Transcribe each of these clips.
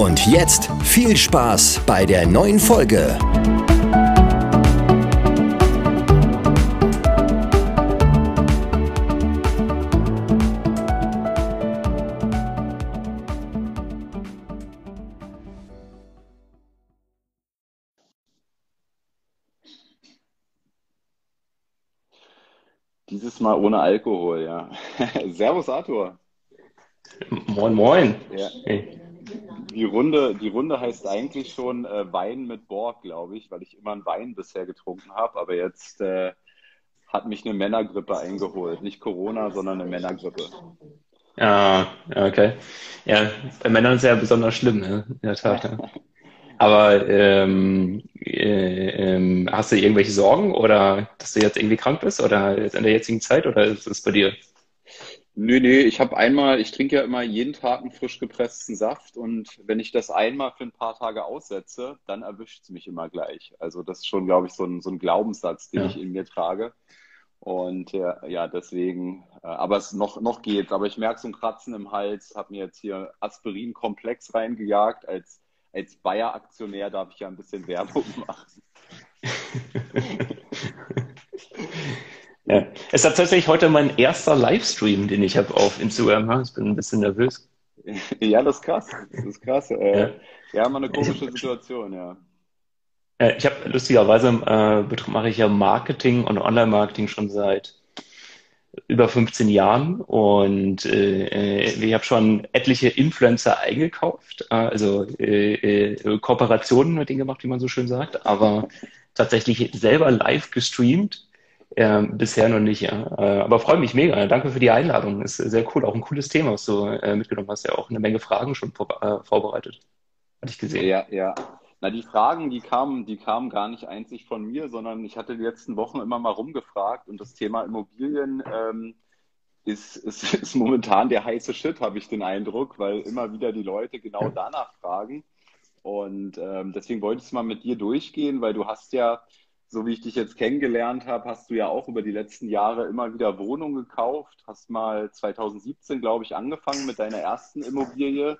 Und jetzt viel Spaß bei der neuen Folge. Dieses Mal ohne Alkohol, ja. Servus Arthur. Moin, moin. Ja. Hey. Die Runde, die Runde heißt eigentlich schon äh, Wein mit Borg, glaube ich, weil ich immer einen Wein bisher getrunken habe. Aber jetzt äh, hat mich eine Männergrippe eingeholt. Nicht Corona, sondern eine Männergrippe. Ja, okay. Ja, bei Männern ist es ja besonders schlimm, ne? in der Tat. Ja. Aber ähm, äh, ähm, hast du irgendwelche Sorgen oder dass du jetzt irgendwie krank bist oder in der jetzigen Zeit oder ist es bei dir? Nö, nö, ich habe einmal, ich trinke ja immer jeden Tag einen frisch gepressten Saft und wenn ich das einmal für ein paar Tage aussetze, dann erwischt es mich immer gleich. Also das ist schon, glaube ich, so ein, so ein Glaubenssatz, den ja. ich in mir trage. Und ja, ja deswegen, äh, aber es noch, noch geht. Aber ich merke so ein Kratzen im Hals, habe mir jetzt hier Aspirin-Komplex reingejagt. Als, als Bayer-Aktionär darf ich ja ein bisschen Werbung machen. Ja. Es ist tatsächlich heute mein erster Livestream, den ich habe auf Instagram. Ich bin ein bisschen nervös. Ja, das ist krass. Das ist krass. Äh, ja. ja, mal eine komische Situation, ja. Ich habe lustigerweise äh, mache ich ja Marketing und Online-Marketing schon seit über 15 Jahren und äh, ich habe schon etliche Influencer eingekauft, äh, also äh, äh, Kooperationen mit denen gemacht, wie man so schön sagt, aber tatsächlich selber live gestreamt äh, bisher noch nicht, ja. Äh, aber freue mich mega. Danke für die Einladung. Ist sehr cool. Auch ein cooles Thema, was du äh, mitgenommen hast. Ja, auch eine Menge Fragen schon vor, äh, vorbereitet. Hatte ich gesehen. Ja, ja. Na, die Fragen, die kamen, die kamen gar nicht einzig von mir, sondern ich hatte die letzten Wochen immer mal rumgefragt und das Thema Immobilien ähm, ist, ist, ist momentan der heiße Shit, habe ich den Eindruck, weil immer wieder die Leute genau danach fragen. Und ähm, deswegen wollte ich es mal mit dir durchgehen, weil du hast ja so wie ich dich jetzt kennengelernt habe, hast du ja auch über die letzten Jahre immer wieder Wohnungen gekauft. Hast mal 2017, glaube ich, angefangen mit deiner ersten Immobilie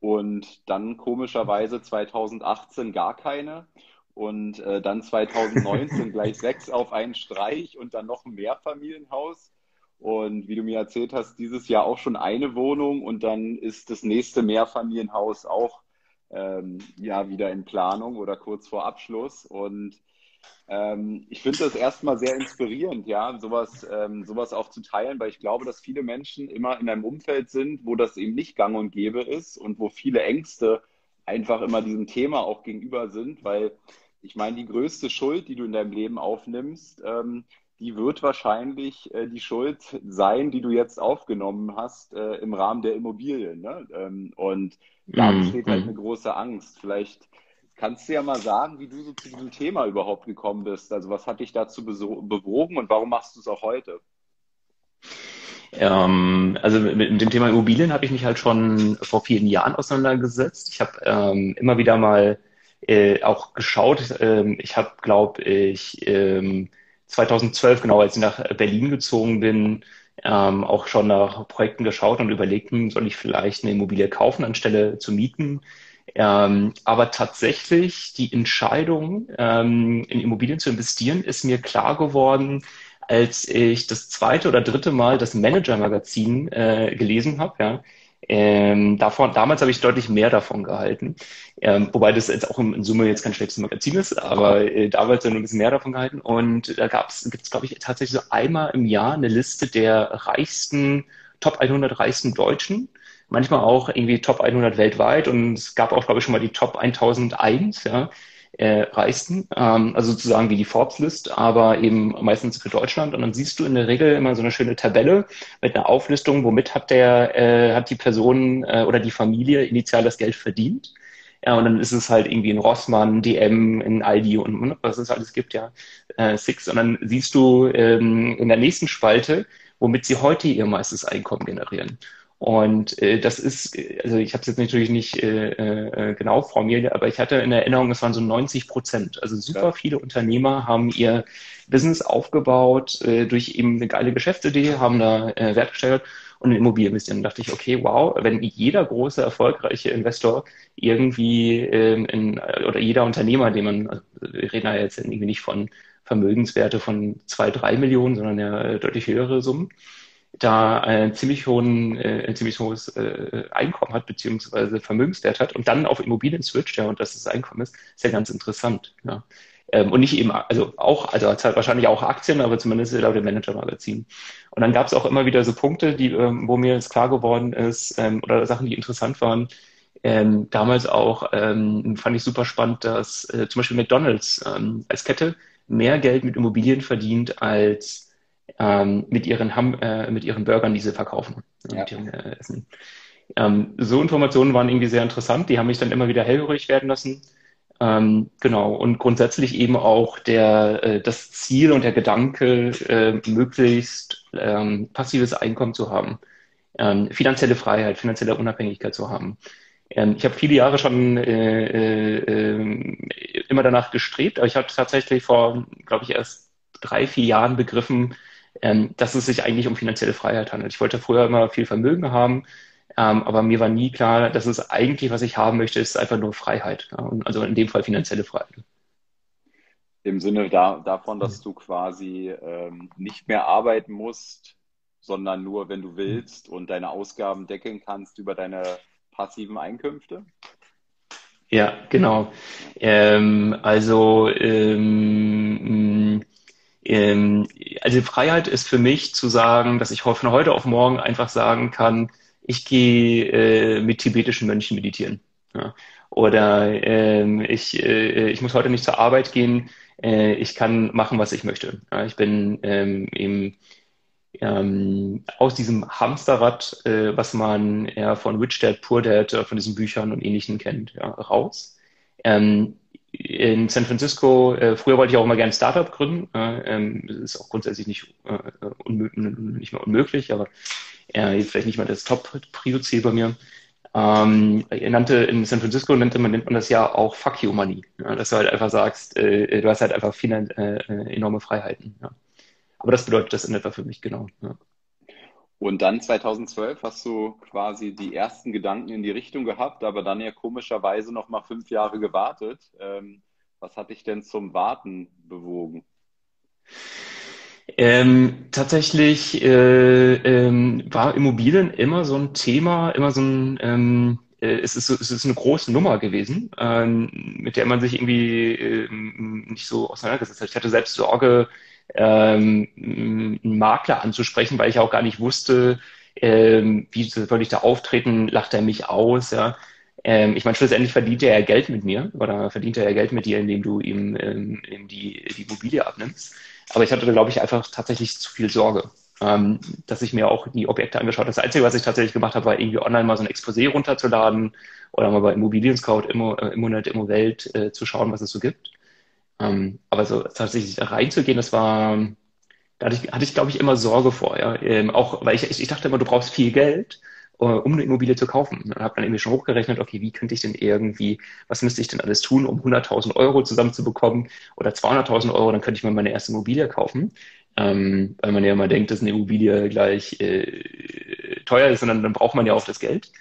und dann komischerweise 2018 gar keine und äh, dann 2019 gleich sechs auf einen Streich und dann noch ein Mehrfamilienhaus. Und wie du mir erzählt hast, dieses Jahr auch schon eine Wohnung und dann ist das nächste Mehrfamilienhaus auch ähm, ja wieder in Planung oder kurz vor Abschluss. Und ähm, ich finde das erstmal sehr inspirierend, ja, sowas, ähm, sowas auch zu teilen, weil ich glaube, dass viele Menschen immer in einem Umfeld sind, wo das eben nicht gang und gäbe ist und wo viele Ängste einfach immer diesem Thema auch gegenüber sind, weil ich meine, die größte Schuld, die du in deinem Leben aufnimmst, ähm, die wird wahrscheinlich äh, die Schuld sein, die du jetzt aufgenommen hast äh, im Rahmen der Immobilien. Ne? Ähm, und da mm, besteht halt mm. eine große Angst. Vielleicht Kannst du ja mal sagen, wie du so zu diesem Thema überhaupt gekommen bist? Also was hat dich dazu bewogen und warum machst du es auch heute? Ähm, also mit, dem Thema Immobilien habe ich mich halt schon vor vielen Jahren auseinandergesetzt. Ich habe ähm, immer wieder mal äh, auch geschaut. Ähm, ich habe, glaube ich, 2012, ähm, genau als ich nach Berlin gezogen bin, ähm, auch schon nach Projekten geschaut und überlegt, hm, soll ich vielleicht eine Immobilie kaufen, anstelle zu mieten. Ähm, aber tatsächlich die Entscheidung, ähm, in Immobilien zu investieren, ist mir klar geworden, als ich das zweite oder dritte Mal das Manager-Magazin äh, gelesen habe. Ja. Ähm, davon, damals habe ich deutlich mehr davon gehalten. Ähm, wobei das jetzt auch in Summe jetzt kein schlechtes Magazin ist, aber äh, damals nur ein bisschen mehr davon gehalten. Und da gab's, gibt es, glaube ich, tatsächlich so einmal im Jahr eine Liste der reichsten, Top 100 reichsten Deutschen manchmal auch irgendwie Top 100 weltweit und es gab auch, glaube ich, schon mal die Top 1001, ja, äh, reichsten, ähm, also sozusagen wie die Forbes-List, aber eben meistens für Deutschland. Und dann siehst du in der Regel immer so eine schöne Tabelle mit einer Auflistung, womit hat der, äh, hat die Person äh, oder die Familie initial das Geld verdient. Ja, und dann ist es halt irgendwie ein Rossmann, DM, ein Aldi und was es alles gibt, ja, äh, Six. Und dann siehst du ähm, in der nächsten Spalte, womit sie heute ihr meistes Einkommen generieren. Und äh, das ist, also ich habe es jetzt natürlich nicht äh, äh, genau vor mir, aber ich hatte in Erinnerung, es waren so 90 Prozent. Also super ja. viele Unternehmer haben ihr Business aufgebaut äh, durch eben eine geile Geschäftsidee, haben da äh, Wert gesteigert und in Immobilien investieren. Dann dachte ich, okay, wow, wenn jeder große, erfolgreiche Investor irgendwie ähm, in, oder jeder Unternehmer, den man, also wir reden ja jetzt irgendwie nicht von Vermögenswerte von zwei, drei Millionen, sondern ja deutlich höhere Summen, da ein ziemlich, hohen, äh, ein ziemlich hohes äh, Einkommen hat, beziehungsweise Vermögenswert hat und dann auf Immobilien switcht, ja, und das das Einkommen ist, ist ja ganz interessant. Ja. Ähm, und nicht eben, also auch, also halt wahrscheinlich auch Aktien, aber zumindest laut dem Manager-Magazin. Und dann gab es auch immer wieder so Punkte, die, ähm, wo mir jetzt klar geworden ist, ähm, oder Sachen, die interessant waren. Ähm, damals auch ähm, fand ich super spannend, dass äh, zum Beispiel McDonalds ähm, als Kette mehr Geld mit Immobilien verdient als ähm, mit, ihren Ham äh, mit ihren Burgern, die sie verkaufen. Ja. Mit ihren, äh, Essen. Ähm, so Informationen waren irgendwie sehr interessant. Die haben mich dann immer wieder hellhörig werden lassen. Ähm, genau. Und grundsätzlich eben auch der, äh, das Ziel und der Gedanke, äh, möglichst ähm, passives Einkommen zu haben, ähm, finanzielle Freiheit, finanzielle Unabhängigkeit zu haben. Ähm, ich habe viele Jahre schon äh, äh, immer danach gestrebt, aber ich habe tatsächlich vor, glaube ich, erst drei, vier Jahren begriffen, ähm, dass es sich eigentlich um finanzielle Freiheit handelt. Ich wollte früher immer viel Vermögen haben, ähm, aber mir war nie klar, dass es eigentlich, was ich haben möchte, ist einfach nur Freiheit. Ja? Also in dem Fall finanzielle Freiheit. Im Sinne da, davon, dass du quasi ähm, nicht mehr arbeiten musst, sondern nur, wenn du willst und deine Ausgaben deckeln kannst über deine passiven Einkünfte? Ja, genau. Ähm, also ähm, ähm, also Freiheit ist für mich zu sagen, dass ich von heute auf morgen einfach sagen kann, ich gehe äh, mit tibetischen Mönchen meditieren. Ja. Oder ähm, ich, äh, ich muss heute nicht zur Arbeit gehen, äh, ich kann machen, was ich möchte. Ja, ich bin ähm, eben ähm, aus diesem Hamsterrad, äh, was man ja von Rich Dad, Poor Dad, äh, von diesen Büchern und Ähnlichen kennt, ja, raus. Ähm, in San Francisco, äh, früher wollte ich auch immer gerne ein Startup gründen. Äh, ähm, ist auch grundsätzlich nicht, äh, nicht mehr unmöglich, aber äh, vielleicht nicht mal das Top-Prio-Ziel bei mir. Ähm, er nannte in San Francisco nannte man, nennt man das ja auch Fuck You Money. Ja, dass du halt einfach sagst, äh, du hast halt einfach viele, äh, enorme Freiheiten. Ja. Aber das bedeutet das in etwa für mich genau. Ja. Und dann 2012 hast du quasi die ersten Gedanken in die Richtung gehabt, aber dann ja komischerweise noch mal fünf Jahre gewartet. Ähm, was hat dich denn zum Warten bewogen? Ähm, tatsächlich äh, ähm, war Immobilien immer so ein Thema, immer so ein, ähm, äh, es, ist, es ist eine große Nummer gewesen, ähm, mit der man sich irgendwie ähm, nicht so auseinandergesetzt hat. Ich hatte selbst Sorge, ähm, einen Makler anzusprechen, weil ich auch gar nicht wusste, ähm, wie soll ich da auftreten, lacht er mich aus, ja. Ähm, ich meine, schlussendlich verdient er ja Geld mit mir oder verdient er ja Geld mit dir, indem du ihm, ähm, ihm die, die Immobilie abnimmst. Aber ich hatte, glaube ich, einfach tatsächlich zu viel Sorge, dass ich mir auch die Objekte angeschaut habe. Das Einzige, was ich tatsächlich gemacht habe, war irgendwie online mal so ein Exposé runterzuladen oder mal bei Immobilien Scout, Immo, äh, Immonet, Immowelt äh, zu schauen, was es so gibt. Ähm, aber so tatsächlich reinzugehen, das war, da hatte ich, hatte ich glaube ich, immer Sorge vor. Ja? Ähm, auch, weil ich, ich dachte immer, du brauchst viel Geld, uh, um eine Immobilie zu kaufen. Und habe dann irgendwie schon hochgerechnet, okay, wie könnte ich denn irgendwie, was müsste ich denn alles tun, um 100.000 Euro zusammenzubekommen oder 200.000 Euro, dann könnte ich mir meine erste Immobilie kaufen. Ähm, weil man ja immer denkt, dass eine Immobilie gleich äh, teuer ist, sondern dann braucht man ja auch das Geld.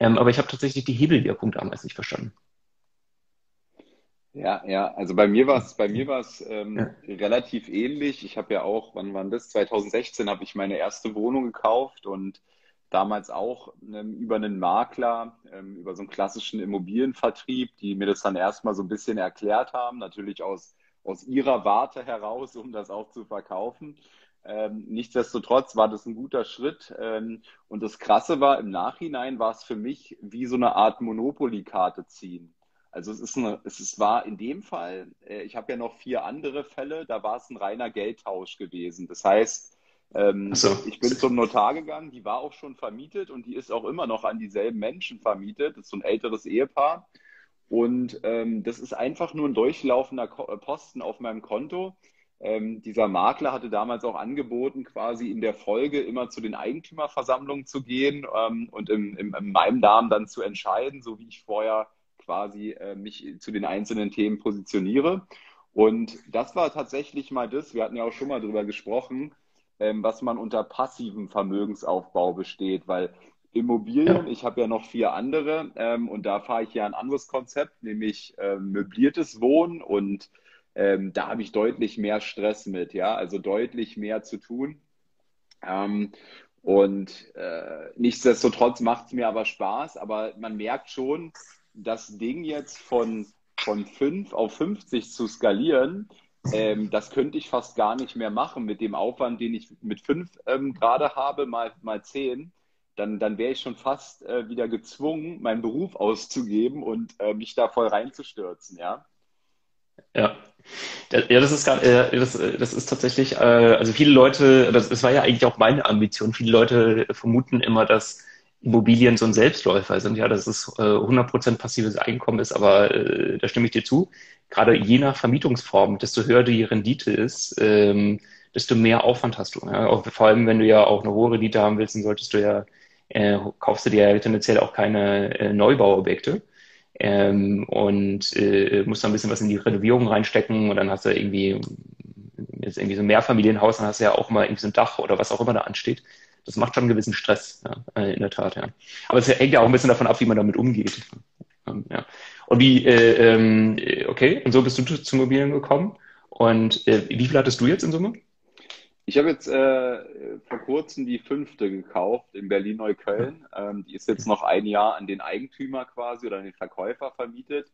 Ähm, aber ich habe tatsächlich die Hebelwirkung damals nicht verstanden. Ja, ja, also bei mir war es bei mir war es ähm, ja. relativ ähnlich. Ich habe ja auch, wann war das? 2016 habe ich meine erste Wohnung gekauft und damals auch ähm, über einen Makler, ähm, über so einen klassischen Immobilienvertrieb, die mir das dann erstmal so ein bisschen erklärt haben, natürlich aus, aus ihrer Warte heraus, um das auch zu verkaufen. Ähm, nichtsdestotrotz war das ein guter Schritt. Ähm, und das Krasse war, im Nachhinein war es für mich wie so eine Art Monopoly-Karte ziehen. Also es ist eine, es ist, war in dem Fall, äh, ich habe ja noch vier andere Fälle, da war es ein reiner Geldtausch gewesen. Das heißt, ähm, so. ich bin zum Notar gegangen, die war auch schon vermietet und die ist auch immer noch an dieselben Menschen vermietet. Das ist so ein älteres Ehepaar. Und ähm, das ist einfach nur ein durchlaufender äh, Posten auf meinem Konto. Ähm, dieser Makler hatte damals auch angeboten, quasi in der Folge immer zu den Eigentümerversammlungen zu gehen ähm, und im, im, in meinem Namen dann zu entscheiden, so wie ich vorher quasi äh, mich zu den einzelnen Themen positioniere. Und das war tatsächlich mal das, wir hatten ja auch schon mal drüber gesprochen, ähm, was man unter passivem Vermögensaufbau besteht, weil Immobilien, ich habe ja noch vier andere ähm, und da fahre ich ja ein anderes Konzept, nämlich äh, möbliertes Wohnen und ähm, da habe ich deutlich mehr Stress mit, ja, also deutlich mehr zu tun. Ähm, und äh, nichtsdestotrotz macht es mir aber Spaß, aber man merkt schon, das Ding jetzt von, von 5 auf 50 zu skalieren, ähm, das könnte ich fast gar nicht mehr machen mit dem Aufwand, den ich mit 5 ähm, gerade habe, mal, mal 10. Dann, dann wäre ich schon fast äh, wieder gezwungen, meinen Beruf auszugeben und äh, mich da voll reinzustürzen, ja. Ja, ja, das ist äh, das, das ist tatsächlich, äh, also viele Leute, das, das war ja eigentlich auch meine Ambition. Viele Leute vermuten immer, dass Immobilien so ein Selbstläufer sind, ja, dass es äh, 100% passives Einkommen ist, aber äh, da stimme ich dir zu. Gerade je nach Vermietungsform, desto höher die Rendite ist, ähm, desto mehr Aufwand hast du. Ja? Auch, vor allem, wenn du ja auch eine hohe Rendite haben willst, dann solltest du ja, äh, kaufst du dir ja tendenziell auch keine äh, Neubauobjekte ähm, und äh, musst da ein bisschen was in die Renovierung reinstecken und dann hast du irgendwie jetzt irgendwie so ein Mehrfamilienhaus, dann hast du ja auch mal irgendwie so ein Dach oder was auch immer da ansteht das macht schon einen gewissen Stress, ja, äh, in der Tat, ja. Aber es hängt ja auch ein bisschen davon ab, wie man damit umgeht. Ähm, ja. Und wie, äh, ähm, okay, und so bist du zu Immobilien gekommen. Und äh, wie viel hattest du jetzt in Summe? Ich habe jetzt äh, vor kurzem die fünfte gekauft in Berlin-Neukölln. Ähm, die ist jetzt noch ein Jahr an den Eigentümer quasi oder an den Verkäufer vermietet.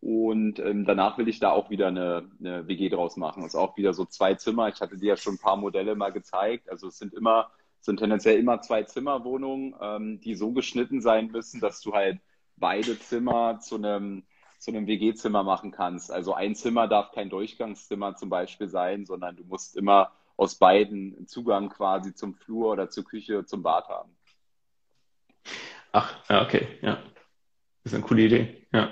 Und ähm, danach will ich da auch wieder eine, eine WG draus machen. Das ist auch wieder so zwei Zimmer. Ich hatte dir ja schon ein paar Modelle mal gezeigt. Also es sind immer sind tendenziell immer zwei Zimmerwohnungen, ähm, die so geschnitten sein müssen, dass du halt beide Zimmer zu einem zu einem WG-Zimmer machen kannst. Also ein Zimmer darf kein Durchgangszimmer zum Beispiel sein, sondern du musst immer aus beiden Zugang quasi zum Flur oder zur Küche, zum Bad haben. Ach, okay, ja. Das ist eine coole Idee, ja.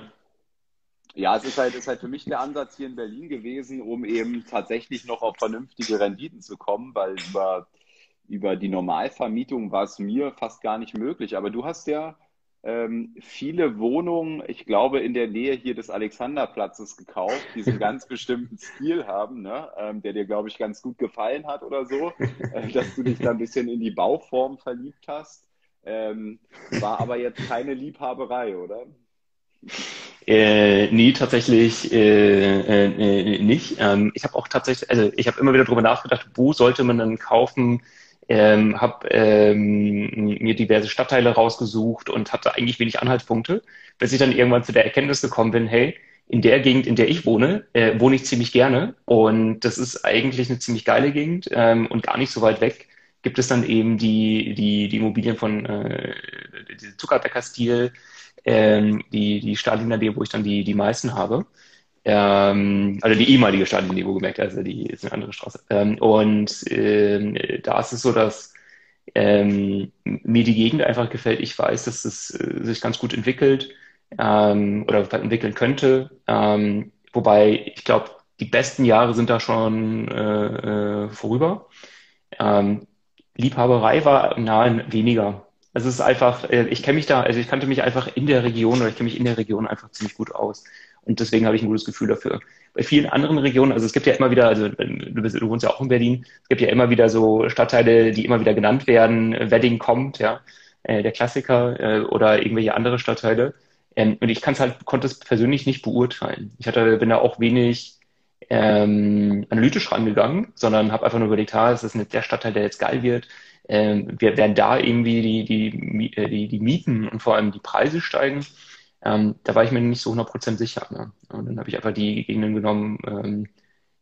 Ja, es ist halt, ist halt für mich der Ansatz hier in Berlin gewesen, um eben tatsächlich noch auf vernünftige Renditen zu kommen, weil über über die Normalvermietung war es mir fast gar nicht möglich. Aber du hast ja ähm, viele Wohnungen, ich glaube, in der Nähe hier des Alexanderplatzes gekauft, die so einen ganz bestimmten Stil haben, ne? Ähm, der dir, glaube ich, ganz gut gefallen hat oder so, äh, dass du dich da ein bisschen in die Bauform verliebt hast. Ähm, war aber jetzt keine Liebhaberei, oder? Äh, nee, tatsächlich äh, äh, nicht. Ähm, ich habe auch tatsächlich, also ich habe immer wieder darüber nachgedacht, wo sollte man dann kaufen, ähm, habe ähm, mir diverse Stadtteile rausgesucht und hatte eigentlich wenig Anhaltspunkte, bis ich dann irgendwann zu der Erkenntnis gekommen bin, hey, in der Gegend, in der ich wohne, äh, wohne ich ziemlich gerne und das ist eigentlich eine ziemlich geile Gegend ähm, und gar nicht so weit weg gibt es dann eben die, die, die Immobilien von äh, Zuckerbäcker-Stil, ähm, die, die Staliner, wo ich dann die, die meisten habe. Ähm, also die ehemalige Stadionlinie, wo gemerkt, also die ist eine andere Straße. Ähm, und ähm, da ist es so, dass ähm, mir die Gegend einfach gefällt. Ich weiß, dass es äh, sich ganz gut entwickelt ähm, oder entwickeln könnte. Ähm, wobei ich glaube, die besten Jahre sind da schon äh, äh, vorüber. Ähm, Liebhaberei war nahe weniger. Also es ist einfach, äh, ich kenne mich da, also ich kannte mich einfach in der Region oder ich kenne mich in der Region einfach ziemlich gut aus. Und deswegen habe ich ein gutes Gefühl dafür. Bei vielen anderen Regionen, also es gibt ja immer wieder, also du, bist, du wohnst ja auch in Berlin, es gibt ja immer wieder so Stadtteile, die immer wieder genannt werden. Wedding kommt, ja, äh, der Klassiker äh, oder irgendwelche andere Stadtteile. Ähm, und ich kann es halt, konnte es persönlich nicht beurteilen. Ich hatte, bin da auch wenig ähm, analytisch rangegangen, sondern habe einfach nur überlegt, ha, ist das nicht der Stadtteil, der jetzt geil wird? Ähm, wir werden da irgendwie die, die, die, die Mieten und vor allem die Preise steigen. Ähm, da war ich mir nicht so 100% sicher. Ne? Und dann habe ich einfach die Gegenden genommen, ähm,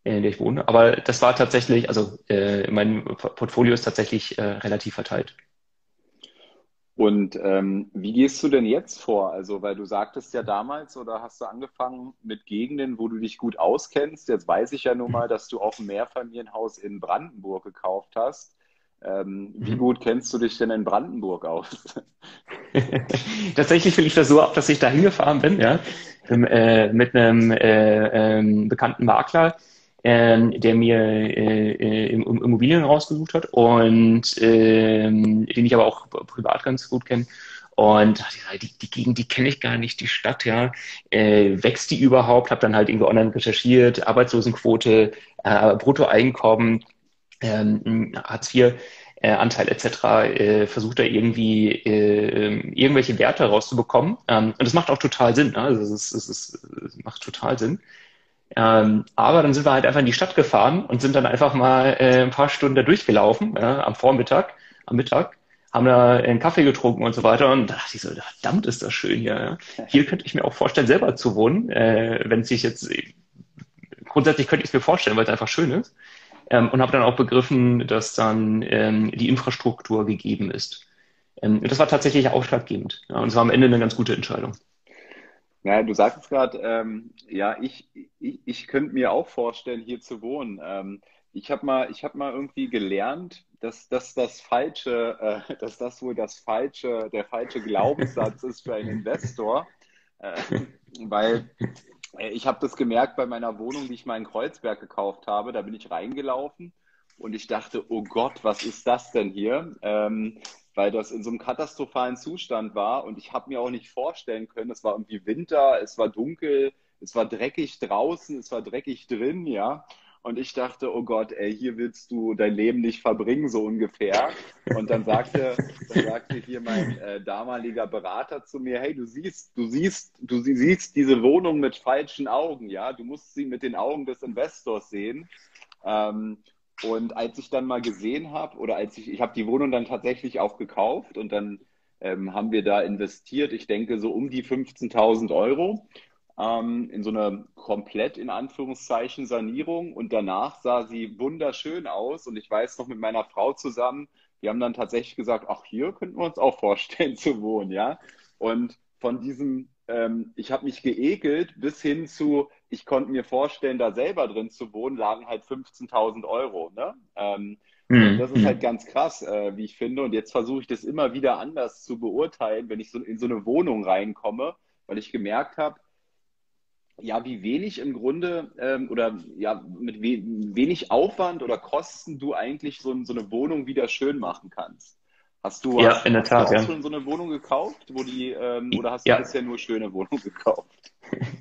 in der ich wohne. Aber das war tatsächlich, also äh, mein Portfolio ist tatsächlich äh, relativ verteilt. Und ähm, wie gehst du denn jetzt vor? Also, weil du sagtest ja damals oder hast du angefangen mit Gegenden, wo du dich gut auskennst. Jetzt weiß ich ja nun mal, dass du auch ein Mehrfamilienhaus in Brandenburg gekauft hast. Ähm, wie mhm. gut kennst du dich denn in Brandenburg aus? Tatsächlich fiel ich das so ab, dass ich da hingefahren bin, ja, äh, mit einem äh, äh, bekannten Makler, ähm, der mir äh, äh Immobilien rausgesucht hat und ähm, den ich aber auch privat ganz gut kenne. Und die, die Gegend, die kenne ich gar nicht, die Stadt, ja. Äh, wächst die überhaupt? Habe dann halt irgendwie online recherchiert, Arbeitslosenquote, äh, Bruttoeinkommen, ähm, Hartz IV. Äh, Anteil etc. Äh, versucht da irgendwie äh, irgendwelche Werte rauszubekommen. Ähm, und das macht auch total Sinn. Ne? Also es, es, ist, es macht total Sinn. Ähm, aber dann sind wir halt einfach in die Stadt gefahren und sind dann einfach mal äh, ein paar Stunden da durchgelaufen, ja, am Vormittag, am Mittag, haben da einen Kaffee getrunken und so weiter. Und da dachte ich so, verdammt ist das schön hier. Ja. Hier könnte ich mir auch vorstellen, selber zu wohnen, äh, wenn es sich jetzt, grundsätzlich könnte ich es mir vorstellen, weil es einfach schön ist. Ähm, und habe dann auch begriffen, dass dann ähm, die Infrastruktur gegeben ist. Ähm, das war tatsächlich ausschlaggebend. Ja, und es war am Ende eine ganz gute Entscheidung. Ja, du sagst gerade, ähm, ja, ich, ich, ich könnte mir auch vorstellen, hier zu wohnen. Ähm, ich habe mal, habe mal irgendwie gelernt, dass, dass das falsche, äh, dass das wohl das falsche, der falsche Glaubenssatz ist für einen Investor, äh, weil ich habe das gemerkt bei meiner Wohnung, die ich mal in Kreuzberg gekauft habe. Da bin ich reingelaufen und ich dachte, oh Gott, was ist das denn hier? Ähm, weil das in so einem katastrophalen Zustand war und ich habe mir auch nicht vorstellen können, es war irgendwie Winter, es war dunkel, es war dreckig draußen, es war dreckig drin, ja. Und ich dachte, oh Gott, ey, hier willst du dein Leben nicht verbringen, so ungefähr. Und dann sagte, dann sagte hier mein äh, damaliger Berater zu mir, hey, du siehst, du siehst, du siehst diese Wohnung mit falschen Augen, ja. Du musst sie mit den Augen des Investors sehen. Ähm, und als ich dann mal gesehen habe, oder als ich, ich habe die Wohnung dann tatsächlich auch gekauft und dann ähm, haben wir da investiert, ich denke so um die 15.000 Euro ähm, in so eine komplett in Anführungszeichen Sanierung und danach sah sie wunderschön aus und ich weiß noch mit meiner Frau zusammen, wir haben dann tatsächlich gesagt, ach hier könnten wir uns auch vorstellen zu wohnen, ja. Und von diesem, ähm, ich habe mich geekelt bis hin zu, ich konnte mir vorstellen, da selber drin zu wohnen, lagen halt 15.000 Euro. Ne? Ähm, mhm. Das ist halt ganz krass, äh, wie ich finde. Und jetzt versuche ich das immer wieder anders zu beurteilen, wenn ich so in so eine Wohnung reinkomme, weil ich gemerkt habe, ja, wie wenig im Grunde ähm, oder ja, mit we wenig Aufwand oder Kosten du eigentlich so, so, eine Wohnung wieder schön machen kannst. Hast du, ja, hast, in der Tat, hast du ja. schon so eine Wohnung gekauft, wo die, ähm, oder hast du ja. bisher nur schöne Wohnungen gekauft?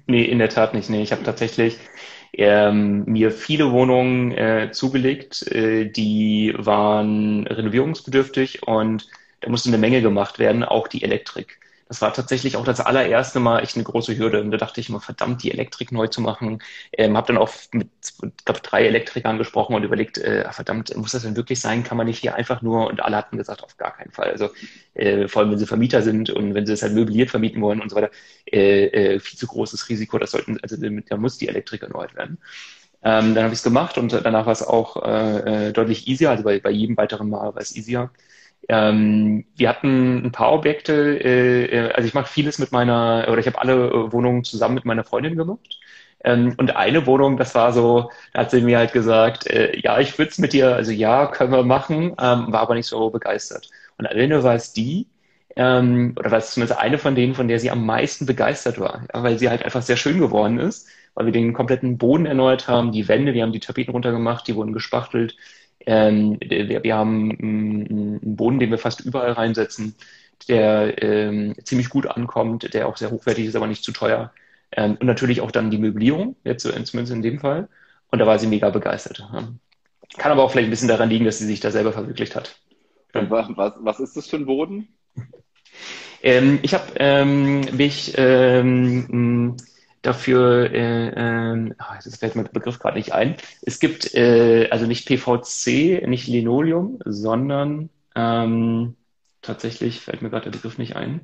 Nee, in der Tat nicht. Nee, ich habe tatsächlich ähm, mir viele Wohnungen äh, zugelegt, äh, die waren renovierungsbedürftig und da musste eine Menge gemacht werden, auch die Elektrik das war tatsächlich auch das allererste Mal echt eine große Hürde. Und da dachte ich immer, verdammt, die Elektrik neu zu machen. Ähm, habe dann auch mit, glaube, drei Elektrikern gesprochen und überlegt, äh, verdammt, muss das denn wirklich sein? Kann man nicht hier einfach nur? Und alle hatten gesagt, auf gar keinen Fall. Also äh, vor allem, wenn sie Vermieter sind und wenn sie es halt möbliert vermieten wollen und so weiter, äh, äh, viel zu großes Risiko. Das sollten, also da muss die Elektrik erneuert werden. Ähm, dann habe ich es gemacht und danach war es auch äh, äh, deutlich easier. Also bei, bei jedem weiteren Mal war es easier. Ähm, wir hatten ein paar Objekte, äh, äh, also ich mache vieles mit meiner, oder ich habe alle äh, Wohnungen zusammen mit meiner Freundin gemacht. Ähm, und eine Wohnung, das war so, da hat sie mir halt gesagt, äh, ja, ich würde es mit dir, also ja, können wir machen, ähm, war aber nicht so begeistert. Und alleine war es die, ähm, oder war es zumindest eine von denen, von der sie am meisten begeistert war, ja, weil sie halt einfach sehr schön geworden ist, weil wir den kompletten Boden erneuert haben, die Wände, wir haben die Tapeten runtergemacht, die wurden gespachtelt, ähm, wir, wir, haben einen Boden, den wir fast überall reinsetzen, der ähm, ziemlich gut ankommt, der auch sehr hochwertig ist, aber nicht zu teuer. Ähm, und natürlich auch dann die Möblierung, jetzt zumindest in dem Fall. Und da war sie mega begeistert. Kann aber auch vielleicht ein bisschen daran liegen, dass sie sich da selber verwirklicht hat. Was, was ist das für ein Boden? Ähm, ich habe ähm, mich ähm, dafür, äh, äh, das fällt mir der Begriff gerade nicht ein. Es gibt äh, also nicht PVC, nicht Linoleum, sondern ähm, tatsächlich fällt mir gerade der Begriff nicht ein.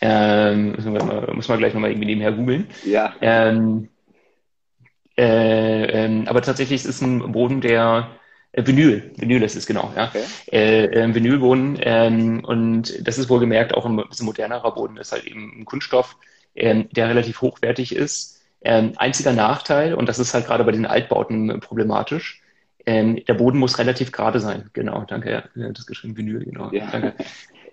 Ähm, muss, man, muss man gleich nochmal irgendwie nebenher googeln. Ja. Ähm, äh, ähm, aber tatsächlich ist es ein Boden, der äh, Vinyl, Vinyl ist es genau, ja. Okay. Äh, äh, Vinylboden ähm, und das ist wohlgemerkt auch ein bisschen modernerer Boden, ist halt eben ein Kunststoff, ähm, der relativ hochwertig ist. Ähm, einziger Nachteil, und das ist halt gerade bei den Altbauten problematisch, Ähm, der Boden muss relativ gerade sein. Genau, danke. Ja, das geschrieben Vinyl, genau. Ja. Danke.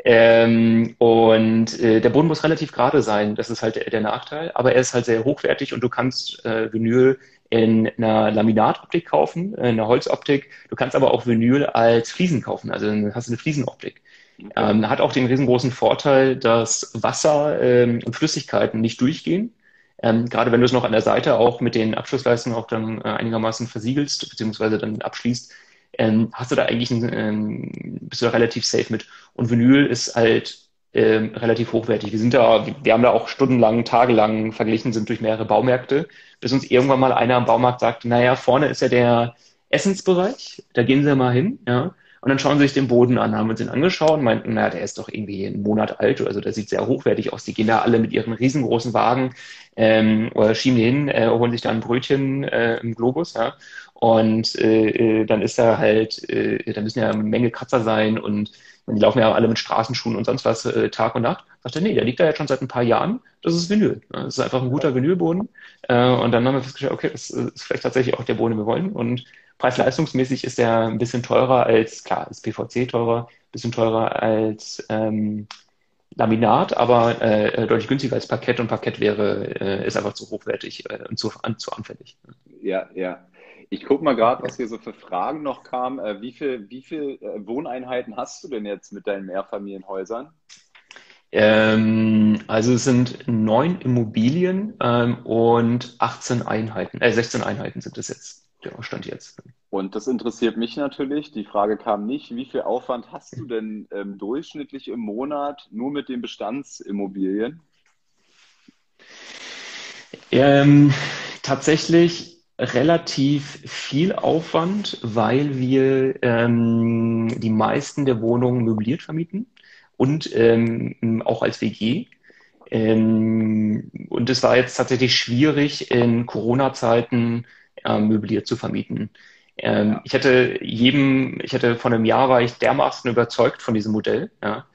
Ähm, und äh, der Boden muss relativ gerade sein. Das ist halt der, der, Nachteil. Aber er ist halt sehr hochwertig und du kannst äh, Vinyl in einer Laminatoptik kaufen, in einer Holzoptik. Du kannst aber auch Vinyl als Fliesen kaufen. Also dann hast du eine Fliesenoptik. Ähm, hat auch den riesengroßen Vorteil, dass Wasser ähm, und Flüssigkeiten nicht durchgehen. Ähm, gerade wenn du es noch an der Seite auch mit den Abschlussleistungen auch dann äh, einigermaßen versiegelst, beziehungsweise dann abschließt, ähm, hast du da eigentlich ein, ähm, bist du da relativ safe mit. Und Vinyl ist halt ähm, relativ hochwertig. Wir sind da, wir haben da auch stundenlang, tagelang verglichen, sind durch mehrere Baumärkte, bis uns irgendwann mal einer am Baumarkt sagt, naja, vorne ist ja der Essensbereich, da gehen Sie mal hin, ja. Und dann schauen sie sich den Boden an, haben uns den angeschaut und meinten, naja, der ist doch irgendwie einen Monat alt, also der sieht sehr hochwertig aus. Die gehen da alle mit ihren riesengroßen Wagen ähm, oder schieben die hin, äh, holen sich da ein Brötchen äh, im Globus, ja. Und äh, äh, dann ist da halt, äh, da müssen ja eine Menge Kratzer sein und die laufen ja alle mit Straßenschuhen und sonst was äh, Tag und Nacht. Sagt er, nee, der liegt da jetzt schon seit ein paar Jahren. Das ist Vinyl. Das ist einfach ein guter Vinylboden. Äh, und dann haben wir festgestellt, okay, das ist vielleicht tatsächlich auch der Boden, den wir wollen. Und Preis-leistungsmäßig ist der ein bisschen teurer als, klar, ist PVC teurer, ein bisschen teurer als ähm, Laminat, aber äh, deutlich günstiger als Parkett und Parkett wäre, äh, ist einfach zu hochwertig äh, und zu, an, zu anfällig. Ja, ja. Ich gucke mal gerade, was hier so für Fragen noch kamen. Äh, wie viele wie viel, äh, Wohneinheiten hast du denn jetzt mit deinen Mehrfamilienhäusern? Ähm, also es sind neun Immobilien ähm, und 18 Einheiten, äh, 16 Einheiten sind es jetzt, der Stand jetzt. Und das interessiert mich natürlich. Die Frage kam nicht, wie viel Aufwand hast du denn ähm, durchschnittlich im Monat nur mit den Bestandsimmobilien? Ähm, tatsächlich relativ viel Aufwand, weil wir ähm, die meisten der Wohnungen möbliert vermieten und ähm, auch als WG. Ähm, und es war jetzt tatsächlich schwierig, in Corona-Zeiten möbliert zu vermieten. Ähm, ich hätte jedem, ich hätte vor einem Jahr war ich dermaßen überzeugt von diesem Modell, ja,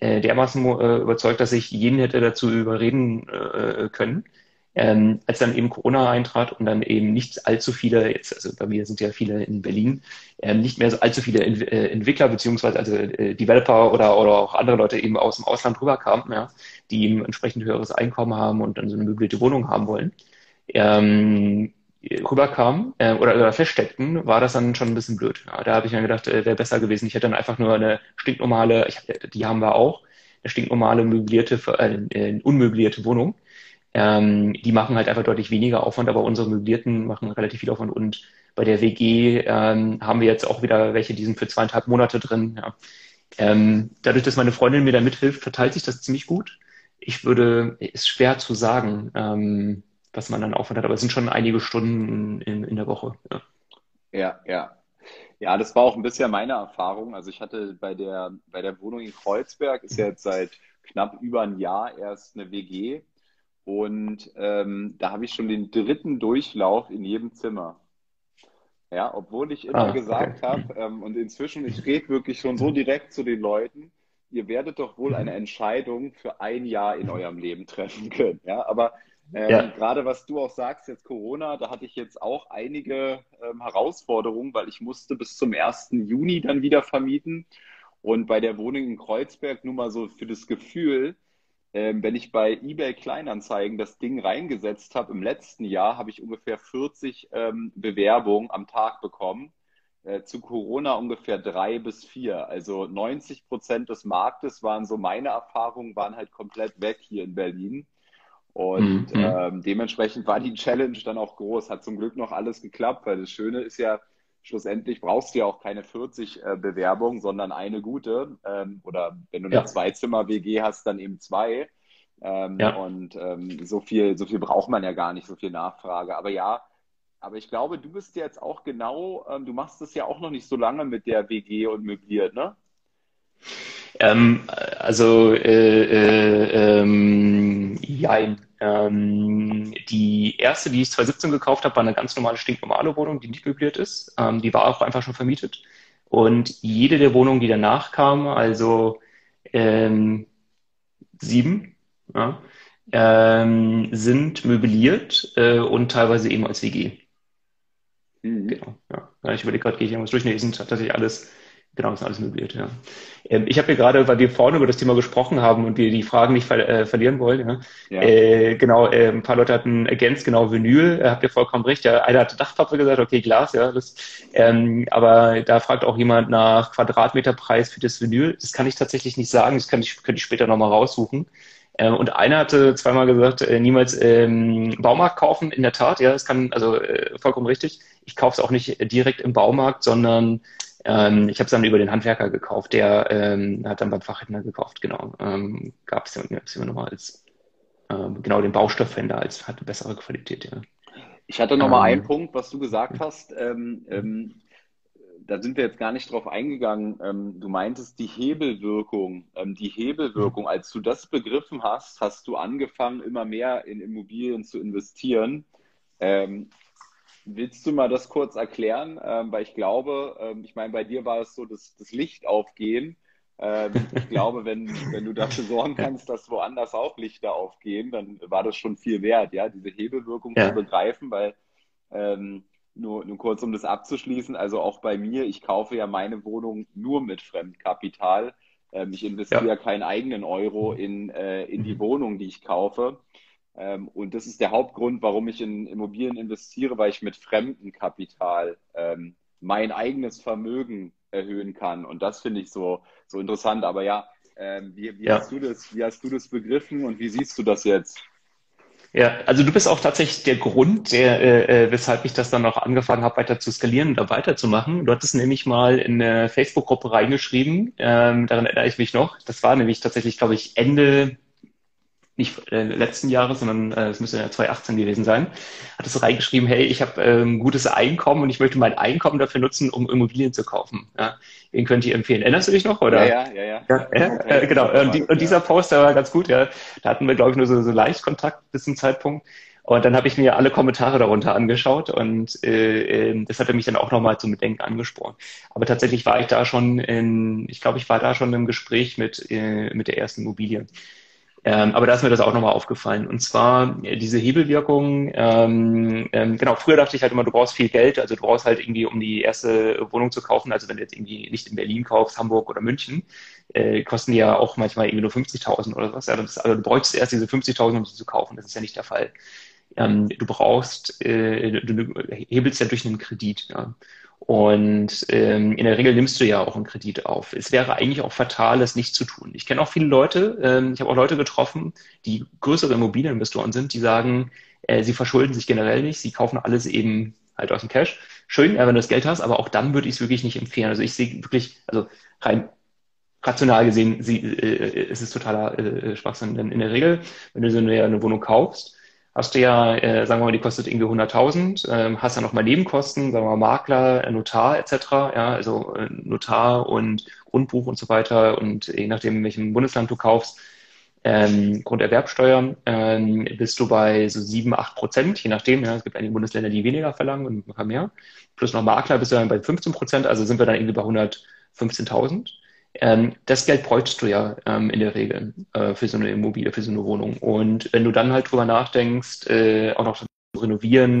äh, dermaßen äh, überzeugt, dass ich jeden hätte dazu überreden äh, können. Ähm, als dann eben Corona eintrat und dann eben nicht allzu viele, jetzt, also bei mir sind ja viele in Berlin, ähm, nicht mehr so allzu viele Ent äh, Entwickler beziehungsweise also äh, Developer oder, oder auch andere Leute eben aus dem Ausland rüberkamen, ja, die eben entsprechend höheres Einkommen haben und dann so eine möblierte Wohnung haben wollen. Rüberkamen äh, oder, oder feststeckten, war das dann schon ein bisschen blöd. Ja, da habe ich mir gedacht, äh, wäre besser gewesen. Ich hätte dann einfach nur eine stinknormale, ich, die haben wir auch, eine stinknormale möblierte, äh, unmöblierte Wohnung ähm, die machen halt einfach deutlich weniger Aufwand, aber unsere Möblierten machen relativ viel Aufwand. Und bei der WG ähm, haben wir jetzt auch wieder welche, die sind für zweieinhalb Monate drin. Ja. Ähm, dadurch, dass meine Freundin mir da mithilft, verteilt sich das ziemlich gut. Ich würde, ist schwer zu sagen, ähm, was man dann Aufwand hat, aber es sind schon einige Stunden in, in der Woche. Ja. ja, ja. Ja, das war auch ein bisschen meine Erfahrung. Also ich hatte bei der, bei der Wohnung in Kreuzberg, ist ja jetzt seit knapp über ein Jahr erst eine WG und ähm, da habe ich schon den dritten Durchlauf in jedem Zimmer. Ja, obwohl ich immer ah, gesagt okay. habe, ähm, und inzwischen, ich rede wirklich schon so direkt zu den Leuten, ihr werdet doch wohl eine Entscheidung für ein Jahr in eurem Leben treffen können. Ja, aber ähm, ja. gerade was du auch sagst, jetzt Corona, da hatte ich jetzt auch einige ähm, Herausforderungen, weil ich musste bis zum 1. Juni dann wieder vermieten. Und bei der Wohnung in Kreuzberg nur mal so für das Gefühl, ähm, wenn ich bei eBay Kleinanzeigen das Ding reingesetzt habe, im letzten Jahr habe ich ungefähr 40 ähm, Bewerbungen am Tag bekommen. Äh, zu Corona ungefähr drei bis vier. Also 90 Prozent des Marktes waren so meine Erfahrungen, waren halt komplett weg hier in Berlin. Und mhm. ähm, dementsprechend war die Challenge dann auch groß. Hat zum Glück noch alles geklappt, weil das Schöne ist ja, schlussendlich brauchst du ja auch keine 40 äh, Bewerbungen, sondern eine gute. Ähm, oder wenn du eine ja. Zweizimmer-WG hast, dann eben zwei. Ähm, ja. Und ähm, so viel, so viel braucht man ja gar nicht, so viel Nachfrage. Aber ja, aber ich glaube, du bist jetzt auch genau, ähm, du machst das ja auch noch nicht so lange mit der WG und möbliert, ne? Ähm, also, äh, äh, ähm, jein. Ähm, die erste, die ich 2017 gekauft habe, war eine ganz normale, stinknormale Wohnung, die nicht möbliert ist. Ähm, die war auch einfach schon vermietet. Und jede der Wohnungen, die danach kamen, also ähm, sieben, ja, ähm, sind möbliert äh, und teilweise eben als WG. Mhm. Genau, ja. Ich überlege gerade, gehe ich irgendwas durch? Nee, sind tatsächlich alles Genau, ist alles möbliert, ja. Ähm, ich habe hier gerade, weil wir vorne über das Thema gesprochen haben und wir die Fragen nicht ver äh, verlieren wollen, ja, ja. Äh, genau, äh, ein paar Leute hatten ergänzt, genau, Vinyl, äh, habt ihr vollkommen recht, ja, einer hatte Dachpappe gesagt, okay, Glas, ja, das, ähm, aber da fragt auch jemand nach Quadratmeterpreis für das Vinyl, das kann ich tatsächlich nicht sagen, das kann ich, könnte ich später nochmal raussuchen. Äh, und einer hatte zweimal gesagt, äh, niemals ähm, Baumarkt kaufen, in der Tat, ja, das kann, also äh, vollkommen richtig. Ich kaufe es auch nicht direkt im Baumarkt, sondern ähm, ich habe es dann über den Handwerker gekauft, der ähm, hat dann beim Fachhändler gekauft, genau. Ähm, Gab es immer nochmal als, ähm, genau, den Baustoffhändler als hatte bessere Qualität, ja. Ich hatte noch mal einen ähm, Punkt, was du gesagt hast. Ähm, ähm, da sind wir jetzt gar nicht drauf eingegangen. Ähm, du meintest die Hebelwirkung. Ähm, die Hebelwirkung, als du das begriffen hast, hast du angefangen, immer mehr in Immobilien zu investieren. Willst du mal das kurz erklären? Ähm, weil ich glaube, ähm, ich meine, bei dir war es so das, das Licht aufgehen. Ähm, ich glaube, wenn, wenn du dafür sorgen kannst, dass woanders auch Lichter aufgehen, dann war das schon viel wert, ja, diese Hebelwirkung ja. zu begreifen, weil ähm, nur, nur kurz, um das abzuschließen, also auch bei mir, ich kaufe ja meine Wohnung nur mit Fremdkapital. Ähm, ich investiere ja. keinen eigenen Euro in, äh, in die mhm. Wohnung, die ich kaufe. Ähm, und das ist der Hauptgrund, warum ich in Immobilien investiere, weil ich mit fremdem Kapital ähm, mein eigenes Vermögen erhöhen kann. Und das finde ich so, so interessant. Aber ja, ähm, wie, wie, ja. Hast du das, wie hast du das begriffen und wie siehst du das jetzt? Ja, also du bist auch tatsächlich der Grund, der, äh, äh weshalb ich das dann auch angefangen habe, weiter zu skalieren und da weiterzumachen. Du hattest nämlich mal in eine Facebook-Gruppe reingeschrieben, ähm, daran erinnere ich mich noch. Das war nämlich tatsächlich, glaube ich, Ende nicht äh, letzten Jahres, sondern äh, es müsste ja 2018 gewesen sein, hat es reingeschrieben, hey, ich habe ähm, gutes Einkommen und ich möchte mein Einkommen dafür nutzen, um Immobilien zu kaufen. Ja, den könnt ihr empfehlen. Erinnerst du dich noch? Oder? Ja, ja, ja. ja, ja äh, genau. Und, die, und, dieser Post, der war ganz gut. Ja, da hatten wir, glaube ich, nur so, so leicht Kontakt bis zum Zeitpunkt. Und dann habe ich mir alle Kommentare darunter angeschaut und äh, äh, das hatte mich dann auch nochmal zum Bedenken angesprochen. Aber tatsächlich war ich da schon in, ich glaube, ich war da schon im Gespräch mit, äh, mit der ersten Immobilie. Ähm, aber da ist mir das auch nochmal aufgefallen. Und zwar äh, diese Hebelwirkung, ähm, ähm, genau, früher dachte ich halt immer, du brauchst viel Geld, also du brauchst halt irgendwie, um die erste Wohnung zu kaufen, also wenn du jetzt irgendwie nicht in Berlin kaufst, Hamburg oder München, äh, kosten die ja auch manchmal irgendwie nur 50.000 oder was. Ja, das, also du bräuchtest erst diese 50.000, um sie zu kaufen. Das ist ja nicht der Fall. Ähm, du brauchst, äh, du hebelst ja durch einen Kredit. Ja. Und ähm, in der Regel nimmst du ja auch einen Kredit auf. Es wäre eigentlich auch fatal, das nicht zu tun. Ich kenne auch viele Leute, ähm, ich habe auch Leute getroffen, die größere Immobilieninvestoren sind, die sagen, äh, sie verschulden sich generell nicht, sie kaufen alles eben halt aus dem Cash. Schön, äh, wenn du das Geld hast, aber auch dann würde ich es wirklich nicht empfehlen. Also ich sehe wirklich, also rein rational gesehen, sie, äh, ist es totaler äh, Schwachsinn. Denn in der Regel, wenn du so eine, eine Wohnung kaufst, hast du ja, äh, sagen wir mal, die kostet irgendwie 100.000, ähm, hast ja nochmal Nebenkosten, sagen wir mal Makler, äh, Notar etc., ja, also äh, Notar und Grundbuch und so weiter und je nachdem, in welchem Bundesland du kaufst, ähm, Grunderwerbsteuer, ähm, bist du bei so 7, 8 Prozent, je nachdem, ja, es gibt einige Bundesländer, die weniger verlangen und ein paar mehr, plus noch Makler bist du dann bei 15 Prozent, also sind wir dann irgendwie bei 115.000. Ähm, das Geld bräuchtest du ja ähm, in der Regel äh, für so eine Immobilie, für so eine Wohnung. Und wenn du dann halt drüber nachdenkst, äh, auch noch zu renovieren,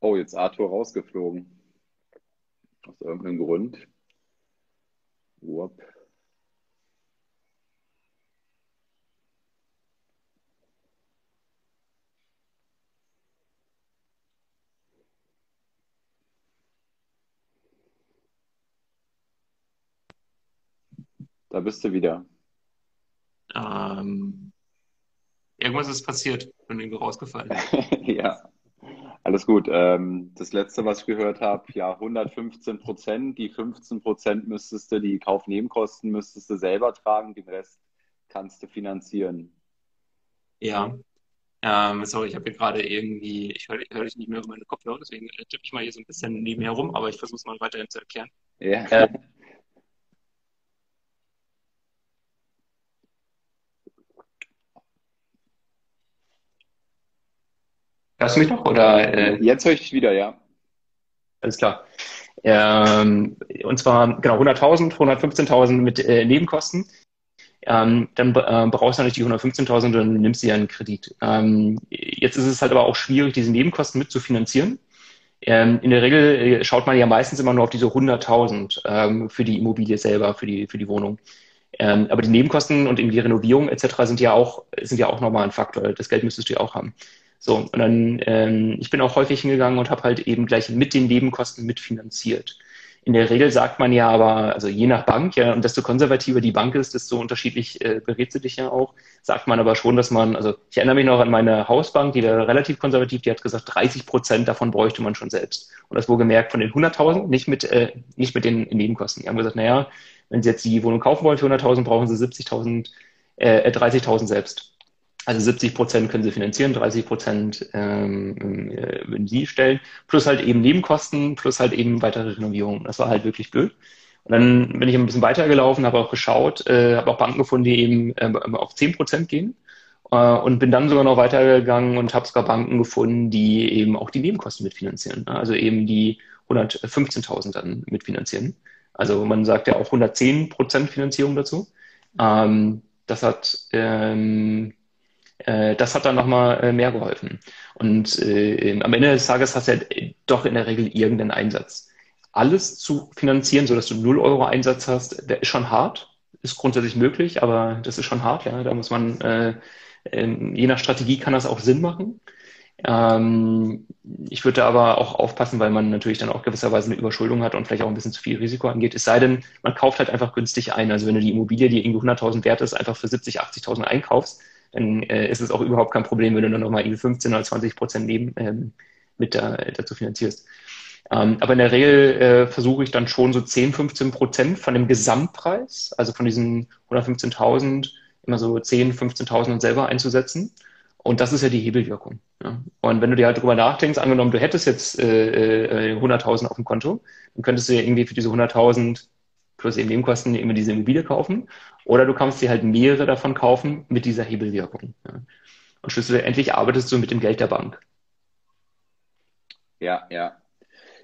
Oh, jetzt Arthur rausgeflogen. Aus irgendeinem Grund. Wupp. Da bist du wieder. Ähm, irgendwas ist passiert und irgendwie rausgefallen. ja, alles gut. Ähm, das letzte, was ich gehört habe, ja, 115 Prozent. Die 15 Prozent müsstest du, die Kaufnebenkosten müsstest du selber tragen, den Rest kannst du finanzieren. Ja. Ähm, sorry, ich habe hier gerade irgendwie, ich höre hör dich nicht mehr über meine Kopfhörer, deswegen tippe ich mal hier so ein bisschen nebenher rum, aber ich versuche es mal weiterhin zu erklären. Ja. Äh, Hörst du mich noch? Oder, äh, Jetzt höre ich dich wieder, ja. Alles klar. Ähm, und zwar genau 100.000, 115.000 mit äh, Nebenkosten. ähm, dann äh, brauchst du natürlich die 115.000 und dann nimmst du ja einen Kredit. Ähm, jetzt ist es halt aber auch schwierig, diese Nebenkosten mitzufinanzieren. Ähm, in der Regel äh, schaut man ja meistens immer nur auf diese 100.000 ähm, für die Immobilie selber, für die, für die Wohnung. Ähm, aber die Nebenkosten und irgendwie Renovierung etc. sind ja auch, sind ja auch nochmal ein Faktor. Das Geld müsstest du ja auch haben. So, und dann, ähm, ich bin auch häufig hingegangen und habe halt eben gleich mit den Nebenkosten mitfinanziert. In der Regel sagt man ja aber, also je nach Bank, ja, und desto konservativer die Bank ist, desto unterschiedlich äh, berät sie dich ja auch, sagt man aber schon, dass man, also ich erinnere mich noch an meine Hausbank, die war relativ konservativ, die hat gesagt, 30 Prozent davon bräuchte man schon selbst. Und das wurde gemerkt von den 100.000, nicht mit, äh, nicht mit den Nebenkosten. Die haben gesagt, naja, wenn Sie jetzt die Wohnung kaufen wollen für 100.000, brauchen Sie 70.000, äh, 30.000 selbst. Also 70 Prozent können sie finanzieren, 30 Prozent ähm, äh, würden sie stellen, plus halt eben Nebenkosten, plus halt eben weitere Renovierungen. Das war halt wirklich blöd. Und dann bin ich ein bisschen weitergelaufen, habe auch geschaut, äh, habe auch Banken gefunden, die eben äh, auf 10 Prozent gehen. Äh, und bin dann sogar noch weitergegangen und habe sogar Banken gefunden, die eben auch die Nebenkosten mitfinanzieren. Ne? Also eben die 115.000 dann mitfinanzieren. Also man sagt ja auch 110 Prozent Finanzierung dazu. Ähm, das hat ähm, äh, das hat dann nochmal äh, mehr geholfen. Und äh, am Ende des Tages hast du ja doch in der Regel irgendeinen Einsatz. Alles zu finanzieren, sodass du 0 Euro Einsatz hast, der ist schon hart, ist grundsätzlich möglich, aber das ist schon hart, ja. Da muss man, äh, äh, je nach Strategie kann das auch Sinn machen. Ähm, ich würde aber auch aufpassen, weil man natürlich dann auch gewisserweise eine Überschuldung hat und vielleicht auch ein bisschen zu viel Risiko angeht. Es sei denn, man kauft halt einfach günstig ein. Also wenn du die Immobilie, die irgendwie 100.000 wert ist, einfach für 70, 80.000 einkaufst, dann äh, ist es auch überhaupt kein Problem, wenn du dann nochmal 15 oder 20 Prozent neben, ähm, mit da, dazu finanzierst. Ähm, aber in der Regel äh, versuche ich dann schon so 10, 15 Prozent von dem Gesamtpreis, also von diesen 115.000, immer so 10, 15.000 selber einzusetzen. Und das ist ja die Hebelwirkung. Ja. Und wenn du dir halt drüber nachdenkst, angenommen, du hättest jetzt äh, äh, 100.000 auf dem Konto, dann könntest du ja irgendwie für diese 100.000 plus eben Nebenkosten immer diese Immobilie kaufen. Oder du kannst dir halt mehrere davon kaufen mit dieser Hebelwirkung. Ja. Und schlussendlich arbeitest du mit dem Geld der Bank. Ja, ja.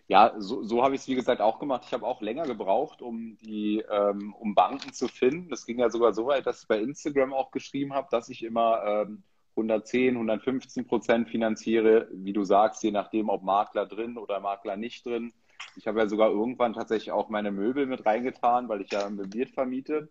Ja, so, so habe ich es wie gesagt auch gemacht. Ich habe auch länger gebraucht, um die, ähm, um Banken zu finden. Das ging ja sogar so weit, dass ich bei Instagram auch geschrieben habe, dass ich immer ähm, 110, 115 Prozent finanziere, wie du sagst, je nachdem, ob Makler drin oder Makler nicht drin. Ich habe ja sogar irgendwann tatsächlich auch meine Möbel mit reingetan, weil ich ja möbliert vermiete.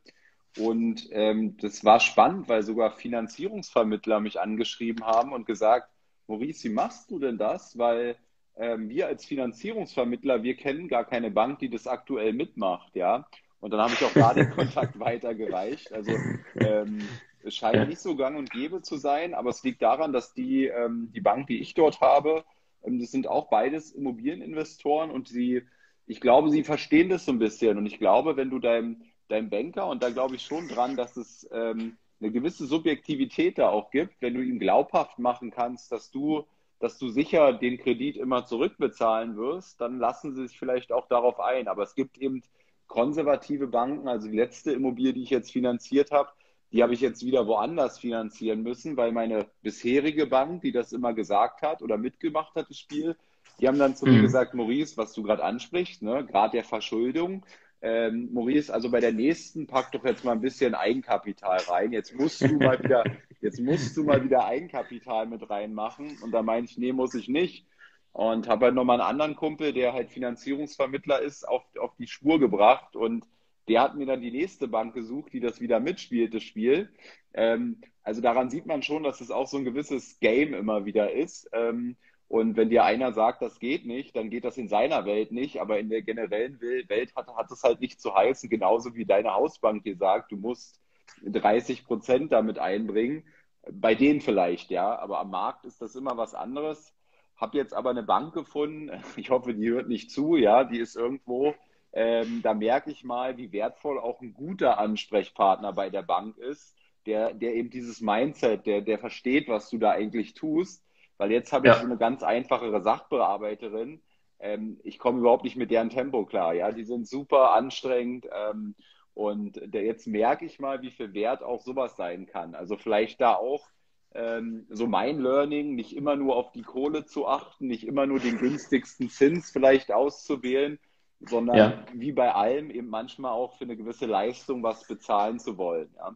Und ähm, das war spannend, weil sogar Finanzierungsvermittler mich angeschrieben haben und gesagt, Maurice, wie machst du denn das? Weil ähm, wir als Finanzierungsvermittler, wir kennen gar keine Bank, die das aktuell mitmacht, ja. Und dann habe ich auch da den Kontakt weitergereicht. Also ähm, es scheint nicht so gang und gäbe zu sein, aber es liegt daran, dass die, ähm, die Bank, die ich dort habe, das sind auch beides Immobilieninvestoren und sie, ich glaube, sie verstehen das so ein bisschen. Und ich glaube, wenn du deinem, deinem Banker, und da glaube ich schon dran, dass es ähm, eine gewisse Subjektivität da auch gibt, wenn du ihm glaubhaft machen kannst, dass du, dass du sicher den Kredit immer zurückbezahlen wirst, dann lassen sie sich vielleicht auch darauf ein. Aber es gibt eben konservative Banken, also die letzte Immobilie, die ich jetzt finanziert habe, die habe ich jetzt wieder woanders finanzieren müssen, weil meine bisherige Bank, die das immer gesagt hat oder mitgemacht hat, das Spiel, die haben dann zu mhm. mir gesagt, Maurice, was du gerade ansprichst, ne, gerade der Verschuldung, ähm, Maurice, also bei der nächsten pack doch jetzt mal ein bisschen Eigenkapital rein. Jetzt musst du mal wieder, jetzt musst du mal wieder Eigenkapital mit reinmachen. Und da meine ich, nee, muss ich nicht. Und habe halt nochmal einen anderen Kumpel, der halt Finanzierungsvermittler ist, auf, auf die Spur gebracht. Und der hat mir dann die nächste Bank gesucht, die das wieder mitspielt, das Spiel. Ähm, also daran sieht man schon, dass es auch so ein gewisses Game immer wieder ist. Ähm, und wenn dir einer sagt, das geht nicht, dann geht das in seiner Welt nicht, aber in der generellen Welt hat, hat es halt nicht zu heißen, genauso wie deine Hausbank dir sagt, du musst 30 Prozent damit einbringen. Bei denen vielleicht, ja, aber am Markt ist das immer was anderes. Hab jetzt aber eine Bank gefunden, ich hoffe, die hört nicht zu, ja, die ist irgendwo ähm, da merke ich mal, wie wertvoll auch ein guter Ansprechpartner bei der Bank ist, der, der eben dieses Mindset, der, der versteht, was du da eigentlich tust. Weil jetzt habe ich ja. so eine ganz einfachere Sachbearbeiterin. Ähm, ich komme überhaupt nicht mit deren Tempo klar. Ja, die sind super anstrengend. Ähm, und der, jetzt merke ich mal, wie viel Wert auch sowas sein kann. Also vielleicht da auch ähm, so mein Learning, nicht immer nur auf die Kohle zu achten, nicht immer nur den günstigsten Zins vielleicht auszuwählen, sondern ja. wie bei allem eben manchmal auch für eine gewisse Leistung was bezahlen zu wollen. Ja.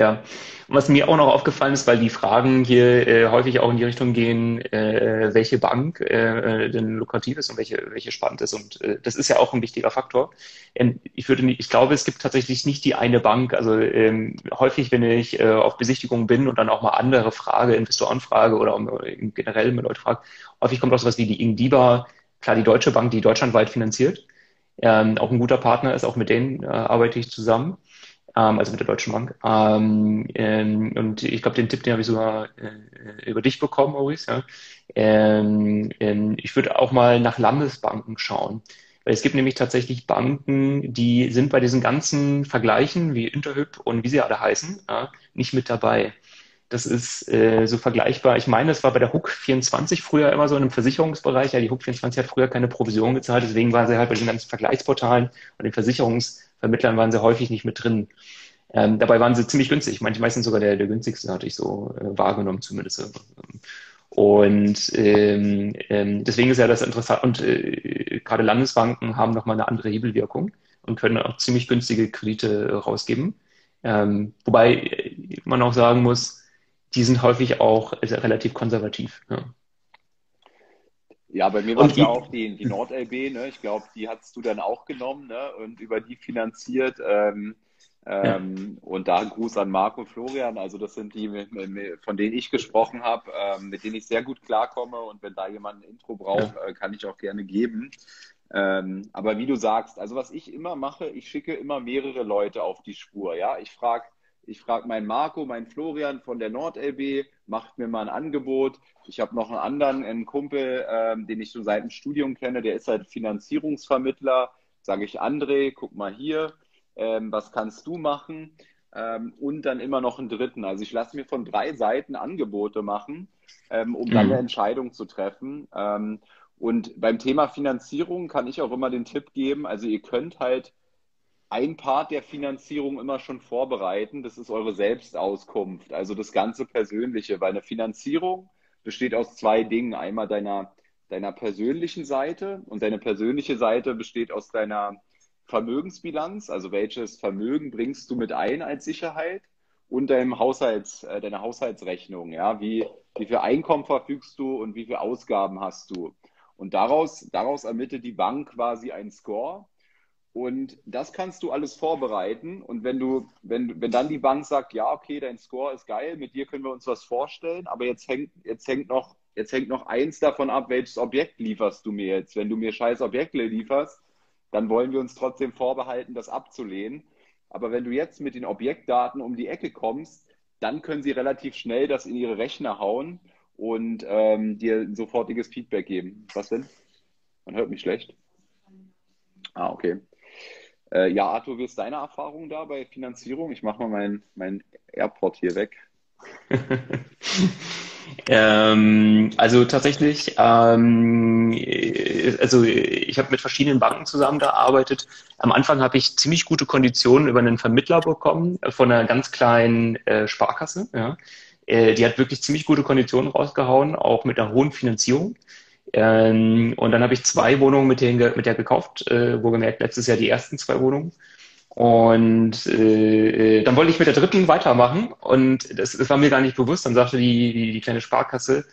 Ja, und was mir auch noch aufgefallen ist, weil die Fragen hier äh, häufig auch in die Richtung gehen, äh, welche Bank äh, äh denn lukrativ ist und welche, welche spannend ist. Und äh, das ist ja auch ein wichtiger Faktor. Ähm, ich würde nicht, ich glaube, es gibt tatsächlich nicht die eine Bank. Also ähm, häufig, wenn ich äh, auf Besichtigung bin und dann auch mal andere frage, Investoren frage oder generell mit Leute frage, häufig kommt auch sowas wie die Ingdiba, klar die Deutsche Bank, die deutschlandweit finanziert. Ähm, auch ein guter Partner ist, auch mit denen äh, arbeite ich zusammen ähm, also mit der Deutschen Bank. Ähm, ähm, und ich glaube, den Tipp, den habe ich sogar äh, über dich bekommen, Maurice. Ja. Ähm, ähm, ich würde auch mal nach Landesbanken schauen. Weil es gibt nämlich tatsächlich Banken, die sind bei diesen ganzen Vergleichen wie Interhyp und wie sie alle heißen, ja, nicht mit dabei. Das ist äh, so vergleichbar. Ich meine, es war bei der HUK 24 früher immer so in einem Versicherungsbereich. Ja, die HUK 24 hat früher keine Provision gezahlt, deswegen waren sie halt bei den ganzen Vergleichsportalen und den Versicherungsvermittlern waren sie häufig nicht mit drin. Ähm, dabei waren sie ziemlich günstig. Manche meistens sogar der, der günstigste, hatte ich so äh, wahrgenommen zumindest. Und ähm, ähm, deswegen ist ja das interessant. Und äh, gerade Landesbanken haben nochmal eine andere Hebelwirkung und können auch ziemlich günstige Kredite rausgeben. Ähm, wobei man auch sagen muss, die sind häufig auch relativ konservativ. Ja. Ja, bei mir war es ja auch die, die NordLB, ne? Ich glaube, die hast du dann auch genommen ne? und über die finanziert. Ähm, ähm, ja. Und da Gruß an Marco und Florian. Also das sind die, von denen ich gesprochen habe, ähm, mit denen ich sehr gut klarkomme. Und wenn da jemand ein Intro braucht, ja. Äh, kann ich auch gerne geben. Ähm, aber wie du sagst, also was ich immer mache, ich schicke immer mehrere Leute auf die Spur. Ja, ich frage ich frage meinen Marco, meinen Florian von der NordLB, macht mir mal ein Angebot. Ich habe noch einen anderen, einen Kumpel, ähm, den ich schon seit dem Studium kenne, der ist halt Finanzierungsvermittler. Sage ich, André, guck mal hier, ähm, was kannst du machen? Ähm, und dann immer noch einen dritten. Also ich lasse mir von drei Seiten Angebote machen, ähm, um mhm. dann eine Entscheidung zu treffen. Ähm, und beim Thema Finanzierung kann ich auch immer den Tipp geben, also ihr könnt halt ein Part der Finanzierung immer schon vorbereiten. Das ist eure Selbstauskunft, also das ganze Persönliche. Weil eine Finanzierung besteht aus zwei Dingen. Einmal deiner, deiner persönlichen Seite und deine persönliche Seite besteht aus deiner Vermögensbilanz, also welches Vermögen bringst du mit ein als Sicherheit und deinem Haushalts, äh, deiner Haushaltsrechnung. Ja? Wie, wie viel Einkommen verfügst du und wie viel Ausgaben hast du? Und daraus, daraus ermittelt die Bank quasi einen Score und das kannst du alles vorbereiten. Und wenn du, wenn, wenn dann die Bank sagt, ja, okay, dein Score ist geil, mit dir können wir uns was vorstellen, aber jetzt hängt, jetzt hängt noch, jetzt hängt noch eins davon ab, welches Objekt lieferst du mir jetzt. Wenn du mir scheiß Objekte lieferst, dann wollen wir uns trotzdem vorbehalten, das abzulehnen. Aber wenn du jetzt mit den Objektdaten um die Ecke kommst, dann können sie relativ schnell das in ihre Rechner hauen und ähm, dir sofortiges Feedback geben. Was denn? Man hört mich schlecht. Ah, okay. Äh, ja, Arthur, wie ist deine Erfahrung da bei Finanzierung? Ich mache mal meinen mein Airport hier weg. ähm, also tatsächlich, ähm, also ich habe mit verschiedenen Banken zusammengearbeitet. Am Anfang habe ich ziemlich gute Konditionen über einen Vermittler bekommen von einer ganz kleinen äh, Sparkasse. Ja. Äh, die hat wirklich ziemlich gute Konditionen rausgehauen, auch mit einer hohen Finanzierung. Ähm, und dann habe ich zwei Wohnungen mit, denen, mit der gekauft, äh, wo gemerkt, letztes Jahr die ersten zwei Wohnungen. Und äh, dann wollte ich mit der dritten weitermachen und das, das war mir gar nicht bewusst. Dann sagte die, die, die kleine Sparkasse,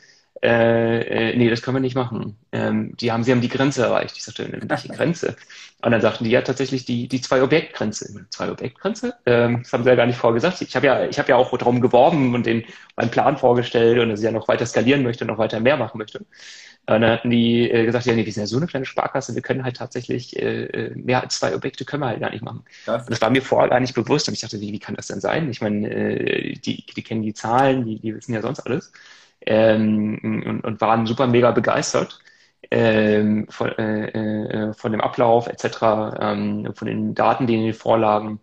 äh, äh, nee, das können wir nicht machen. Ähm, die haben, sie haben die Grenze erreicht. Ich sagte, welche Grenze? Und dann sagten die ja tatsächlich die, die zwei Objektgrenze. Zwei Objektgrenze? Ähm, das haben sie ja gar nicht vorgesagt. Ich habe ja, ich habe ja auch darum geworben und den meinen Plan vorgestellt und dass ich ja noch weiter skalieren möchte, noch weiter mehr machen möchte. Und dann hatten die äh, gesagt, ja, nee, wir sind ja so eine kleine Sparkasse, wir können halt tatsächlich äh, äh, mehr als zwei Objekte können wir halt gar nicht machen. Das, das war mir vorher gar nicht bewusst. Und ich dachte, wie, wie kann das denn sein? Ich meine, äh, die, die kennen die Zahlen, die, die wissen ja sonst alles. Ähm, und, und waren super mega begeistert ähm, von, äh, äh, von dem Ablauf etc., ähm, von den Daten, die in den Vorlagen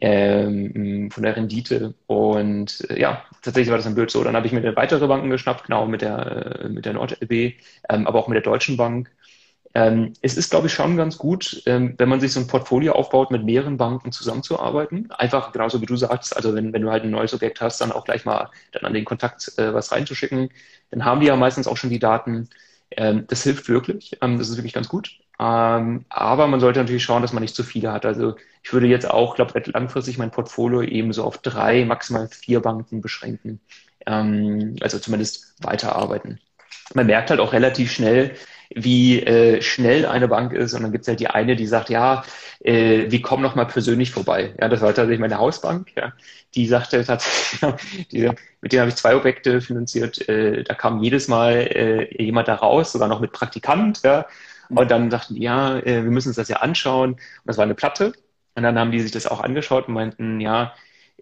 ähm, von der Rendite. Und äh, ja, tatsächlich war das ein Bild so. Dann habe ich mir weitere Banken geschnappt, genau mit der, äh, mit der NordLB, ähm, aber auch mit der Deutschen Bank. Ähm, es ist, glaube ich, schon ganz gut, ähm, wenn man sich so ein Portfolio aufbaut, mit mehreren Banken zusammenzuarbeiten. Einfach genauso wie du sagst, also wenn, wenn du halt ein neues Objekt hast, dann auch gleich mal dann an den Kontakt äh, was reinzuschicken. Dann haben die ja meistens auch schon die Daten. Ähm, das hilft wirklich. Ähm, das ist wirklich ganz gut. Ähm, aber man sollte natürlich schauen, dass man nicht zu viele hat. Also ich würde jetzt auch, glaube ich, langfristig mein Portfolio eben so auf drei, maximal vier Banken beschränken. Ähm, also zumindest weiterarbeiten. Man merkt halt auch relativ schnell, wie äh, schnell eine Bank ist. Und dann gibt es halt die eine, die sagt, ja, äh, wir kommen noch mal persönlich vorbei. Ja, das war tatsächlich meine Hausbank. Ja. Die sagte tatsächlich, die, mit denen habe ich zwei Objekte finanziert. Äh, da kam jedes Mal äh, jemand da raus, sogar noch mit Praktikant. Ja. Und dann sagten die, ja, äh, wir müssen uns das ja anschauen. Und das war eine Platte. Und dann haben die sich das auch angeschaut und meinten, ja,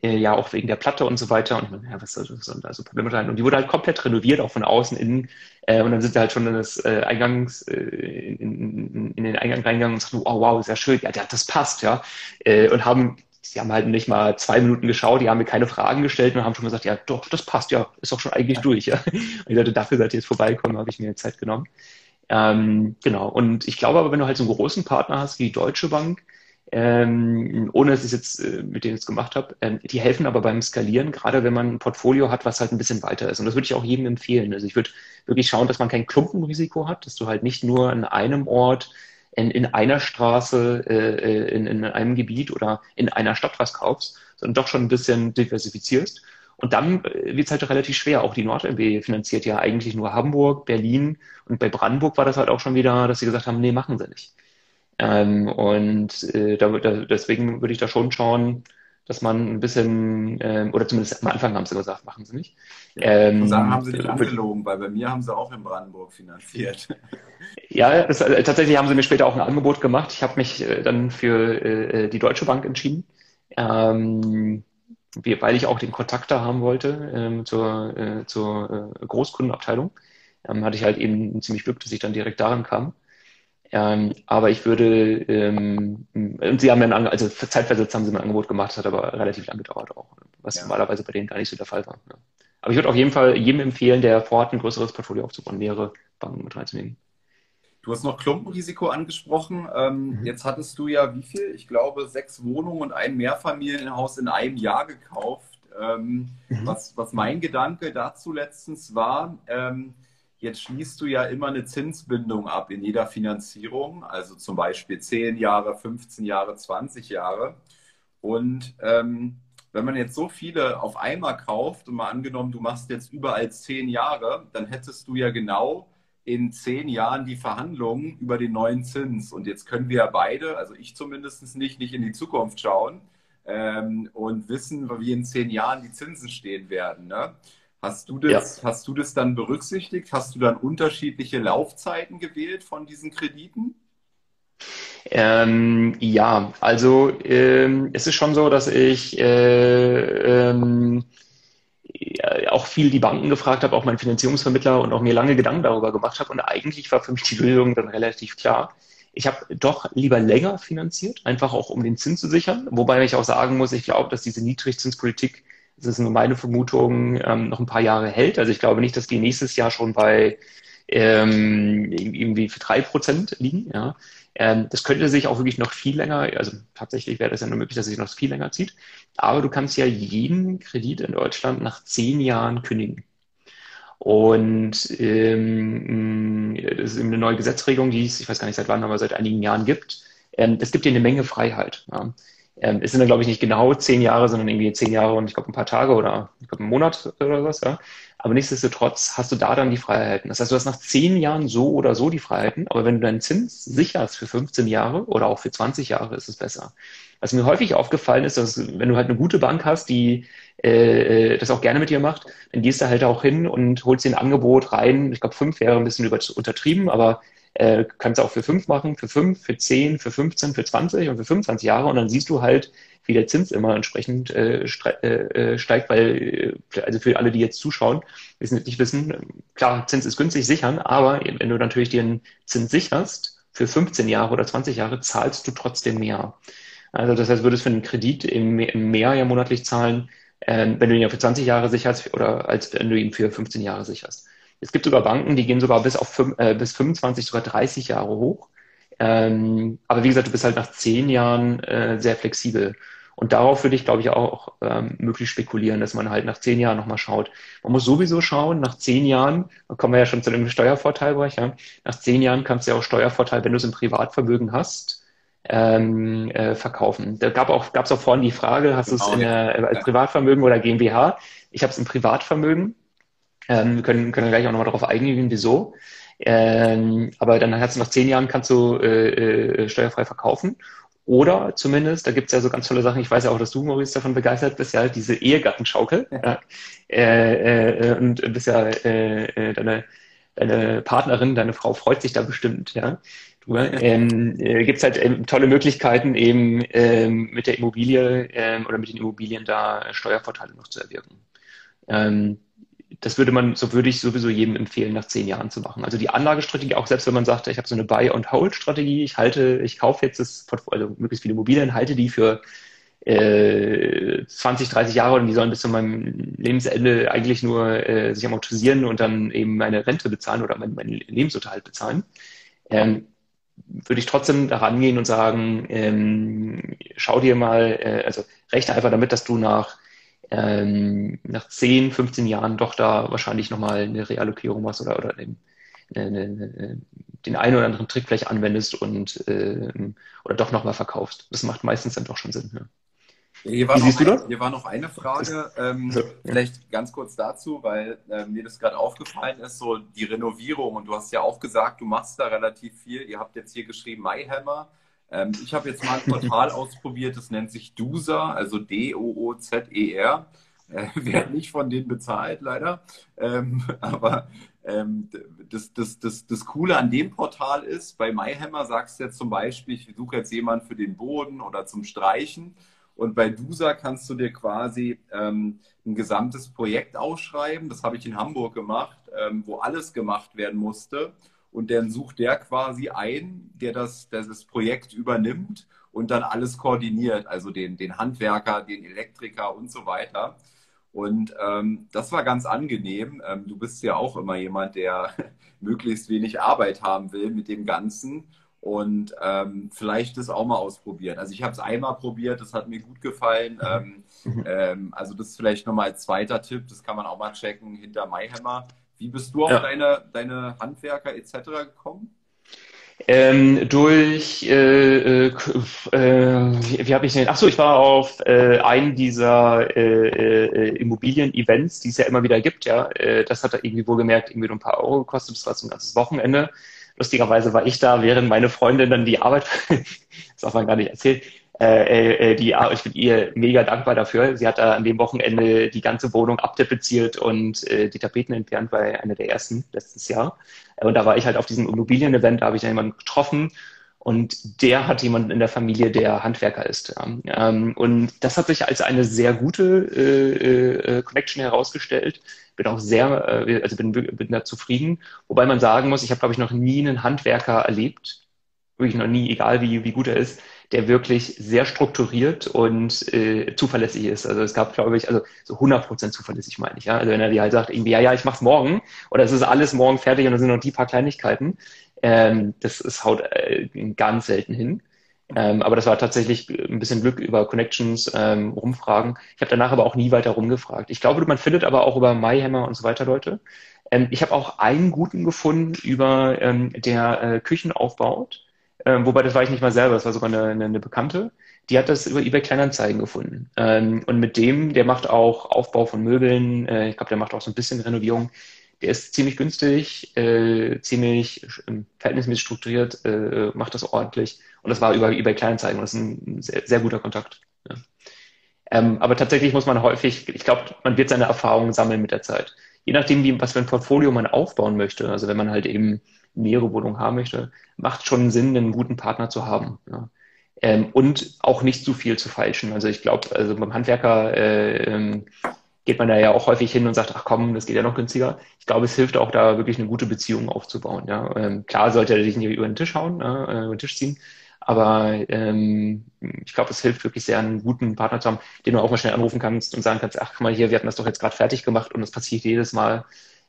äh, ja, auch wegen der Platte und so weiter. Und ich meine, ja, was soll das da so Probleme sein? Und die wurde halt komplett renoviert, auch von außen innen. Äh, und dann sind sie halt schon in das äh, Eingangs, äh, in, in, in, den Eingang reingegangen und sagten, oh wow, sehr schön, ja, das passt, ja. Äh, und haben sie haben halt nicht mal zwei Minuten geschaut, die haben mir keine Fragen gestellt und haben schon gesagt, ja, doch, das passt, ja, ist auch schon eigentlich durch, ja. Und ich sagte, dafür seid ihr jetzt vorbeigekommen, habe ich mir Zeit genommen. Ähm, genau. Und ich glaube aber, wenn du halt so einen großen Partner hast wie die Deutsche Bank, ähm, ohne dass ich es jetzt äh, mit denen jetzt gemacht habe, ähm, die helfen aber beim Skalieren, gerade wenn man ein Portfolio hat, was halt ein bisschen weiter ist. Und das würde ich auch jedem empfehlen. Also ich würde wirklich schauen, dass man kein Klumpenrisiko hat, dass du halt nicht nur an einem Ort in, in einer Straße, äh, äh in, in einem Gebiet oder in einer Stadt was kaufst, sondern doch schon ein bisschen diversifizierst. Und dann äh, wird es halt relativ schwer. Auch die NordLB finanziert ja eigentlich nur Hamburg, Berlin und bei Brandenburg war das halt auch schon wieder, dass sie gesagt haben, nee, machen sie nicht. Ähm, und äh, da, da, deswegen würde ich da schon schauen, dass man ein bisschen, ähm, oder zumindest am Anfang haben sie gesagt, machen sie nicht. Ähm, sagen, haben sie nicht angelogen, weil bei mir haben sie auch in Brandenburg finanziert. Ja, das, äh, tatsächlich haben sie mir später auch ein Angebot gemacht. Ich habe mich äh, dann für äh, die Deutsche Bank entschieden. Ähm, weil ich auch den Kontakt da haben wollte ähm, zur, äh, zur äh, Großkundenabteilung, ähm, hatte ich halt eben ziemlich Glück, dass ich dann direkt daran kam. Ähm, aber ich würde, ähm, und sie haben dann, also zeitversetzt haben sie mir ein Angebot gemacht, das hat aber relativ lang gedauert auch, was ja. normalerweise bei denen gar nicht so der Fall war. Ja. Aber ich würde auf jeden Fall jedem empfehlen, der vorhat, ein größeres Portfolio aufzubauen, mehrere Banken mit reinzunehmen. Du hast noch Klumpenrisiko angesprochen. Ähm, mhm. Jetzt hattest du ja wie viel? Ich glaube, sechs Wohnungen und ein Mehrfamilienhaus in einem Jahr gekauft. Ähm, mhm. was, was mein Gedanke dazu letztens war, ähm, jetzt schließt du ja immer eine Zinsbindung ab in jeder Finanzierung, also zum Beispiel 10 Jahre, 15 Jahre, 20 Jahre. Und ähm, wenn man jetzt so viele auf einmal kauft und mal angenommen, du machst jetzt überall 10 Jahre, dann hättest du ja genau in zehn Jahren die Verhandlungen über den neuen Zins. Und jetzt können wir ja beide, also ich zumindest nicht, nicht in die Zukunft schauen ähm, und wissen, wie in zehn Jahren die Zinsen stehen werden. Ne? Hast, du das, ja. hast du das dann berücksichtigt? Hast du dann unterschiedliche Laufzeiten gewählt von diesen Krediten? Ähm, ja, also ähm, es ist schon so, dass ich äh, ähm, auch viel die Banken gefragt habe, auch meinen Finanzierungsvermittler und auch mir lange Gedanken darüber gemacht habe. Und eigentlich war für mich die Lösung dann relativ klar. Ich habe doch lieber länger finanziert, einfach auch um den Zins zu sichern. Wobei ich auch sagen muss, ich glaube, dass diese Niedrigzinspolitik, das ist nur meine Vermutung, ähm, noch ein paar Jahre hält. Also ich glaube nicht, dass die nächstes Jahr schon bei ähm, irgendwie für drei Prozent liegen. Ja. Ähm, das könnte sich auch wirklich noch viel länger, also tatsächlich wäre das ja nur möglich, dass es sich noch viel länger zieht. Aber du kannst ja jeden Kredit in Deutschland nach zehn Jahren kündigen. Und ähm, das ist eine neue Gesetzregelung, die es, ich weiß gar nicht seit wann, aber seit einigen Jahren gibt. Ähm, es gibt dir eine Menge Freiheit. Ja. Ähm, es sind dann, glaube ich, nicht genau zehn Jahre, sondern irgendwie zehn Jahre und ich glaube ein paar Tage oder ich glaube einen Monat oder was. Ja. Aber nichtsdestotrotz hast du da dann die Freiheiten. Das heißt, du hast nach zehn Jahren so oder so die Freiheiten, aber wenn du deinen Zins sicherst für 15 Jahre oder auch für 20 Jahre, ist es besser. Was mir häufig aufgefallen ist, dass wenn du halt eine gute Bank hast, die äh, das auch gerne mit dir macht, dann gehst du halt auch hin und holst dir ein Angebot rein. Ich glaube, fünf wäre ein bisschen über, untertrieben, aber äh, kannst auch für fünf machen, für fünf, für zehn, für 15, für 20 und für 25 Jahre und dann siehst du halt, wie der Zins immer entsprechend äh, äh, äh, steigt, weil, äh, also für alle, die jetzt zuschauen, wissen nicht wissen, klar, Zins ist günstig sichern, aber wenn du natürlich den Zins sicherst, für 15 Jahre oder 20 Jahre zahlst du trotzdem mehr. Also das heißt, würdest für einen Kredit im, im Mehr ja monatlich zahlen, äh, wenn du ihn ja für 20 Jahre sicherst oder als wenn du ihn für 15 Jahre sicherst. Es gibt sogar Banken, die gehen sogar bis auf äh, bis 25, sogar 30 Jahre hoch. Ähm, aber wie gesagt, du bist halt nach zehn Jahren äh, sehr flexibel. Und darauf würde ich, glaube ich, auch ähm, möglich spekulieren, dass man halt nach zehn Jahren nochmal schaut. Man muss sowieso schauen, nach zehn Jahren, da kommen wir ja schon zu dem Steuervorteilbereich, ja, nach zehn Jahren kannst du ja auch Steuervorteil, wenn du es im Privatvermögen hast, ähm, äh, verkaufen. Da gab auch, gab es auch vorhin die Frage, hast du es in äh, als Privatvermögen oder GmbH? Ich habe es im Privatvermögen. Ähm, wir können, können gleich auch nochmal darauf eingehen, wieso. Ähm, aber dann hast du nach zehn Jahren kannst du äh, äh, steuerfrei verkaufen. Oder zumindest, da gibt es ja so ganz tolle Sachen, ich weiß ja auch, dass du, Maurice, davon begeistert bist, ja, diese Ehegattenschaukel. Ja. Äh, äh, und bist ja äh, äh, deine, deine Partnerin, deine Frau freut sich da bestimmt, ja. Du, ähm, äh, gibt es halt ähm, tolle Möglichkeiten, eben ähm, mit der Immobilie ähm, oder mit den Immobilien da Steuervorteile noch zu erwirken. Ähm, das würde man, so würde ich sowieso jedem empfehlen, nach zehn Jahren zu machen. Also die Anlagestrategie, auch selbst wenn man sagt, ich habe so eine Buy-and-Hold-Strategie, ich halte, ich kaufe jetzt das Portfolio, also möglichst viele Immobilien, halte die für äh, 20, 30 Jahre und die sollen bis zu meinem Lebensende eigentlich nur äh, sich amortisieren und dann eben meine Rente bezahlen oder meinen mein Lebensunterhalt bezahlen. Ähm, würde ich trotzdem daran gehen und sagen, ähm, schau dir mal, äh, also rechne einfach damit, dass du nach ähm, nach 10, 15 Jahren doch da wahrscheinlich nochmal eine Reallokierung machst oder, oder den, eine, den einen oder anderen Trick vielleicht anwendest und äh, oder doch nochmal verkaufst. Das macht meistens dann doch schon Sinn. Ja. Hier war, Wie siehst du das? hier war noch eine Frage, ähm, ja. vielleicht ganz kurz dazu, weil äh, mir das gerade aufgefallen ist, so die Renovierung und du hast ja auch gesagt, du machst da relativ viel. Ihr habt jetzt hier geschrieben MyHammer. Ähm, ich habe jetzt mal ein Portal ausprobiert, das nennt sich Doozer, also D-O-O-Z-E-R. Äh, Wird nicht von denen bezahlt, leider. Ähm, aber ähm, das, das, das, das Coole an dem Portal ist, bei MyHammer sagst du jetzt zum Beispiel, ich suche jetzt jemanden für den Boden oder zum Streichen. Und bei DUSA kannst du dir quasi ähm, ein gesamtes Projekt ausschreiben. Das habe ich in Hamburg gemacht, ähm, wo alles gemacht werden musste und dann sucht der quasi ein, der das, der das Projekt übernimmt und dann alles koordiniert, also den, den Handwerker, den Elektriker und so weiter. Und ähm, das war ganz angenehm. Ähm, du bist ja auch immer jemand, der möglichst wenig Arbeit haben will mit dem Ganzen und ähm, vielleicht das auch mal ausprobieren. Also ich habe es einmal probiert, das hat mir gut gefallen. Ähm, mhm. ähm, also das ist vielleicht nochmal als zweiter Tipp, das kann man auch mal checken hinter MyHammer. Wie bist du auf ja. deine, deine Handwerker etc. gekommen? Ähm, durch, äh, äh, wie, wie habe ich denn? Achso, ich war auf äh, einen dieser äh, äh, Immobilien-Events, die es ja immer wieder gibt. Ja, äh, das hat er irgendwie wohl gemerkt, irgendwie nur ein paar Euro gekostet. Das war so ein ganzes Wochenende. Lustigerweise war ich da, während meine Freundin dann die Arbeit, das darf man gar nicht erzählen, äh, äh, die, ich bin ihr mega dankbar dafür. Sie hat da an dem Wochenende die ganze Wohnung abtapeziert und äh, die Tapeten entfernt, weil einer der ersten letztes Jahr. Und da war ich halt auf diesem Immobilien-Event, da habe ich jemanden getroffen und der hat jemanden in der Familie, der Handwerker ist. Ähm, und das hat sich als eine sehr gute äh, äh, Connection herausgestellt. Bin auch sehr, äh, also bin, bin da zufrieden. Wobei man sagen muss, ich habe, glaube ich, noch nie einen Handwerker erlebt, wirklich noch nie, egal wie, wie gut er ist, der wirklich sehr strukturiert und äh, zuverlässig ist. Also es gab, glaube ich, also so 100 Prozent zuverlässig meine ich. Ja? Also wenn er dir halt sagt, irgendwie, ja, ja, ich mach's morgen oder es ist alles morgen fertig und da sind noch die paar Kleinigkeiten, ähm, das ist haut äh, ganz selten hin. Ähm, aber das war tatsächlich ein bisschen Glück über Connections, ähm, Rumfragen. Ich habe danach aber auch nie weiter rumgefragt. Ich glaube, man findet aber auch über MyHammer und so weiter Leute. Ähm, ich habe auch einen guten gefunden über ähm, der äh, Küchen aufbaut. Ähm, wobei das war ich nicht mal selber, das war sogar eine, eine, eine Bekannte. Die hat das über eBay Kleinanzeigen gefunden. Ähm, und mit dem, der macht auch Aufbau von Möbeln, äh, ich glaube, der macht auch so ein bisschen Renovierung. Der ist ziemlich günstig, äh, ziemlich äh, verhältnismäßig strukturiert, äh, macht das ordentlich. Und das war über eBay Kleinanzeigen. Das ist ein sehr, sehr guter Kontakt. Ja. Ähm, aber tatsächlich muss man häufig, ich glaube, man wird seine Erfahrungen sammeln mit der Zeit. Je nachdem, wie, was für ein Portfolio man aufbauen möchte. Also wenn man halt eben mehrere Wohnungen haben möchte, macht schon Sinn, einen guten Partner zu haben. Ja. Ähm, und auch nicht zu viel zu falschen. Also ich glaube, also beim Handwerker äh, ähm, geht man da ja auch häufig hin und sagt, ach komm, das geht ja noch günstiger. Ich glaube, es hilft auch da wirklich eine gute Beziehung aufzubauen. Ja. Ähm, klar sollte er dich nicht über den Tisch hauen, ja, äh, über den Tisch ziehen, aber ähm, ich glaube, es hilft wirklich sehr, einen guten Partner zu haben, den du auch mal schnell anrufen kannst und sagen kannst, ach guck mal hier, wir hatten das doch jetzt gerade fertig gemacht und das passiert jedes Mal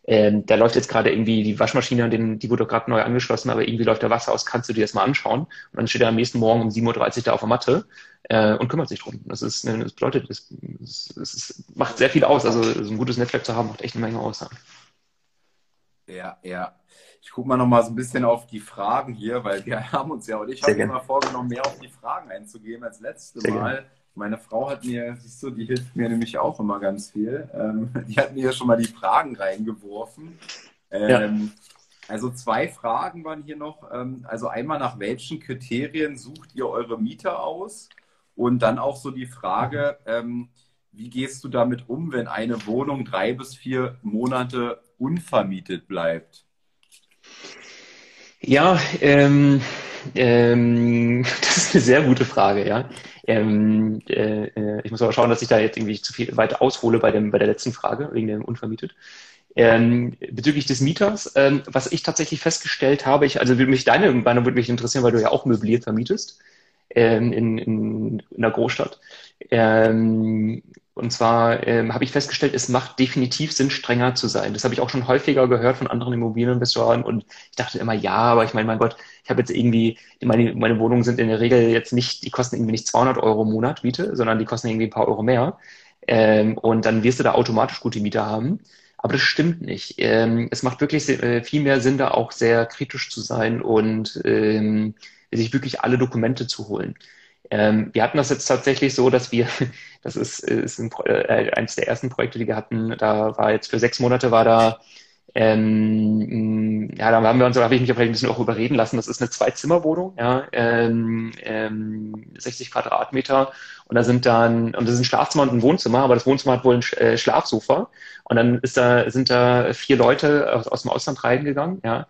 ähm, da läuft jetzt gerade irgendwie die Waschmaschine, den, die wurde gerade neu angeschlossen, aber irgendwie läuft da Wasser aus, kannst du dir das mal anschauen? Und dann steht er am nächsten Morgen um 7.30 Uhr da auf der Matte äh, und kümmert sich drum. Das ist, das bedeutet, das, das, das macht sehr viel aus. Also so ein gutes Netzwerk zu haben, macht echt eine Menge aus. Ja, ja. Ich gucke mal noch mal so ein bisschen auf die Fragen hier, weil wir haben uns ja, und ich habe immer vorgenommen, mehr auf die Fragen einzugehen als letzte Sehr Mal. Gerne. Meine Frau hat mir, siehst du, die hilft mir nämlich auch immer ganz viel. Ähm, die hat mir ja schon mal die Fragen reingeworfen. Ähm, ja. Also zwei Fragen waren hier noch. Ähm, also einmal nach welchen Kriterien sucht ihr eure Mieter aus? Und dann auch so die Frage, ähm, wie gehst du damit um, wenn eine Wohnung drei bis vier Monate unvermietet bleibt? Ja, ähm, ähm, das ist eine sehr gute Frage, ja. Ähm, äh, äh, ich muss aber schauen, dass ich da jetzt irgendwie zu viel weiter aushole bei, dem, bei der letzten Frage, wegen dem unvermietet. Ähm, bezüglich des Mieters, ähm, was ich tatsächlich festgestellt habe, ich, also würde mich deine Meinung würde mich interessieren, weil du ja auch möbliert vermietest ähm, in, in, in der Großstadt. Ähm, und zwar ähm, habe ich festgestellt, es macht definitiv Sinn, strenger zu sein. Das habe ich auch schon häufiger gehört von anderen Immobilieninvestoren und ich dachte immer, ja, aber ich meine, mein Gott, ich habe jetzt irgendwie, meine, meine Wohnungen sind in der Regel jetzt nicht, die kosten irgendwie nicht 200 Euro im Monat Miete, sondern die kosten irgendwie ein paar Euro mehr. Ähm, und dann wirst du da automatisch gute Mieter haben. Aber das stimmt nicht. Ähm, es macht wirklich äh, viel mehr Sinn, da auch sehr kritisch zu sein und ähm, sich wirklich alle Dokumente zu holen. Ähm, wir hatten das jetzt tatsächlich so, dass wir, das ist, ist ein, äh, eines der ersten Projekte, die wir hatten, da war jetzt für sechs Monate war da, ähm, ja, da haben wir uns, da habe ich mich vielleicht ein bisschen auch überreden lassen. Das ist eine Zwei-Zimmer-Wohnung, ja, ähm, ähm, 60 Quadratmeter. Und da sind dann, und das ist ein Schlafzimmer und ein Wohnzimmer, aber das Wohnzimmer hat wohl ein äh, Schlafsofa. Und dann ist da, sind da vier Leute aus, aus dem Ausland reingegangen, ja,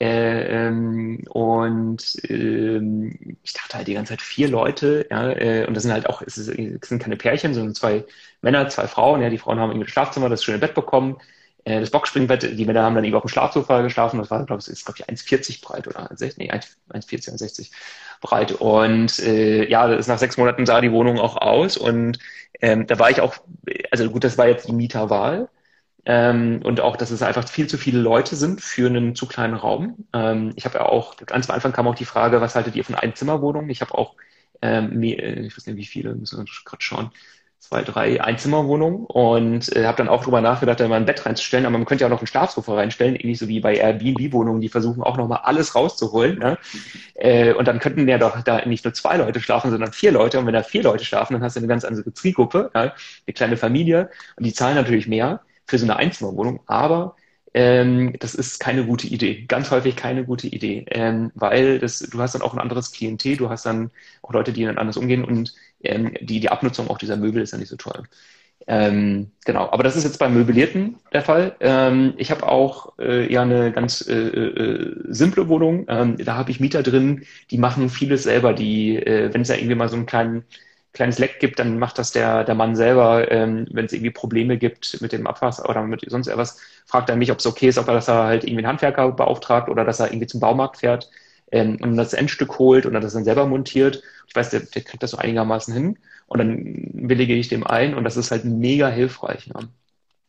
äh, ähm, und ähm, ich dachte halt die ganze Zeit vier Leute, ja, äh, und das sind halt auch, es, ist, es, sind keine Pärchen, sondern zwei Männer, zwei Frauen, ja, die Frauen haben irgendwie ein Schlafzimmer, das schöne Bett bekommen, äh, das Boxspringbett, die Männer haben dann eben auf dem Schlafsofa geschlafen, das war, glaube ich, ist, ich, 1,40 breit oder 60, nee, 1,40, 1,60 breit. Und äh, ja, das nach sechs Monaten sah die Wohnung auch aus und ähm, da war ich auch, also gut, das war jetzt die Mieterwahl. Ähm, und auch, dass es einfach viel zu viele Leute sind für einen zu kleinen Raum. Ähm, ich habe ja auch, ganz am Anfang kam auch die Frage, was haltet ihr von Einzimmerwohnungen? Ich habe auch, ähm, äh, ich weiß nicht, wie viele, müssen wir gerade schauen, zwei, drei Einzimmerwohnungen und äh, habe dann auch drüber nachgedacht, da mal ein Bett reinzustellen, aber man könnte ja auch noch ein Schlafsofa reinstellen, ähnlich so wie bei Airbnb-Wohnungen, die versuchen auch nochmal alles rauszuholen. Ne? Äh, und dann könnten ja doch da nicht nur zwei Leute schlafen, sondern vier Leute. Und wenn da vier Leute schlafen, dann hast du eine ganz andere Zielgruppe, ja? eine kleine Familie und die zahlen natürlich mehr für so eine Einzimmerwohnung, aber ähm, das ist keine gute Idee. Ganz häufig keine gute Idee, ähm, weil das, du hast dann auch ein anderes Klientel, du hast dann auch Leute, die dann anders umgehen und ähm, die, die Abnutzung auch dieser Möbel ist dann nicht so toll. Ähm, genau, aber das ist jetzt beim Möblierten der Fall. Ähm, ich habe auch äh, ja eine ganz äh, äh, simple Wohnung. Ähm, da habe ich Mieter drin, die machen vieles selber. Die, äh, wenn es ja irgendwie mal so einen kleinen kleines Leck gibt, dann macht das der, der Mann selber. Ähm, wenn es irgendwie Probleme gibt mit dem Abwasser oder mit sonst etwas, fragt er mich, ob es okay ist, ob er, dass er halt irgendwie einen Handwerker beauftragt oder dass er irgendwie zum Baumarkt fährt ähm, und das Endstück holt und das dann selber montiert. Ich weiß, der, der kriegt das so einigermaßen hin und dann willige ich dem ein und das ist halt mega hilfreich. Ja.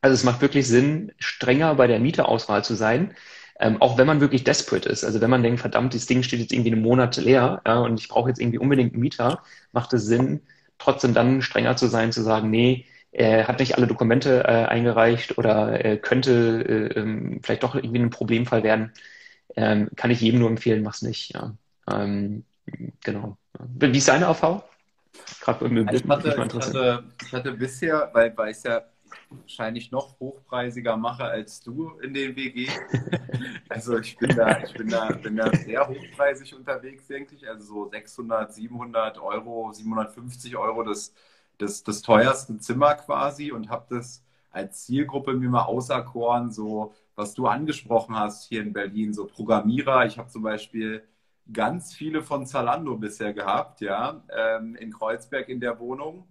Also es macht wirklich Sinn, strenger bei der Mieterauswahl zu sein, ähm, auch wenn man wirklich desperate ist, also wenn man denkt, verdammt, das Ding steht jetzt irgendwie eine Monate leer ja, und ich brauche jetzt irgendwie unbedingt einen Mieter, macht es Sinn, trotzdem dann strenger zu sein, zu sagen, nee, er hat nicht alle Dokumente äh, eingereicht oder äh, könnte äh, ähm, vielleicht doch irgendwie ein Problemfall werden, ähm, kann ich jedem nur empfehlen, mach's nicht. Ja. Ähm, genau. Wie ist deine Erfahrung? Gerade im Bild, ich, hatte, ich, hatte, ich hatte bisher, weil, weil ich ja wahrscheinlich noch hochpreisiger mache als du in den WG. also ich bin da, ich bin da, bin da sehr hochpreisig unterwegs, denke ich. Also so 600, 700 Euro, 750 Euro das, das, das teuerste Zimmer quasi und habe das als Zielgruppe mir mal auserkoren, so was du angesprochen hast hier in Berlin, so Programmierer. Ich habe zum Beispiel ganz viele von Zalando bisher gehabt, ja, ähm, in Kreuzberg in der Wohnung.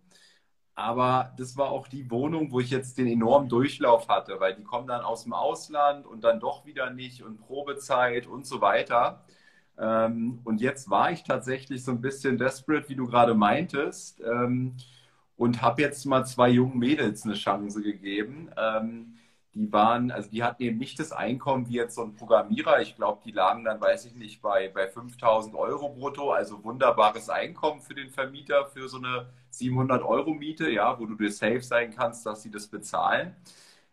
Aber das war auch die Wohnung, wo ich jetzt den enormen Durchlauf hatte, weil die kommen dann aus dem Ausland und dann doch wieder nicht und Probezeit und so weiter. Ähm, und jetzt war ich tatsächlich so ein bisschen desperate, wie du gerade meintest, ähm, und habe jetzt mal zwei jungen Mädels eine Chance gegeben. Die waren, also die hatten eben nicht das Einkommen wie jetzt so ein Programmierer. Ich glaube, die lagen dann, weiß ich nicht, bei, bei 5000 Euro brutto. Also wunderbares Einkommen für den Vermieter für so eine 700 Euro Miete, ja, wo du dir safe sein kannst, dass sie das bezahlen.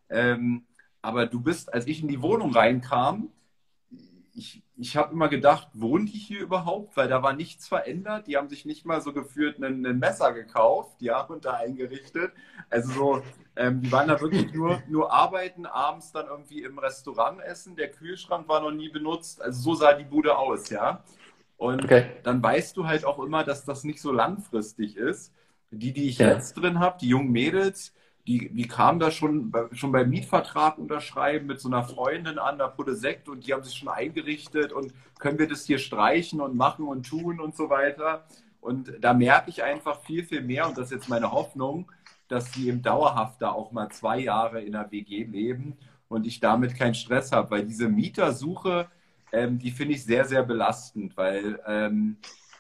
Ähm, aber du bist, als ich in die Wohnung reinkam, ich, ich habe immer gedacht, wohnen die hier überhaupt? Weil da war nichts verändert. Die haben sich nicht mal so geführt ein Messer gekauft, ja, und da eingerichtet. Also so, ähm, die waren da wirklich nur, nur arbeiten, abends dann irgendwie im Restaurant essen. Der Kühlschrank war noch nie benutzt. Also so sah die Bude aus, ja. Und okay. dann weißt du halt auch immer, dass das nicht so langfristig ist. Die, die ich ja. jetzt drin habe, die jungen Mädels, die, die kamen da schon, schon beim Mietvertrag unterschreiben mit so einer Freundin an, der Pulle Sekt und die haben sich schon eingerichtet und können wir das hier streichen und machen und tun und so weiter. Und da merke ich einfach viel, viel mehr und das ist jetzt meine Hoffnung, dass sie eben dauerhaft da auch mal zwei Jahre in der WG leben und ich damit keinen Stress habe, weil diese Mietersuche, ähm, die finde ich sehr, sehr belastend, weil ähm,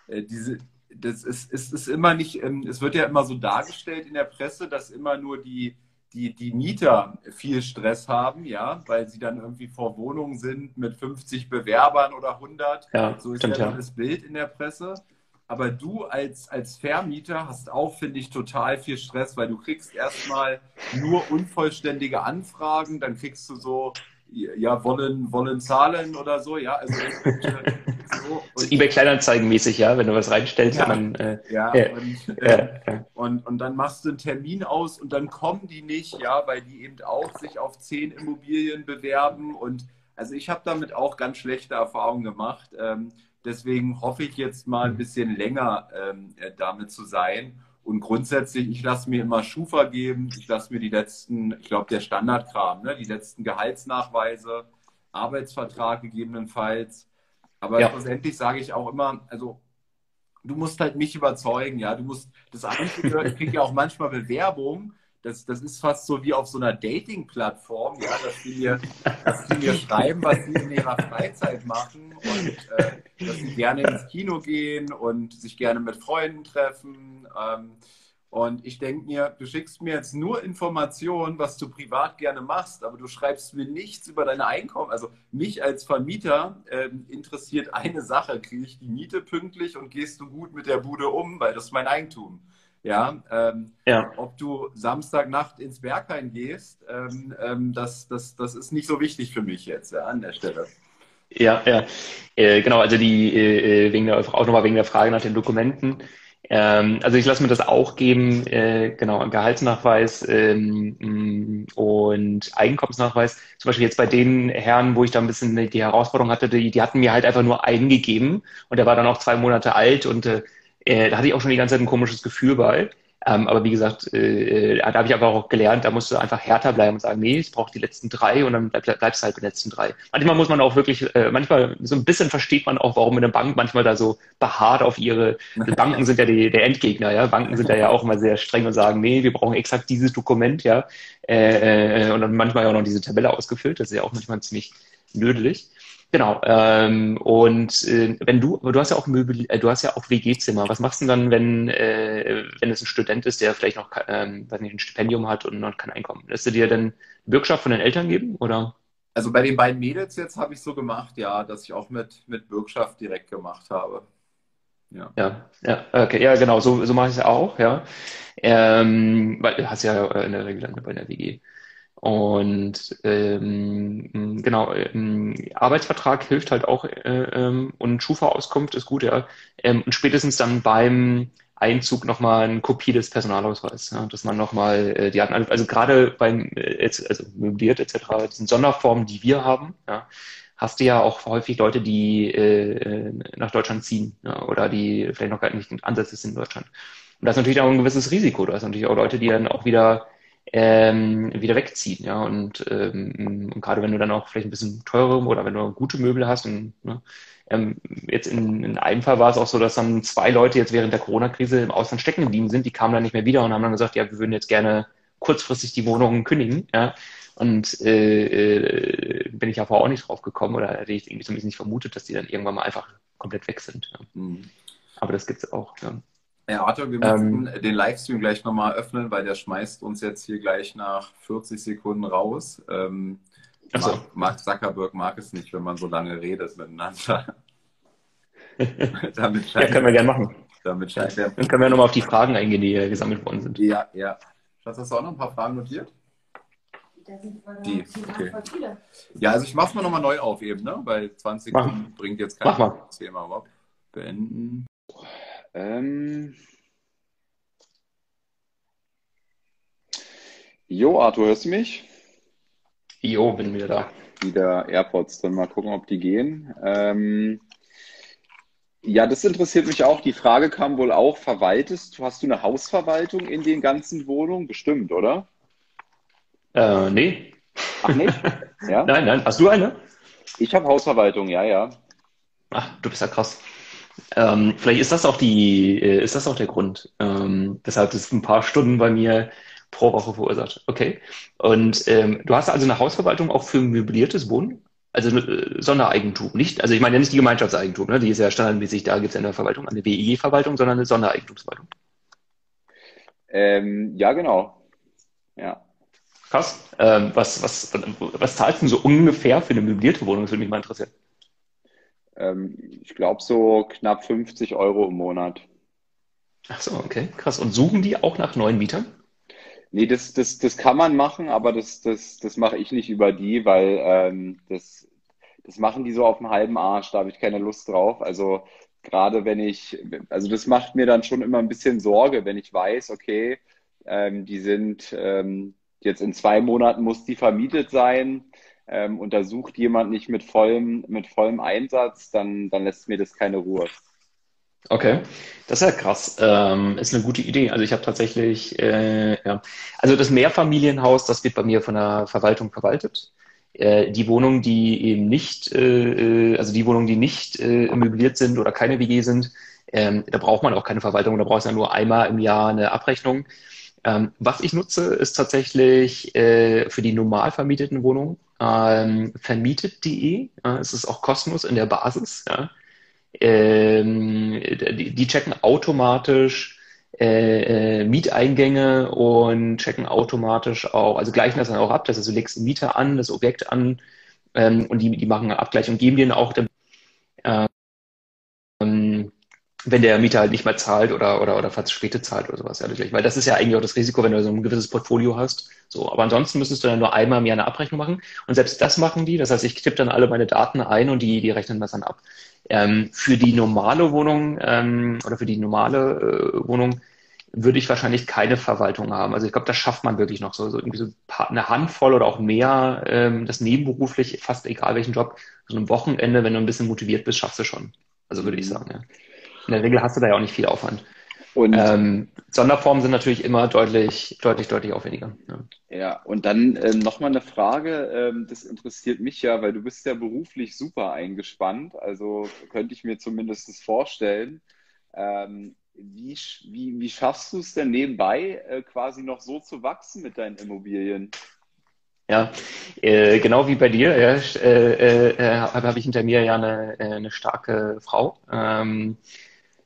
äh, diese, das ist, ist, ist immer nicht, ähm, es wird ja immer so dargestellt in der Presse, dass immer nur die, die, die Mieter viel Stress haben, ja, weil sie dann irgendwie vor Wohnungen sind mit 50 Bewerbern oder 100. Ja, so ist stimmt, ja das Bild in der Presse. Aber du als, als Vermieter hast auch, finde ich, total viel Stress, weil du kriegst erstmal nur unvollständige Anfragen, dann kriegst du so, ja, wollen, wollen zahlen oder so, ja. Also so. so eBay Kleinanzeigen mäßig, ja, wenn du was reinstellst, ja, dann äh, ja, ja, und, äh, ja, Und, und dann machst du einen Termin aus und dann kommen die nicht, ja, weil die eben auch sich auf zehn Immobilien bewerben und also ich habe damit auch ganz schlechte Erfahrungen gemacht. Ähm, deswegen hoffe ich jetzt mal ein bisschen länger ähm, äh, damit zu sein. Und grundsätzlich, ich lasse mir immer Schufa geben, ich lasse mir die letzten, ich glaube, der Standardkram, ne, die letzten Gehaltsnachweise, Arbeitsvertrag gegebenenfalls. Aber ja. schlussendlich sage ich auch immer, also du musst halt mich überzeugen, ja. Du musst das andere, ich kriege ja auch manchmal Bewerbung. Das, das ist fast so wie auf so einer Dating-Plattform, ja, dass die, mir, dass die mir schreiben, was sie in ihrer Freizeit machen und äh, dass sie gerne ins Kino gehen und sich gerne mit Freunden treffen. Ähm, und ich denke mir, du schickst mir jetzt nur Informationen, was du privat gerne machst, aber du schreibst mir nichts über deine Einkommen. Also mich als Vermieter ähm, interessiert eine Sache. Kriege ich die Miete pünktlich und gehst du gut mit der Bude um, weil das ist mein Eigentum. Ja, ähm, ja. ob du Samstagnacht ins Berghain gehst, ähm, ähm, das, das, das ist nicht so wichtig für mich jetzt ja, an der Stelle. Ja, ja. Äh, genau, also die äh, äh wegen der, auch nochmal wegen der Frage nach den Dokumenten. Ähm, also ich lasse mir das auch geben, äh, genau, Gehaltsnachweis ähm, und Einkommensnachweis. Zum Beispiel jetzt bei den Herren, wo ich da ein bisschen die Herausforderung hatte, die, die hatten mir halt einfach nur eingegeben und der war dann auch zwei Monate alt und äh, äh da hatte ich auch schon die ganze Zeit ein komisches Gefühl bei. Ähm, aber wie gesagt, äh, äh, da habe ich aber auch gelernt, da musst du einfach härter bleiben und sagen, nee, ich brauche die letzten drei und dann bleib, bleibst du halt bei den letzten drei. Manchmal muss man auch wirklich, äh, manchmal so ein bisschen versteht man auch, warum eine Bank manchmal da so beharrt auf ihre, Banken sind ja die, der Endgegner, ja. Banken sind da ja auch immer sehr streng und sagen, nee, wir brauchen exakt dieses Dokument, ja. Äh, äh, und dann manchmal auch noch diese Tabelle ausgefüllt, das ist ja auch manchmal ziemlich nödelig. Genau. Ähm, und äh, wenn du, du hast ja auch Möbel, äh, du hast ja auch WG-Zimmer. Was machst du denn dann, wenn äh, wenn es ein Student ist, der vielleicht noch ähm, weiß nicht, ein Stipendium hat und noch kein Einkommen? Lässt du dir dann Bürgschaft von den Eltern geben oder? Also bei den beiden Mädels jetzt habe ich so gemacht, ja, dass ich auch mit mit Bürgschaft direkt gemacht habe. Ja. ja, ja, okay, ja, genau, so, so mache ich es auch, ja. Ähm, weil du hast ja in der Regel dann bei der WG. Und ähm, genau, ähm, Arbeitsvertrag hilft halt auch äh, ähm, und Schufa-Auskunft ist gut, ja. Ähm, und spätestens dann beim Einzug nochmal eine Kopie des Personalausweises, ja, dass man nochmal äh, die hatten, also gerade beim äh, also möbliert etc., diesen Sonderformen, die wir haben, ja, hast du ja auch häufig Leute, die äh, nach Deutschland ziehen ja, oder die vielleicht noch gar nicht Ansätze sind in Deutschland. Und das ist natürlich auch ein gewisses Risiko. Du hast natürlich auch Leute, die dann auch wieder ähm, wieder wegziehen. Ja, und, ähm, und gerade wenn du dann auch vielleicht ein bisschen teure oder wenn du gute Möbel hast und ne, ähm, jetzt in, in einem Fall war es auch so, dass dann zwei Leute jetzt während der Corona-Krise im Ausland stecken geblieben sind, die kamen dann nicht mehr wieder und haben dann gesagt, ja, wir würden jetzt gerne kurzfristig die Wohnungen kündigen, ja. Und äh, äh, bin ich aber auch nicht drauf gekommen oder hätte ich irgendwie zumindest nicht vermutet, dass die dann irgendwann mal einfach komplett weg sind. Ja. Mhm. Aber das gibt's auch, ja. Herr Arthur, wir müssen ähm, den Livestream gleich nochmal öffnen, weil der schmeißt uns jetzt hier gleich nach 40 Sekunden raus. Ähm, so. Mark Zuckerberg mag es nicht, wenn man so lange redet miteinander. damit ja, können wir gerne machen. Damit scheint ja, Dann können wir nochmal auf die Fragen eingehen, die gesammelt worden sind. Ja, ja. Schatz, hast du auch noch ein paar Fragen notiert? Die, okay. Ja, also ich mach's mal nochmal neu auf eben, ne? Weil 20 Sekunden bringt jetzt kein Thema. Rob. Beenden. Ähm. Jo, Arthur, hörst du mich? Jo, bin wieder da. Wieder AirPods drin, mal gucken, ob die gehen. Ähm, ja, das interessiert mich auch. Die Frage kam wohl auch, verwaltest du, hast du eine Hausverwaltung in den ganzen Wohnungen? Bestimmt, oder? Äh, nee. Ach nicht? Ja? nein, nein. Hast du eine? Ich habe Hausverwaltung, ja, ja. Ach, du bist ja krass. Ähm, vielleicht ist das auch die, äh, ist das auch der Grund, ähm, weshalb das ein paar Stunden bei mir pro Woche verursacht. Okay. Und ähm, du hast also eine Hausverwaltung auch für möbliertes Wohnen? Also äh, Sondereigentum, nicht? Also ich meine ja nicht die Gemeinschaftseigentum, ne? die ist ja standardmäßig, da gibt es ja eine Verwaltung, eine WEG-Verwaltung, sondern eine Sondereigentumsverwaltung. Ähm, ja, genau. Ja. Krass. Ähm, was, was, was zahlst du so ungefähr für eine möblierte Wohnung? Das würde mich mal interessieren. Ähm, ich glaube so knapp 50 Euro im Monat. Ach so, okay, krass. Und suchen die auch nach neuen Mietern? Nee, das, das, das kann man machen, aber das, das, das mache ich nicht über die, weil ähm, das, das machen die so auf dem halben Arsch, da habe ich keine Lust drauf. Also gerade wenn ich, also das macht mir dann schon immer ein bisschen Sorge, wenn ich weiß, okay, ähm, die sind ähm, jetzt in zwei Monaten muss die vermietet sein ähm, und da sucht jemand nicht mit vollem, mit vollem Einsatz, dann, dann lässt mir das keine Ruhe. Okay, das ist ja krass. Ähm, ist eine gute Idee. Also ich habe tatsächlich, äh, ja, also das Mehrfamilienhaus, das wird bei mir von der Verwaltung verwaltet. Äh, die Wohnungen, die eben nicht, äh, äh also die Wohnungen, die nicht äh, möbliert sind oder keine WG sind, ähm, da braucht man auch keine Verwaltung, da braucht man ja nur einmal im Jahr eine Abrechnung. Ähm, was ich nutze, ist tatsächlich äh, für die normal vermieteten Wohnungen ähm, vermietet.de. Äh, es ist auch kostenlos in der Basis. Ja. Ähm, die, die, checken automatisch äh, äh, Mieteingänge und checken automatisch auch, also gleichen das dann auch ab. Das heißt, du legst den Mieter an, das Objekt an ähm, und die, die machen einen Abgleich und geben dir auch ähm, wenn der Mieter halt nicht mehr zahlt oder, oder, oder verspätet zahlt oder sowas. Ja, Weil das ist ja eigentlich auch das Risiko, wenn du so ein gewisses Portfolio hast. So, aber ansonsten müsstest du dann nur einmal im Jahr eine Abrechnung machen. Und selbst das machen die. Das heißt, ich tippe dann alle meine Daten ein und die, die rechnen das dann ab. Ähm, für die normale Wohnung ähm, oder für die normale äh, Wohnung würde ich wahrscheinlich keine Verwaltung haben. Also ich glaube, das schafft man wirklich noch so, so irgendwie so eine Handvoll oder auch mehr, ähm, das nebenberuflich, fast egal welchen Job, so ein Wochenende, wenn du ein bisschen motiviert bist, schaffst du schon. Also würde ich sagen, ja. In der Regel hast du da ja auch nicht viel Aufwand. Und ähm, Sonderformen sind natürlich immer deutlich, deutlich, deutlich aufwendiger. Ja, ja und dann äh, nochmal eine Frage, ähm, das interessiert mich ja, weil du bist ja beruflich super eingespannt, also könnte ich mir zumindest vorstellen. Ähm, wie, wie, wie schaffst du es denn nebenbei äh, quasi noch so zu wachsen mit deinen Immobilien? Ja, äh, genau wie bei dir ja, äh, äh, habe hab ich hinter mir ja eine, äh, eine starke Frau. Ähm,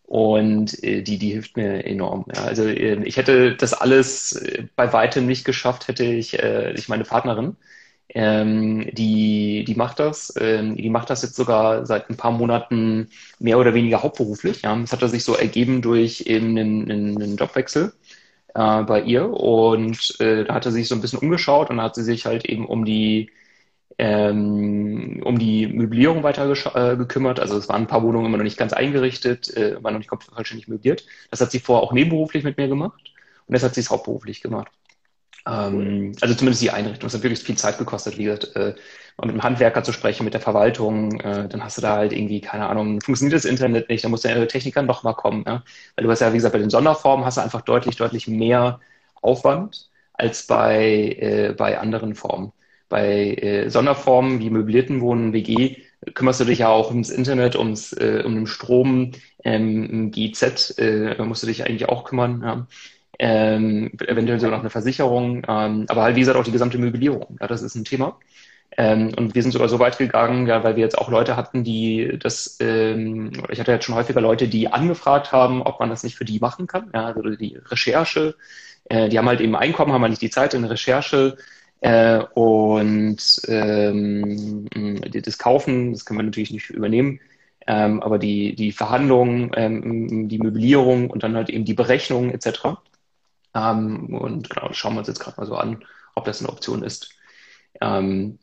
und äh, die, die hilft mir enorm. Ja. Also äh, ich hätte das alles äh, bei weitem nicht geschafft, hätte ich, äh, ich meine Partnerin, ähm, die, die macht das. Ähm, die macht das jetzt sogar seit ein paar Monaten mehr oder weniger hauptberuflich. Ja. Das hat er sich so ergeben durch eben einen, einen, Jobwechsel äh, bei ihr. Und äh, da hat er sich so ein bisschen umgeschaut und hat sie sich halt eben um die ähm, um die Möblierung weiter äh, gekümmert. Also es waren ein paar Wohnungen immer noch nicht ganz eingerichtet, äh, waren noch nicht vollständig möbliert. Das hat sie vorher auch nebenberuflich mit mir gemacht und jetzt hat sie es hauptberuflich gemacht. Ähm, also zumindest die Einrichtung. Es hat wirklich viel Zeit gekostet, wie gesagt, äh, mal mit dem Handwerker zu sprechen, mit der Verwaltung. Äh, dann hast du da halt irgendwie, keine Ahnung, funktioniert das Internet nicht, dann muss der Techniker noch mal kommen. Ja? Weil du hast ja, wie gesagt, bei den Sonderformen hast du einfach deutlich, deutlich mehr Aufwand als bei, äh, bei anderen Formen. Bei äh, Sonderformen wie möblierten Wohnen, WG, kümmerst du dich ja auch ums Internet, ums, äh, um den Strom, ähm, GZ, äh, musst du dich eigentlich auch kümmern. Ja. Ähm, eventuell sogar noch eine Versicherung, ähm, aber halt wie gesagt auch die gesamte Möblierung. Ja, das ist ein Thema. Ähm, und wir sind sogar so weit gegangen, ja, weil wir jetzt auch Leute hatten, die das, ähm, ich hatte jetzt schon häufiger Leute, die angefragt haben, ob man das nicht für die machen kann. Ja, also die Recherche, äh, die haben halt eben Einkommen, haben halt nicht die Zeit in Recherche äh, und ähm, das Kaufen, das können wir natürlich nicht übernehmen. Ähm, aber die, die Verhandlungen, ähm, die Möblierung und dann halt eben die Berechnung etc. Ähm, und genau, das schauen wir uns jetzt gerade mal so an, ob das eine Option ist. Ähm,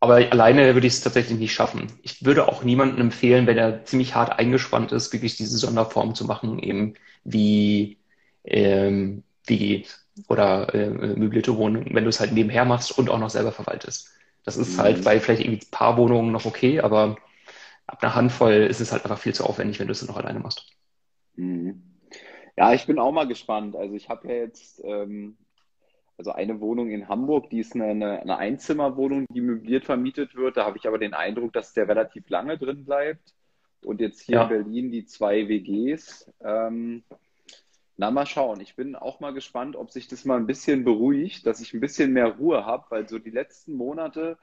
aber alleine würde ich es tatsächlich nicht schaffen. Ich würde auch niemandem empfehlen, wenn er ziemlich hart eingespannt ist, wirklich diese Sonderform zu machen, eben wie ähm, WG oder äh, möblierte Wohnung, wenn du es halt nebenher machst und auch noch selber verwaltest. Das ist halt mhm. halt bei vielleicht irgendwie ein paar Wohnungen noch okay, aber ab einer Handvoll ist es halt einfach viel zu aufwendig, wenn du es noch alleine machst. Mhm. Ja, ich bin auch mal gespannt. Also ich habe ja jetzt ähm, also eine Wohnung in Hamburg, die ist eine, eine Einzimmerwohnung, die möbliert vermietet wird. Da habe ich aber den Eindruck, dass der relativ lange drin bleibt. Und jetzt hier ja. in Berlin die zwei WGs. Ähm, na, mal schauen. Ich bin auch mal gespannt, ob sich das mal ein bisschen beruhigt, dass ich ein bisschen mehr Ruhe habe, weil so die letzten Monate,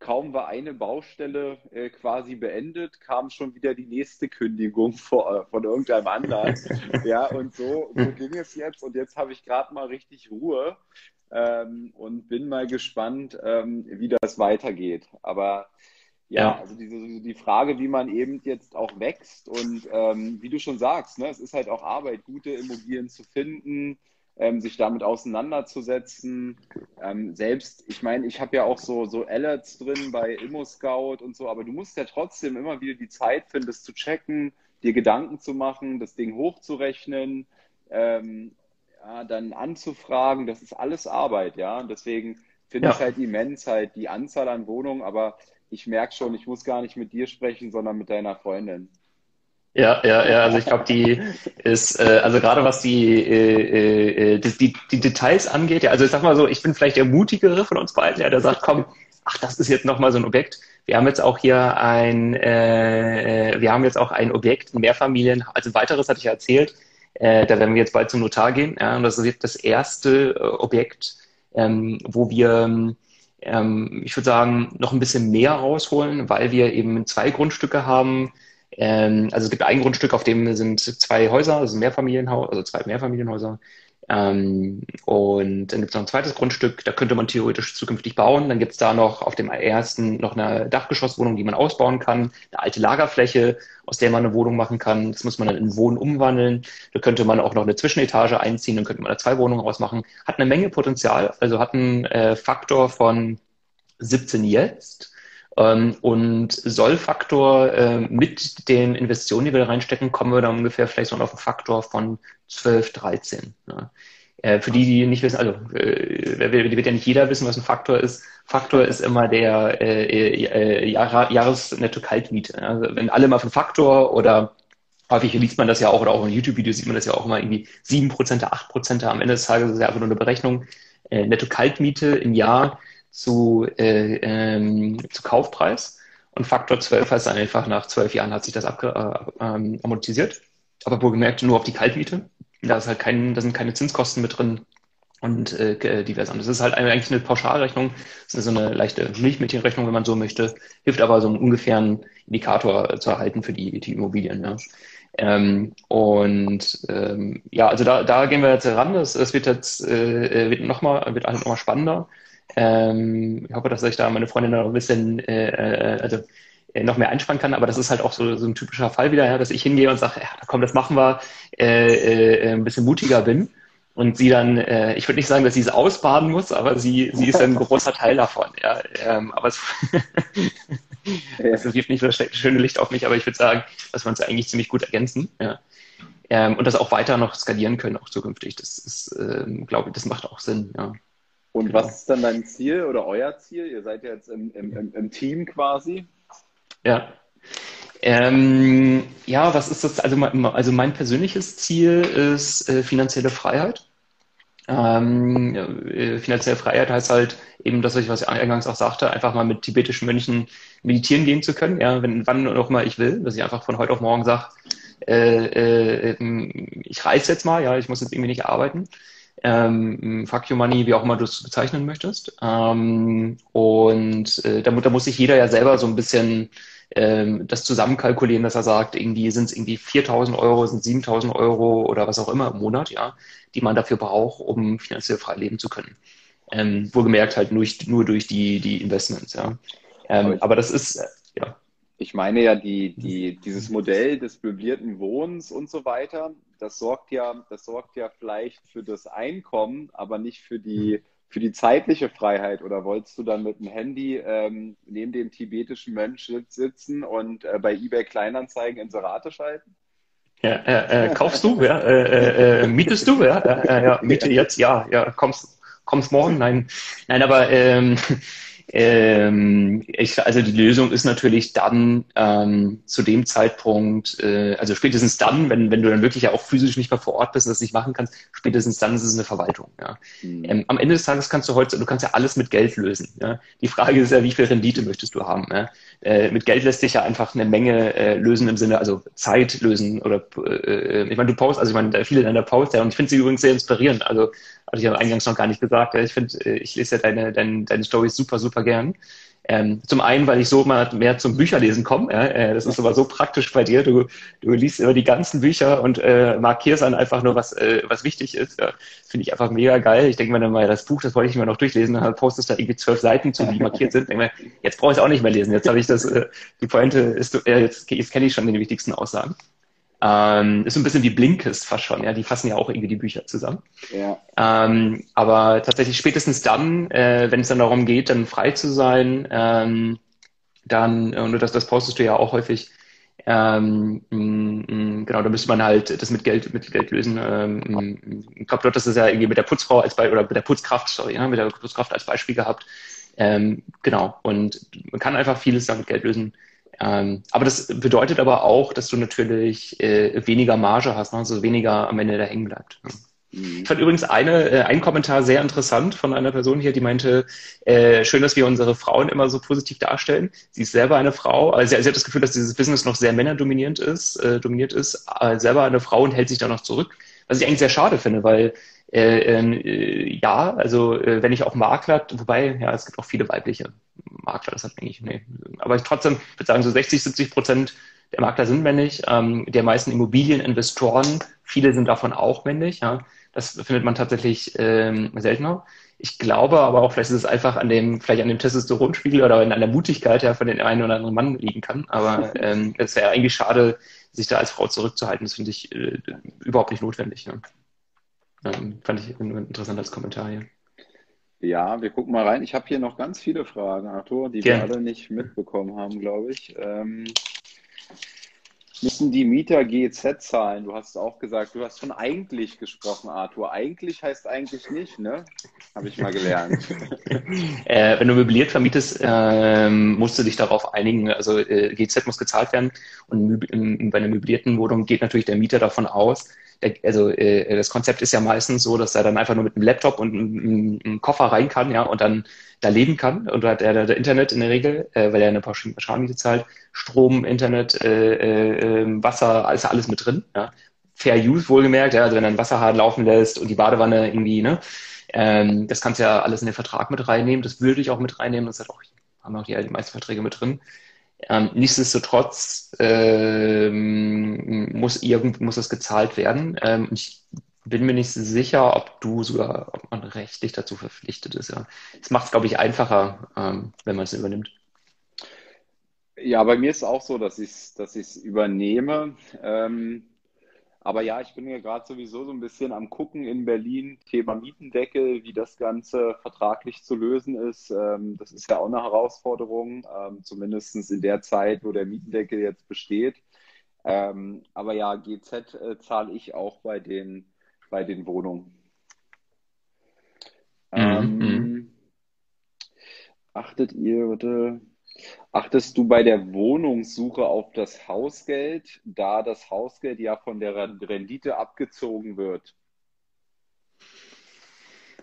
kaum war eine Baustelle äh, quasi beendet, kam schon wieder die nächste Kündigung vor, von irgendeinem anderen. ja, und so, so ging es jetzt. Und jetzt habe ich gerade mal richtig Ruhe ähm, und bin mal gespannt, ähm, wie das weitergeht. Aber ja, ja, also diese, die Frage, wie man eben jetzt auch wächst und ähm, wie du schon sagst, ne, es ist halt auch Arbeit, gute Immobilien zu finden, ähm, sich damit auseinanderzusetzen. Ähm, selbst, ich meine, ich habe ja auch so, so Alerts drin bei ImmoScout und so, aber du musst ja trotzdem immer wieder die Zeit finden, das zu checken, dir Gedanken zu machen, das Ding hochzurechnen, ähm, ja, dann anzufragen, das ist alles Arbeit, ja. Und deswegen finde ja. ich halt immens halt die Anzahl an Wohnungen, aber ich merke schon, ich muss gar nicht mit dir sprechen, sondern mit deiner Freundin. Ja, ja, ja, also ich glaube, die ist, äh, also gerade was die, äh, äh, die, die, Details angeht, ja, also ich sag mal so, ich bin vielleicht der mutigere von uns beiden, ja, der sagt, komm, ach, das ist jetzt nochmal so ein Objekt. Wir haben jetzt auch hier ein, äh, wir haben jetzt auch ein Objekt, ein Mehrfamilien, also weiteres hatte ich ja erzählt, äh, da werden wir jetzt bald zum Notar gehen, ja, und das ist das erste äh, Objekt, ähm, wo wir, ähm, ich würde sagen, noch ein bisschen mehr rausholen, weil wir eben zwei Grundstücke haben, ähm, also es gibt ein Grundstück, auf dem sind zwei Häuser, also Mehrfamilienhaus, also zwei Mehrfamilienhäuser. Ähm, und dann gibt es noch ein zweites Grundstück, da könnte man theoretisch zukünftig bauen. Dann gibt es da noch auf dem ersten noch eine Dachgeschosswohnung, die man ausbauen kann, eine alte Lagerfläche, aus der man eine Wohnung machen kann. Das muss man dann in Wohnen umwandeln. Da könnte man auch noch eine Zwischenetage einziehen, dann könnte man da zwei Wohnungen rausmachen. Hat eine Menge Potenzial, also hat einen äh, Faktor von 17 jetzt und Sollfaktor äh, mit den Investitionen, die wir da reinstecken, kommen wir dann ungefähr vielleicht so auf einen Faktor von 12, 13. Ja. Äh, für die, die nicht wissen, also äh, wird ja nicht jeder wissen, was ein Faktor ist. Faktor ist immer der Jahr, Jahresnetto-Kaltmiete. Also wenn alle mal von Faktor oder häufig liest man das ja auch, oder auch in YouTube-Videos sieht man das ja auch immer irgendwie 7%, 8% am Ende des Tages ist ja einfach nur eine Berechnung. Netto-Kaltmiete im Jahr zu, äh, ähm, zu Kaufpreis. Und Faktor 12 heißt dann einfach, nach zwölf Jahren hat sich das abge äh, ähm, amortisiert. Aber wohlgemerkt nur auf die Kaltmiete. Da, ist halt kein, da sind keine Zinskosten mit drin und äh, divers Das ist halt eigentlich eine Pauschalrechnung. Das ist so eine leichte Milchmädchenrechnung, wenn man so möchte. Hilft aber so einen ungefähren Indikator zu erhalten für die, die Immobilien. Ja. Ähm, und ähm, ja, also da, da gehen wir jetzt ran. Das, das wird jetzt äh, wird mal, wird halt noch mal spannender. Ähm, ich hoffe, dass ich da meine Freundin noch ein bisschen, äh, äh, also äh, noch mehr einspannen kann, aber das ist halt auch so, so ein typischer Fall wieder, ja, dass ich hingehe und sage, ja, komm, das machen wir, äh, äh, ein bisschen mutiger bin. Und sie dann, äh, ich würde nicht sagen, dass sie es ausbaden muss, aber sie, sie ist ein großer Teil davon. Ja, ähm, aber es, es wirft nicht so das schöne Licht auf mich, aber ich würde sagen, dass wir uns eigentlich ziemlich gut ergänzen. Ja. Ähm, und das auch weiter noch skalieren können, auch zukünftig. Das ist, ähm, glaube ich, das macht auch Sinn. Ja. Und genau. was ist dann dein Ziel oder euer Ziel? Ihr seid ja jetzt im, im, im Team quasi. Ja. Ähm, ja, was ist das? Also mein, also mein persönliches Ziel ist äh, finanzielle Freiheit. Ähm, äh, finanzielle Freiheit heißt halt eben, dass ich, was ich eingangs auch sagte, einfach mal mit tibetischen Mönchen meditieren gehen zu können, ja, wenn, wann auch mal ich will, dass ich einfach von heute auf morgen sage, äh, äh, ich reise jetzt mal, ja, ich muss jetzt irgendwie nicht arbeiten. Ähm, Fuck Your Money, wie auch immer du es bezeichnen möchtest. Ähm, und äh, da, da muss sich jeder ja selber so ein bisschen ähm, das zusammenkalkulieren, dass er sagt, irgendwie sind es irgendwie 4.000 Euro, sind 7.000 Euro oder was auch immer im Monat, ja, die man dafür braucht, um finanziell frei leben zu können. Ähm, wohlgemerkt halt nur, nur durch die, die Investments, ja. Ähm, aber, das ist, äh, ja. Ich meine ja, die, die, dieses Modell des möblierten Wohnens und so weiter, das sorgt ja, das sorgt ja vielleicht für das Einkommen, aber nicht für die, für die zeitliche Freiheit. Oder wolltest du dann mit dem Handy ähm, neben dem tibetischen Mönch sitzen und äh, bei eBay Kleinanzeigen Inserate schalten? Ja, äh, äh, kaufst du, ja, äh, äh, äh mietest du, ja, äh, ja, miete jetzt, ja, ja, kommst, kommst morgen, nein, nein, aber ähm, ähm, ich, also die Lösung ist natürlich dann ähm, zu dem Zeitpunkt, äh, also spätestens dann, wenn, wenn du dann wirklich ja auch physisch nicht mehr vor Ort bist und das nicht machen kannst, spätestens dann ist es eine Verwaltung. Ja. Mhm. Ähm, am Ende des Tages kannst du heute, du kannst ja alles mit Geld lösen. Ja. Die Frage ist ja, wie viel Rendite möchtest du haben? Ja. Äh, mit Geld lässt sich ja einfach eine Menge äh, lösen im Sinne, also Zeit lösen oder äh, ich meine, du post, also ich meine, viele deiner Posts, ja, und ich finde sie übrigens sehr inspirierend. Also hatte ich ja eingangs noch gar nicht gesagt. Ich finde, äh, ich lese ja deine, deine, deine Stories super, super gern. Ähm, zum einen, weil ich so mal mehr zum Bücherlesen komme. Äh, das ist aber so praktisch bei dir. Du, du liest immer die ganzen Bücher und äh, markierst dann einfach nur, was, äh, was wichtig ist. Ja? Finde ich einfach mega geil. Ich denke mir dann mal, das Buch, das wollte ich mir noch durchlesen, dann postest da irgendwie zwölf Seiten zu, die markiert sind. Denke mir, jetzt brauche ich es auch nicht mehr lesen. Jetzt habe ich das, äh, die Pointe ist, äh, jetzt, jetzt kenne ich schon die wichtigsten Aussagen. Ähm, ist so ein bisschen wie Blinkist fast schon, ja, die fassen ja auch irgendwie die Bücher zusammen. Ja. Ähm, aber tatsächlich spätestens dann, äh, wenn es dann darum geht, dann frei zu sein, ähm, dann, und das, das postest du ja auch häufig, ähm, genau, da müsste man halt das mit Geld, mit Geld lösen. Ähm, ich glaube, dort ist es ja irgendwie mit der Putzfrau als Beispiel, oder mit der Putzkraft, sorry, ja, mit der Putzkraft als Beispiel gehabt. Ähm, genau, und man kann einfach vieles damit Geld lösen. Ähm, aber das bedeutet aber auch, dass du natürlich äh, weniger Marge hast, ne? also weniger am Ende da hängen bleibt. Ne? Mhm. Ich fand übrigens eine, äh, einen Kommentar sehr interessant von einer Person hier, die meinte, äh, schön, dass wir unsere Frauen immer so positiv darstellen. Sie ist selber eine Frau, also sie, sie hat das Gefühl, dass dieses Business noch sehr männerdominiert ist, äh, dominiert ist, äh, selber eine Frau und hält sich da noch zurück. Was ich eigentlich sehr schade finde, weil äh, ähm, äh, ja, also äh, wenn ich auch Makler, wobei, ja, es gibt auch viele weibliche Makler, das hat eigentlich, nee. Aber ich trotzdem würde sagen, so 60, 70 Prozent der Makler sind männlich, ähm, der meisten Immobilieninvestoren, viele sind davon auch männlich, ja. Das findet man tatsächlich ähm, seltener. Ich glaube aber auch, vielleicht ist es einfach an dem, vielleicht an dem Testosteronspiegel oder an der Mutigkeit, der von den einen oder anderen Mann liegen kann. Aber ähm, es wäre eigentlich schade, sich da als Frau zurückzuhalten. Das finde ich äh, überhaupt nicht notwendig. Ne? Ähm, fand ich ein interessantes Kommentar hier. Ja, wir gucken mal rein. Ich habe hier noch ganz viele Fragen, Arthur, die Gerne. wir alle nicht mitbekommen haben, glaube ich. Ähm, müssen die Mieter GEZ zahlen? Du hast auch gesagt, du hast von eigentlich gesprochen, Arthur. Eigentlich heißt eigentlich nicht, ne? Habe ich mal gelernt. äh, wenn du möbliert vermietest, äh, musst du dich darauf einigen. Also äh, GEZ muss gezahlt werden und bei einer möblierten Wohnung geht natürlich der Mieter davon aus, also äh, das Konzept ist ja meistens so, dass er dann einfach nur mit einem Laptop und einem, einem Koffer rein kann, ja, und dann da leben kann. Und da hat er da Internet in der Regel, äh, weil er eine Pauschalmiete zahlt, Strom, Internet, äh, äh, ähm, Wasser, alles, alles mit drin. Ja. Fair Use wohlgemerkt, ja, also wenn er einen Wasserhahn laufen lässt und die Badewanne irgendwie, ne, ähm, das kannst du ja alles in den Vertrag mit reinnehmen. Das würde ich auch mit reinnehmen. Das hat auch, haben auch die, die meisten Verträge mit drin. Ähm, nichtsdestotrotz ähm, muss irgend muss das gezahlt werden. Ähm, ich bin mir nicht sicher, ob du sogar, ob man rechtlich dazu verpflichtet ist. Ja. Das macht es, glaube ich, einfacher, ähm, wenn man es übernimmt. Ja, bei mir ist es auch so, dass ich es dass übernehme. Ähm, aber ja, ich bin ja gerade sowieso so ein bisschen am Gucken in Berlin, Thema Mietendeckel, wie das Ganze vertraglich zu lösen ist. Ähm, das ist ja auch eine Herausforderung, ähm, zumindest in der Zeit, wo der Mietendeckel jetzt besteht. Ähm, aber ja, GZ äh, zahle ich auch bei den, bei den Wohnungen. Mhm. mhm. Achtet ihr, bitte, Achtest du bei der Wohnungssuche auf das Hausgeld, da das Hausgeld ja von der Rendite abgezogen wird?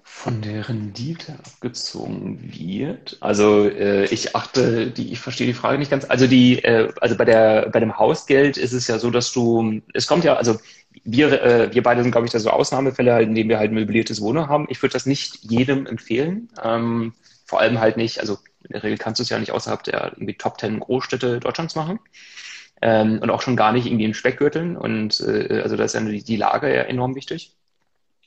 Von der Rendite abgezogen wird. Also äh, ich achte, die, ich verstehe die Frage nicht ganz. Also die, äh, also bei der bei dem Hausgeld ist es ja so, dass du, es kommt ja, also wir, äh, wir beide sind, glaube ich, da so Ausnahmefälle, halt, in denen wir halt möbliertes Wohnen haben. Ich würde das nicht jedem empfehlen. Ähm, vor allem halt nicht, also in der Regel kannst du es ja nicht außerhalb der irgendwie Top Ten Großstädte Deutschlands machen. Ähm, und auch schon gar nicht irgendwie in Speckgürteln. Und äh, also da ist ja die, die Lage ja enorm wichtig.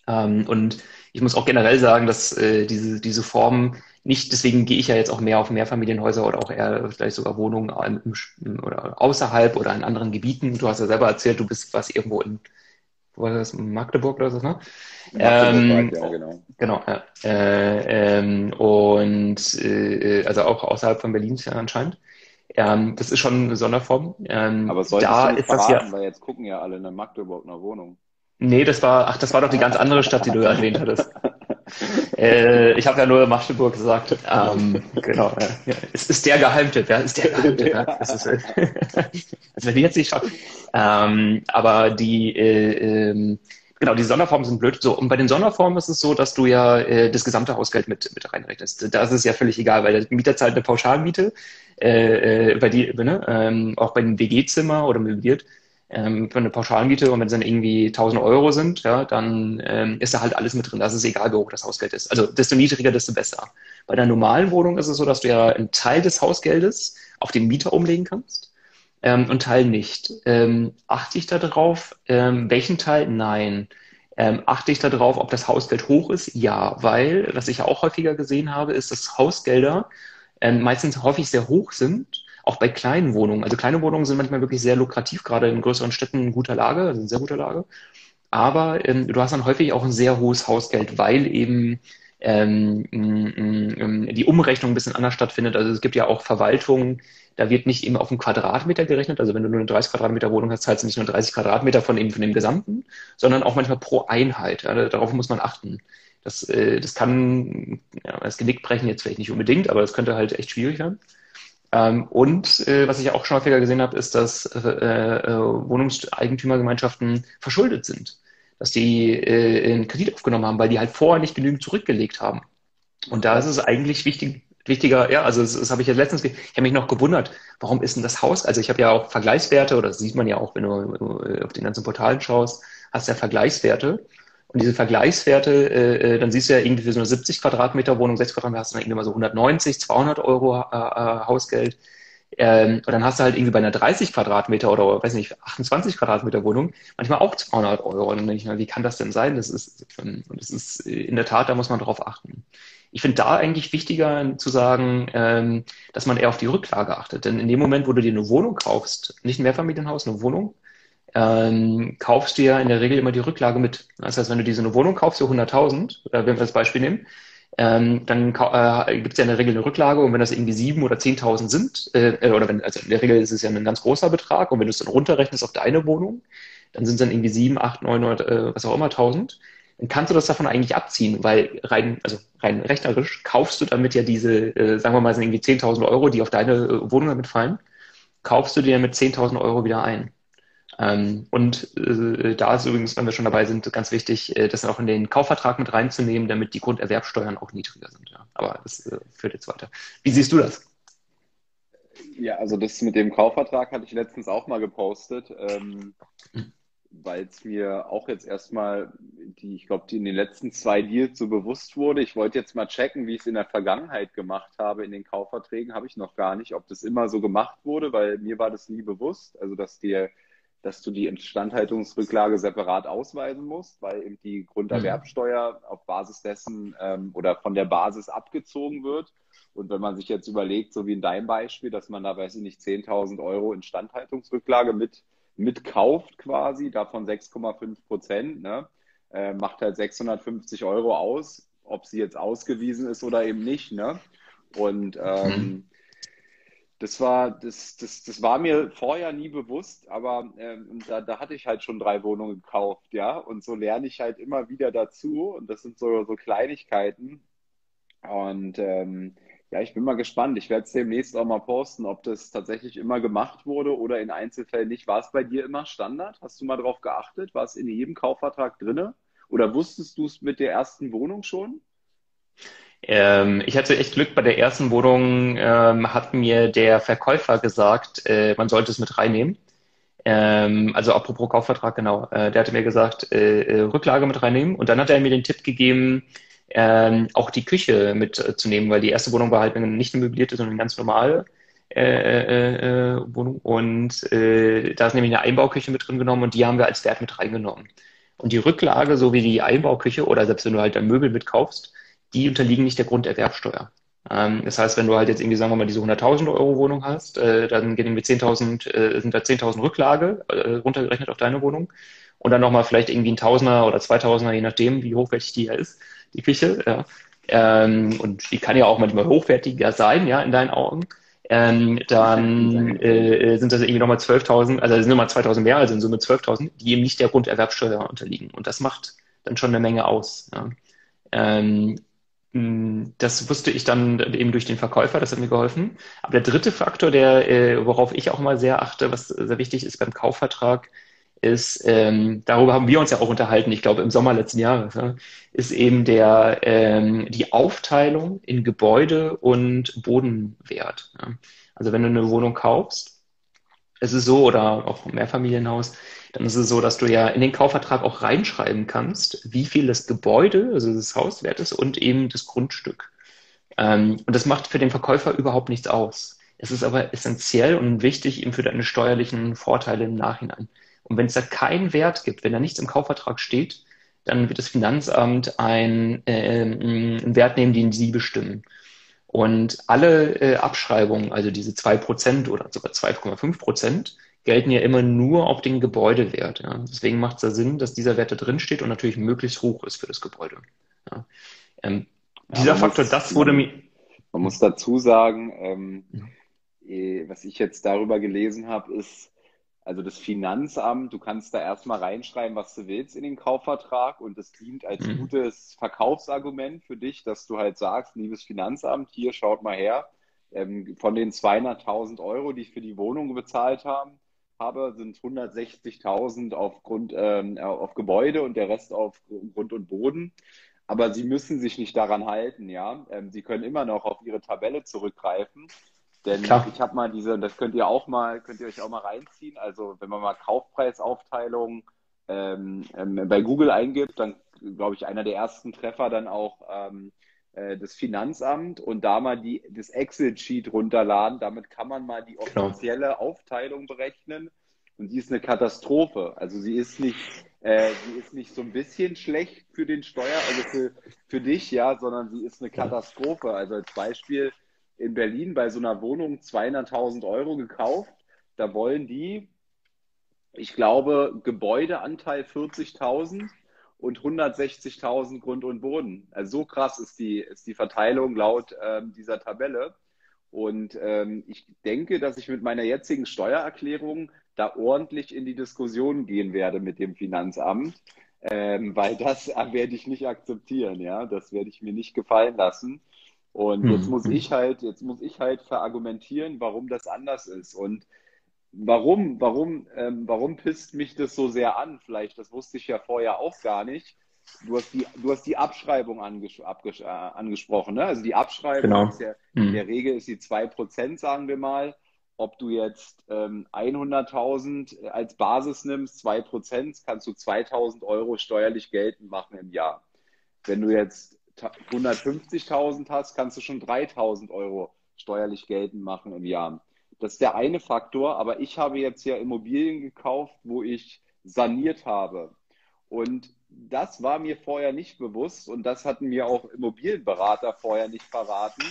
Ähm, und ich muss auch generell sagen, dass äh, diese, diese Form nicht, deswegen gehe ich ja jetzt auch mehr auf Mehrfamilienhäuser oder auch eher vielleicht sogar Wohnungen im, oder außerhalb oder in anderen Gebieten. Du hast ja selber erzählt, du bist was irgendwo in, war das, Magdeburg oder so, ne? Ähm, ja, genau. Genau, ja. Äh, ähm, und äh, also auch außerhalb von Berlin anscheinend. Ähm, das ist schon eine Sonderform. Ähm, Aber solltest da ist verraten, das ja, weil jetzt gucken ja alle in Magdeburg nach Wohnung. Nee, das war, ach, das war doch die ganz andere Stadt, die du erwähnt hattest. äh, ich habe ja nur Magdeburg gesagt. Ähm, genau. Ja. Es ist der Geheimtipp, ja. Es ist der Geheimtipp. Ja. Ist, äh, das werden wir jetzt nicht schaffen. Ähm, aber die, äh, ähm, genau, die Sonderformen sind blöd. So, und bei den Sonderformen ist es so, dass du ja äh, das gesamte Hausgeld mit, mit reinrechnest. Da ist es ja völlig egal, weil der Mieter zahlt eine Pauschalmiete, äh, äh, bei die, ne, ähm, auch bei einem WG-Zimmer oder möbliert ähm, für eine Pauschalmiete und wenn es dann irgendwie 1000 Euro sind, ja, dann ähm, ist da halt alles mit drin. Das ist egal, wie hoch das Hausgeld ist. Also desto niedriger, desto besser. Bei der normalen Wohnung ist es so, dass du ja einen Teil des Hausgeldes auf den Mieter umlegen kannst ähm, und Teil nicht. Ähm, achte ich da drauf? Ähm, welchen Teil? Nein. Ähm, achte ich da drauf, ob das Hausgeld hoch ist? Ja, weil, was ich ja auch häufiger gesehen habe, ist, dass Hausgelder ähm, meistens häufig sehr hoch sind auch bei kleinen Wohnungen. Also kleine Wohnungen sind manchmal wirklich sehr lukrativ, gerade in größeren Städten in guter Lage, also in sehr guter Lage. Aber ähm, du hast dann häufig auch ein sehr hohes Hausgeld, weil eben ähm, die Umrechnung ein bisschen anders stattfindet. Also es gibt ja auch Verwaltungen, da wird nicht immer auf einen Quadratmeter gerechnet. Also wenn du nur eine 30 Quadratmeter Wohnung hast, zahlst du nicht nur 30 Quadratmeter von eben von dem Gesamten, sondern auch manchmal pro Einheit. Ja, darauf muss man achten. Das, äh, das kann ja, das Genick brechen jetzt vielleicht nicht unbedingt, aber das könnte halt echt schwierig werden. Ähm, und äh, was ich auch schon häufiger gesehen habe, ist, dass äh, äh, Wohnungseigentümergemeinschaften verschuldet sind. Dass die äh, einen Kredit aufgenommen haben, weil die halt vorher nicht genügend zurückgelegt haben. Und da ist es eigentlich wichtig, wichtiger, ja, also das, das habe ich jetzt letztens, ich habe mich noch gewundert, warum ist denn das Haus, also ich habe ja auch Vergleichswerte, oder das sieht man ja auch, wenn du äh, auf den ganzen Portalen schaust, hast ja Vergleichswerte. Und diese Vergleichswerte, äh, äh, dann siehst du ja irgendwie für so eine 70 Quadratmeter Wohnung, 60 Quadratmeter hast du dann irgendwie mal so 190, 200 Euro äh, äh, Hausgeld. Ähm, und dann hast du halt irgendwie bei einer 30 Quadratmeter oder, weiß nicht, 28 Quadratmeter Wohnung manchmal auch 200 Euro. Und dann denke ich mal, wie kann das denn sein? Das ist, das ist in der Tat, da muss man drauf achten. Ich finde da eigentlich wichtiger zu sagen, ähm, dass man eher auf die Rücklage achtet. Denn in dem Moment, wo du dir eine Wohnung kaufst, nicht ein Mehrfamilienhaus, eine Wohnung, ähm, kaufst ja in der Regel immer die Rücklage mit. Das heißt, wenn du diese eine Wohnung kaufst für 100.000, äh, wenn wir das Beispiel nehmen, ähm, dann äh, gibt es ja in der Regel eine Rücklage und wenn das irgendwie sieben oder 10.000 sind, äh, äh, oder wenn, also in der Regel ist es ja ein ganz großer Betrag und wenn du es dann runterrechnest auf deine Wohnung, dann sind es dann irgendwie sieben, acht, neun, äh, was auch immer, 1.000, dann kannst du das davon eigentlich abziehen, weil rein, also rein rechnerisch kaufst du damit ja diese, äh, sagen wir mal, sind irgendwie 10.000 Euro, die auf deine äh, Wohnung damit fallen, kaufst du dir mit 10.000 Euro wieder ein. Ähm, und äh, da ist übrigens, wenn wir schon dabei sind, ganz wichtig, äh, das auch in den Kaufvertrag mit reinzunehmen, damit die Grunderwerbsteuern auch niedriger sind. Ja. Aber das äh, führt jetzt weiter. Wie siehst du das? Ja, also das mit dem Kaufvertrag hatte ich letztens auch mal gepostet, ähm, mhm. weil es mir auch jetzt erstmal, die, ich glaube, die in den letzten zwei Deals so bewusst wurde. Ich wollte jetzt mal checken, wie ich es in der Vergangenheit gemacht habe in den Kaufverträgen, habe ich noch gar nicht, ob das immer so gemacht wurde, weil mir war das nie bewusst. Also dass dir dass du die Instandhaltungsrücklage separat ausweisen musst, weil eben die Grunderwerbsteuer auf Basis dessen ähm, oder von der Basis abgezogen wird. Und wenn man sich jetzt überlegt, so wie in deinem Beispiel, dass man da, weiß ich nicht, 10.000 Euro Instandhaltungsrücklage mit, mitkauft quasi, davon 6,5 Prozent, ne, äh, macht halt 650 Euro aus, ob sie jetzt ausgewiesen ist oder eben nicht. Ne? Und ähm, mhm das war, das, das, das war mir vorher nie bewusst, aber ähm, da, da hatte ich halt schon drei Wohnungen gekauft, ja. Und so lerne ich halt immer wieder dazu. Und das sind so, so Kleinigkeiten. Und ähm, ja, ich bin mal gespannt. Ich werde es demnächst auch mal posten, ob das tatsächlich immer gemacht wurde oder in Einzelfällen nicht. War es bei dir immer Standard? Hast du mal drauf geachtet? War es in jedem Kaufvertrag drinne? Oder wusstest du es mit der ersten Wohnung schon? Ähm, ich hatte echt Glück bei der ersten Wohnung, ähm, hat mir der Verkäufer gesagt, äh, man sollte es mit reinnehmen. Ähm, also apropos Kaufvertrag, genau. Äh, der hatte mir gesagt, äh, äh, Rücklage mit reinnehmen. Und dann hat er mir den Tipp gegeben, ähm, auch die Küche mitzunehmen, weil die erste Wohnung war halt nicht eine möblierte, sondern eine ganz normale äh, äh, äh, Wohnung. Und äh, da ist nämlich eine Einbauküche mit drin genommen und die haben wir als Wert mit reingenommen. Und die Rücklage, so wie die Einbauküche oder selbst wenn du halt ein Möbel mitkaufst, die unterliegen nicht der Grunderwerbsteuer. Ähm, das heißt, wenn du halt jetzt irgendwie, sagen wir mal, diese 100.000 Euro Wohnung hast, äh, dann gehen wir 10.000, äh, sind da 10.000 Rücklage äh, runtergerechnet auf deine Wohnung und dann nochmal vielleicht irgendwie ein Tausender oder Zweitausender, je nachdem, wie hochwertig die ja ist, die Küche. Ja. Ähm, und die kann ja auch manchmal hochwertiger sein, ja, in deinen Augen. Ähm, dann äh, sind das irgendwie nochmal 12.000, also sind nochmal 2.000 mehr, also in Summe 12.000, die eben nicht der Grunderwerbsteuer unterliegen. Und das macht dann schon eine Menge aus. Ja. Ähm, hm, das wusste ich dann eben durch den Verkäufer, das hat mir geholfen. Aber der dritte Faktor, der, äh, worauf ich auch mal sehr achte, was sehr wichtig ist beim Kaufvertrag, ist, ähm, darüber haben wir uns ja auch unterhalten, ich glaube im Sommer letzten Jahres, ja, ist eben der, ähm, die Aufteilung in Gebäude und Bodenwert. Ja. Also wenn du eine Wohnung kaufst, ist es so, oder auch ein Mehrfamilienhaus, dann ist es so, dass du ja in den Kaufvertrag auch reinschreiben kannst, wie viel das Gebäude, also das Haus wert ist und eben das Grundstück. Ähm, und das macht für den Verkäufer überhaupt nichts aus. Es ist aber essentiell und wichtig eben für deine steuerlichen Vorteile im Nachhinein. Und wenn es da keinen Wert gibt, wenn da nichts im Kaufvertrag steht, dann wird das Finanzamt ein, äh, einen Wert nehmen, den Sie bestimmen. Und alle äh, Abschreibungen, also diese zwei Prozent oder sogar 2,5 Prozent, gelten ja immer nur auf den Gebäudewert. Ja. Deswegen macht es da Sinn, dass dieser Wert da drin steht und natürlich möglichst hoch ist für das Gebäude. Ja. Ähm, dieser Faktor, muss, das wurde mir. Man muss dazu sagen, ähm, ja. was ich jetzt darüber gelesen habe, ist, also das Finanzamt, du kannst da erstmal reinschreiben, was du willst in den Kaufvertrag und das dient als mhm. gutes Verkaufsargument für dich, dass du halt sagst, liebes Finanzamt, hier schaut mal her, ähm, von den 200.000 Euro, die ich für die Wohnung bezahlt haben, habe, sind 160.000 auf, Grund, ähm, auf Gebäude und der Rest auf Grund und Boden. Aber Sie müssen sich nicht daran halten, ja. Ähm, Sie können immer noch auf Ihre Tabelle zurückgreifen. Denn Klar. ich habe mal diese, das könnt ihr auch mal, könnt ihr euch auch mal reinziehen. Also wenn man mal Kaufpreisaufteilung ähm, ähm, bei Google eingibt, dann glaube ich einer der ersten Treffer dann auch ähm, äh, das Finanzamt und da mal die, das Excel-Sheet runterladen. Damit kann man mal die genau. offizielle Klar. Aufteilung berechnen. Und die ist eine Katastrophe. Also sie ist nicht, äh, sie ist nicht so ein bisschen schlecht für den Steuer, also für, für dich, ja, sondern sie ist eine Katastrophe. Also als Beispiel in Berlin bei so einer Wohnung 200.000 Euro gekauft. Da wollen die, ich glaube, Gebäudeanteil 40.000 und 160.000 Grund und Boden. Also so krass ist die, ist die Verteilung laut ähm, dieser Tabelle. Und ähm, ich denke, dass ich mit meiner jetzigen Steuererklärung da ordentlich in die Diskussion gehen werde mit dem Finanzamt, ähm, weil das werde ich nicht akzeptieren, ja, das werde ich mir nicht gefallen lassen. Und hm. jetzt muss ich halt, jetzt muss ich halt verargumentieren, warum das anders ist. Und warum, warum, ähm, warum pisst mich das so sehr an? Vielleicht, das wusste ich ja vorher auch gar nicht. Du hast die, du hast die Abschreibung anges abges äh, angesprochen, ne? Also die Abschreibung genau. ist ja, mhm. in der Regel ist die 2%, sagen wir mal. Ob du jetzt ähm, 100.000 als Basis nimmst, 2%, kannst du 2.000 Euro steuerlich geltend machen im Jahr. Wenn du jetzt 150.000 hast, kannst du schon 3.000 Euro steuerlich geltend machen im Jahr. Das ist der eine Faktor, aber ich habe jetzt ja Immobilien gekauft, wo ich saniert habe. Und das war mir vorher nicht bewusst und das hatten mir auch Immobilienberater vorher nicht verraten.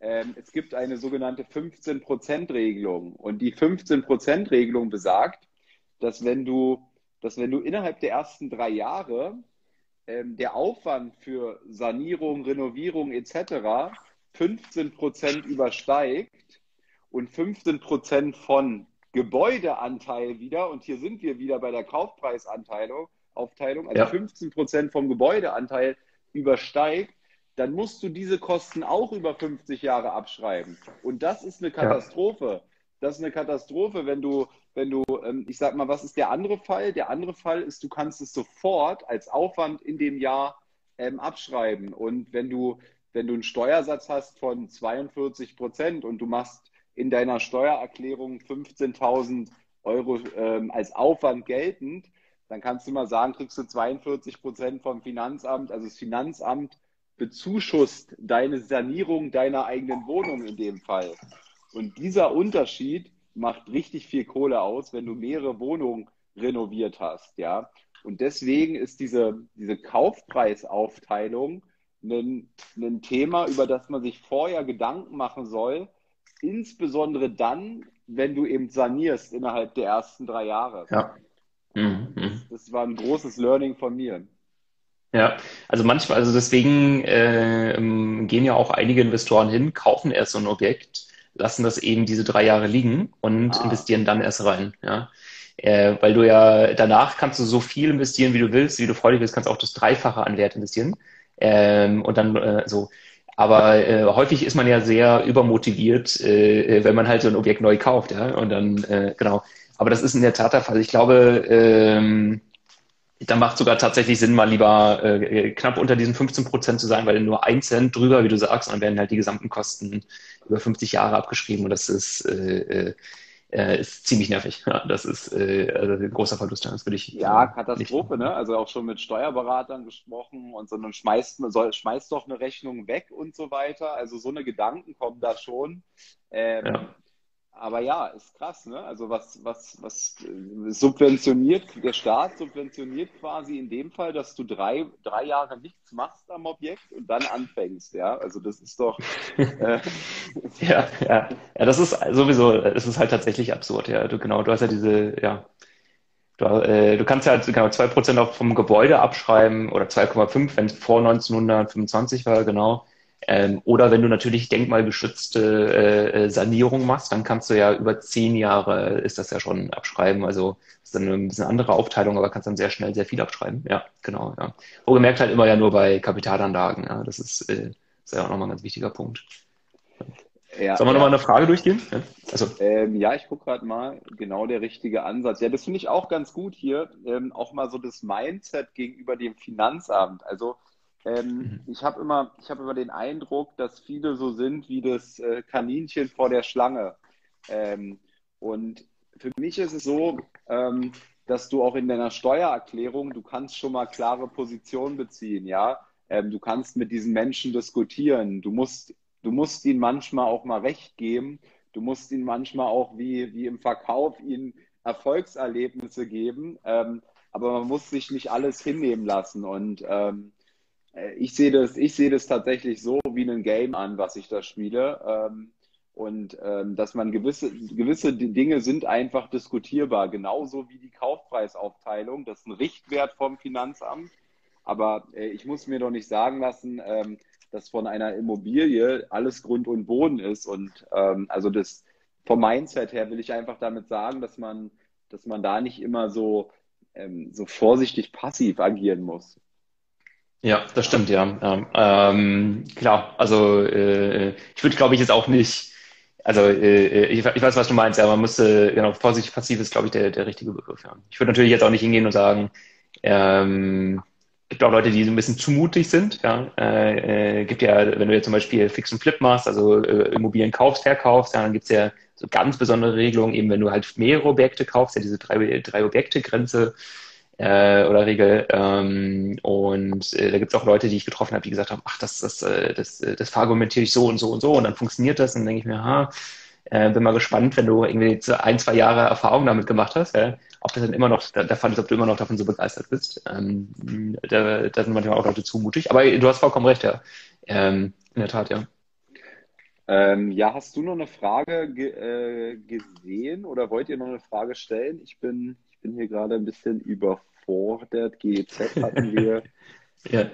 Ähm, es gibt eine sogenannte 15%-Regelung und die 15%-Regelung besagt, dass wenn du, dass wenn du innerhalb der ersten drei Jahre ähm, der Aufwand für Sanierung, Renovierung etc. 15% übersteigt, und 15 Prozent von Gebäudeanteil wieder, und hier sind wir wieder bei der Kaufpreisanteilung, Aufteilung, also ja. 15 Prozent vom Gebäudeanteil übersteigt, dann musst du diese Kosten auch über 50 Jahre abschreiben. Und das ist eine Katastrophe. Ja. Das ist eine Katastrophe, wenn du, wenn du, ähm, ich sag mal, was ist der andere Fall? Der andere Fall ist, du kannst es sofort als Aufwand in dem Jahr ähm, abschreiben. Und wenn du, wenn du einen Steuersatz hast von 42 Prozent und du machst in deiner Steuererklärung 15.000 Euro ähm, als Aufwand geltend, dann kannst du mal sagen, kriegst du 42 Prozent vom Finanzamt. Also das Finanzamt bezuschusst deine Sanierung deiner eigenen Wohnung in dem Fall. Und dieser Unterschied macht richtig viel Kohle aus, wenn du mehrere Wohnungen renoviert hast, ja. Und deswegen ist diese, diese Kaufpreisaufteilung ein, ein Thema, über das man sich vorher Gedanken machen soll, insbesondere dann, wenn du eben sanierst innerhalb der ersten drei Jahre. Ja. Mhm. Das, das war ein großes Learning von mir. Ja, also manchmal, also deswegen äh, gehen ja auch einige Investoren hin, kaufen erst so ein Objekt, lassen das eben diese drei Jahre liegen und ah. investieren dann erst rein. Ja. Äh, weil du ja danach kannst du so viel investieren, wie du willst, wie du freudig bist, kannst auch das Dreifache an Wert investieren. Ähm, und dann äh, so. Aber äh, häufig ist man ja sehr übermotiviert, äh, wenn man halt so ein Objekt neu kauft, ja. Und dann, äh, genau. Aber das ist in der Tat der Fall. Ich glaube, ähm, da macht sogar tatsächlich Sinn, mal lieber äh, knapp unter diesen 15 Prozent zu sein, weil nur ein Cent drüber, wie du sagst, dann werden halt die gesamten Kosten über 50 Jahre abgeschrieben und das ist, äh, äh, ist ziemlich nervig. Ja, das ist äh, also ein großer Verlust. Das würde ich. Ja, Katastrophe, ne? Also auch schon mit Steuerberatern gesprochen und so, dann schmeißt, soll, schmeißt doch eine Rechnung weg und so weiter. Also so eine Gedanken kommen da schon. Ähm, ja aber ja, ist krass, ne? Also was, was, was äh, subventioniert, der Staat subventioniert quasi in dem Fall, dass du drei, drei Jahre nichts machst am Objekt und dann anfängst, ja. Also das ist doch. Äh, ja, ja. Ja, das ist sowieso, es ist halt tatsächlich absurd, ja. Du genau, du hast ja diese, ja. Du, äh, du kannst ja halt genau 2% auch vom Gebäude abschreiben oder 2,5, wenn es vor 1925 war, genau. Ähm, oder wenn du natürlich denkmalgeschützte äh, äh, Sanierung machst, dann kannst du ja über zehn Jahre ist das ja schon abschreiben. Also ist dann ein bisschen andere Aufteilung, aber kannst dann sehr schnell sehr viel abschreiben. Ja, genau. Ja. Wohlgemerkt halt immer ja nur bei Kapitalanlagen. Ja. Das ist, äh, ist ja auch nochmal ein ganz wichtiger Punkt. Ja, Sollen wir ja. nochmal eine Frage durchgehen? Ja, also. ähm, ja ich gucke gerade mal, genau der richtige Ansatz. Ja, das finde ich auch ganz gut hier, ähm, auch mal so das Mindset gegenüber dem Finanzamt. Also ähm, mhm. Ich habe immer, ich immer den Eindruck, dass viele so sind wie das äh, Kaninchen vor der Schlange. Ähm, und für mich ist es so, ähm, dass du auch in deiner Steuererklärung, du kannst schon mal klare Positionen beziehen, ja. Ähm, du kannst mit diesen Menschen diskutieren. Du musst, du musst ihnen manchmal auch mal Recht geben. Du musst ihnen manchmal auch wie, wie im Verkauf ihnen Erfolgserlebnisse geben. Ähm, aber man muss sich nicht alles hinnehmen lassen. Und ähm, äh, ich sehe das, ich sehe das tatsächlich so wie ein Game an, was ich da spiele. Ähm, und ähm, dass man gewisse, gewisse Dinge sind einfach diskutierbar, genauso wie die Kaufpreisaufteilung. Das ist ein Richtwert vom Finanzamt. Aber äh, ich muss mir doch nicht sagen lassen, ähm, dass von einer Immobilie alles Grund und Boden ist. Und also das vom Mindset her will ich einfach damit sagen, dass man, dass man da nicht immer so, so vorsichtig passiv agieren muss. Ja, das stimmt, ja. Ähm, klar, also äh, ich würde, glaube ich, jetzt auch nicht, also äh, ich, ich, weiß, was du meinst, ja, man müsste, genau, vorsichtig passiv ist, glaube ich, der, der richtige Begriff, ja. Ich würde natürlich jetzt auch nicht hingehen und sagen, ähm, gibt auch Leute, die so ein bisschen zu mutig sind, ja. Äh, äh, gibt ja, wenn du jetzt zum Beispiel Fix und Flip machst, also äh, Immobilien kaufst, verkaufst, ja, dann gibt's ja so ganz besondere Regelungen, eben wenn du halt mehrere Objekte kaufst, ja diese drei, drei Objekte-Grenze, äh, oder Regel. Ähm, und äh, da gibt es auch Leute, die ich getroffen habe, die gesagt haben, ach, das, das, äh, das, äh, das verargumentiere ich so und so und so und dann funktioniert das. Und dann denke ich mir, ha, äh, bin mal gespannt, wenn du irgendwie ein, zwei Jahre Erfahrung damit gemacht hast, ja, ob das dann immer noch der Fall ist, ob du immer noch davon so begeistert bist. Ähm, da, da sind manchmal auch Leute zumutig. Aber du hast vollkommen recht, ja. Ähm, in der Tat, ja. Ähm, ja, hast du noch eine Frage ge äh, gesehen oder wollt ihr noch eine Frage stellen? Ich bin, ich bin hier gerade ein bisschen überfordert. GEZ hatten wir. ja.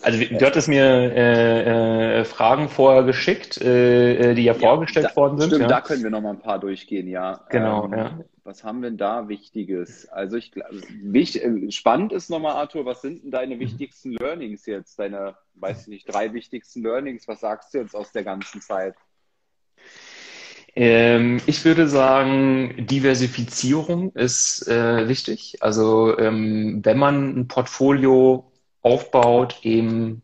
Also du hattest mir äh, äh, Fragen vorher geschickt, äh, äh die ja, ja vorgestellt da, worden sind. Stimmt, ja. da können wir noch mal ein paar durchgehen, ja. Genau, ähm, ja. Was haben wir denn da Wichtiges? Also ich wichtig, äh, spannend ist nochmal, Arthur, was sind denn deine mhm. wichtigsten Learnings jetzt? Deine, weiß ich nicht, drei wichtigsten Learnings, was sagst du jetzt aus der ganzen Zeit? Ähm, ich würde sagen, Diversifizierung ist äh, wichtig. Also ähm, wenn man ein Portfolio aufbaut, eben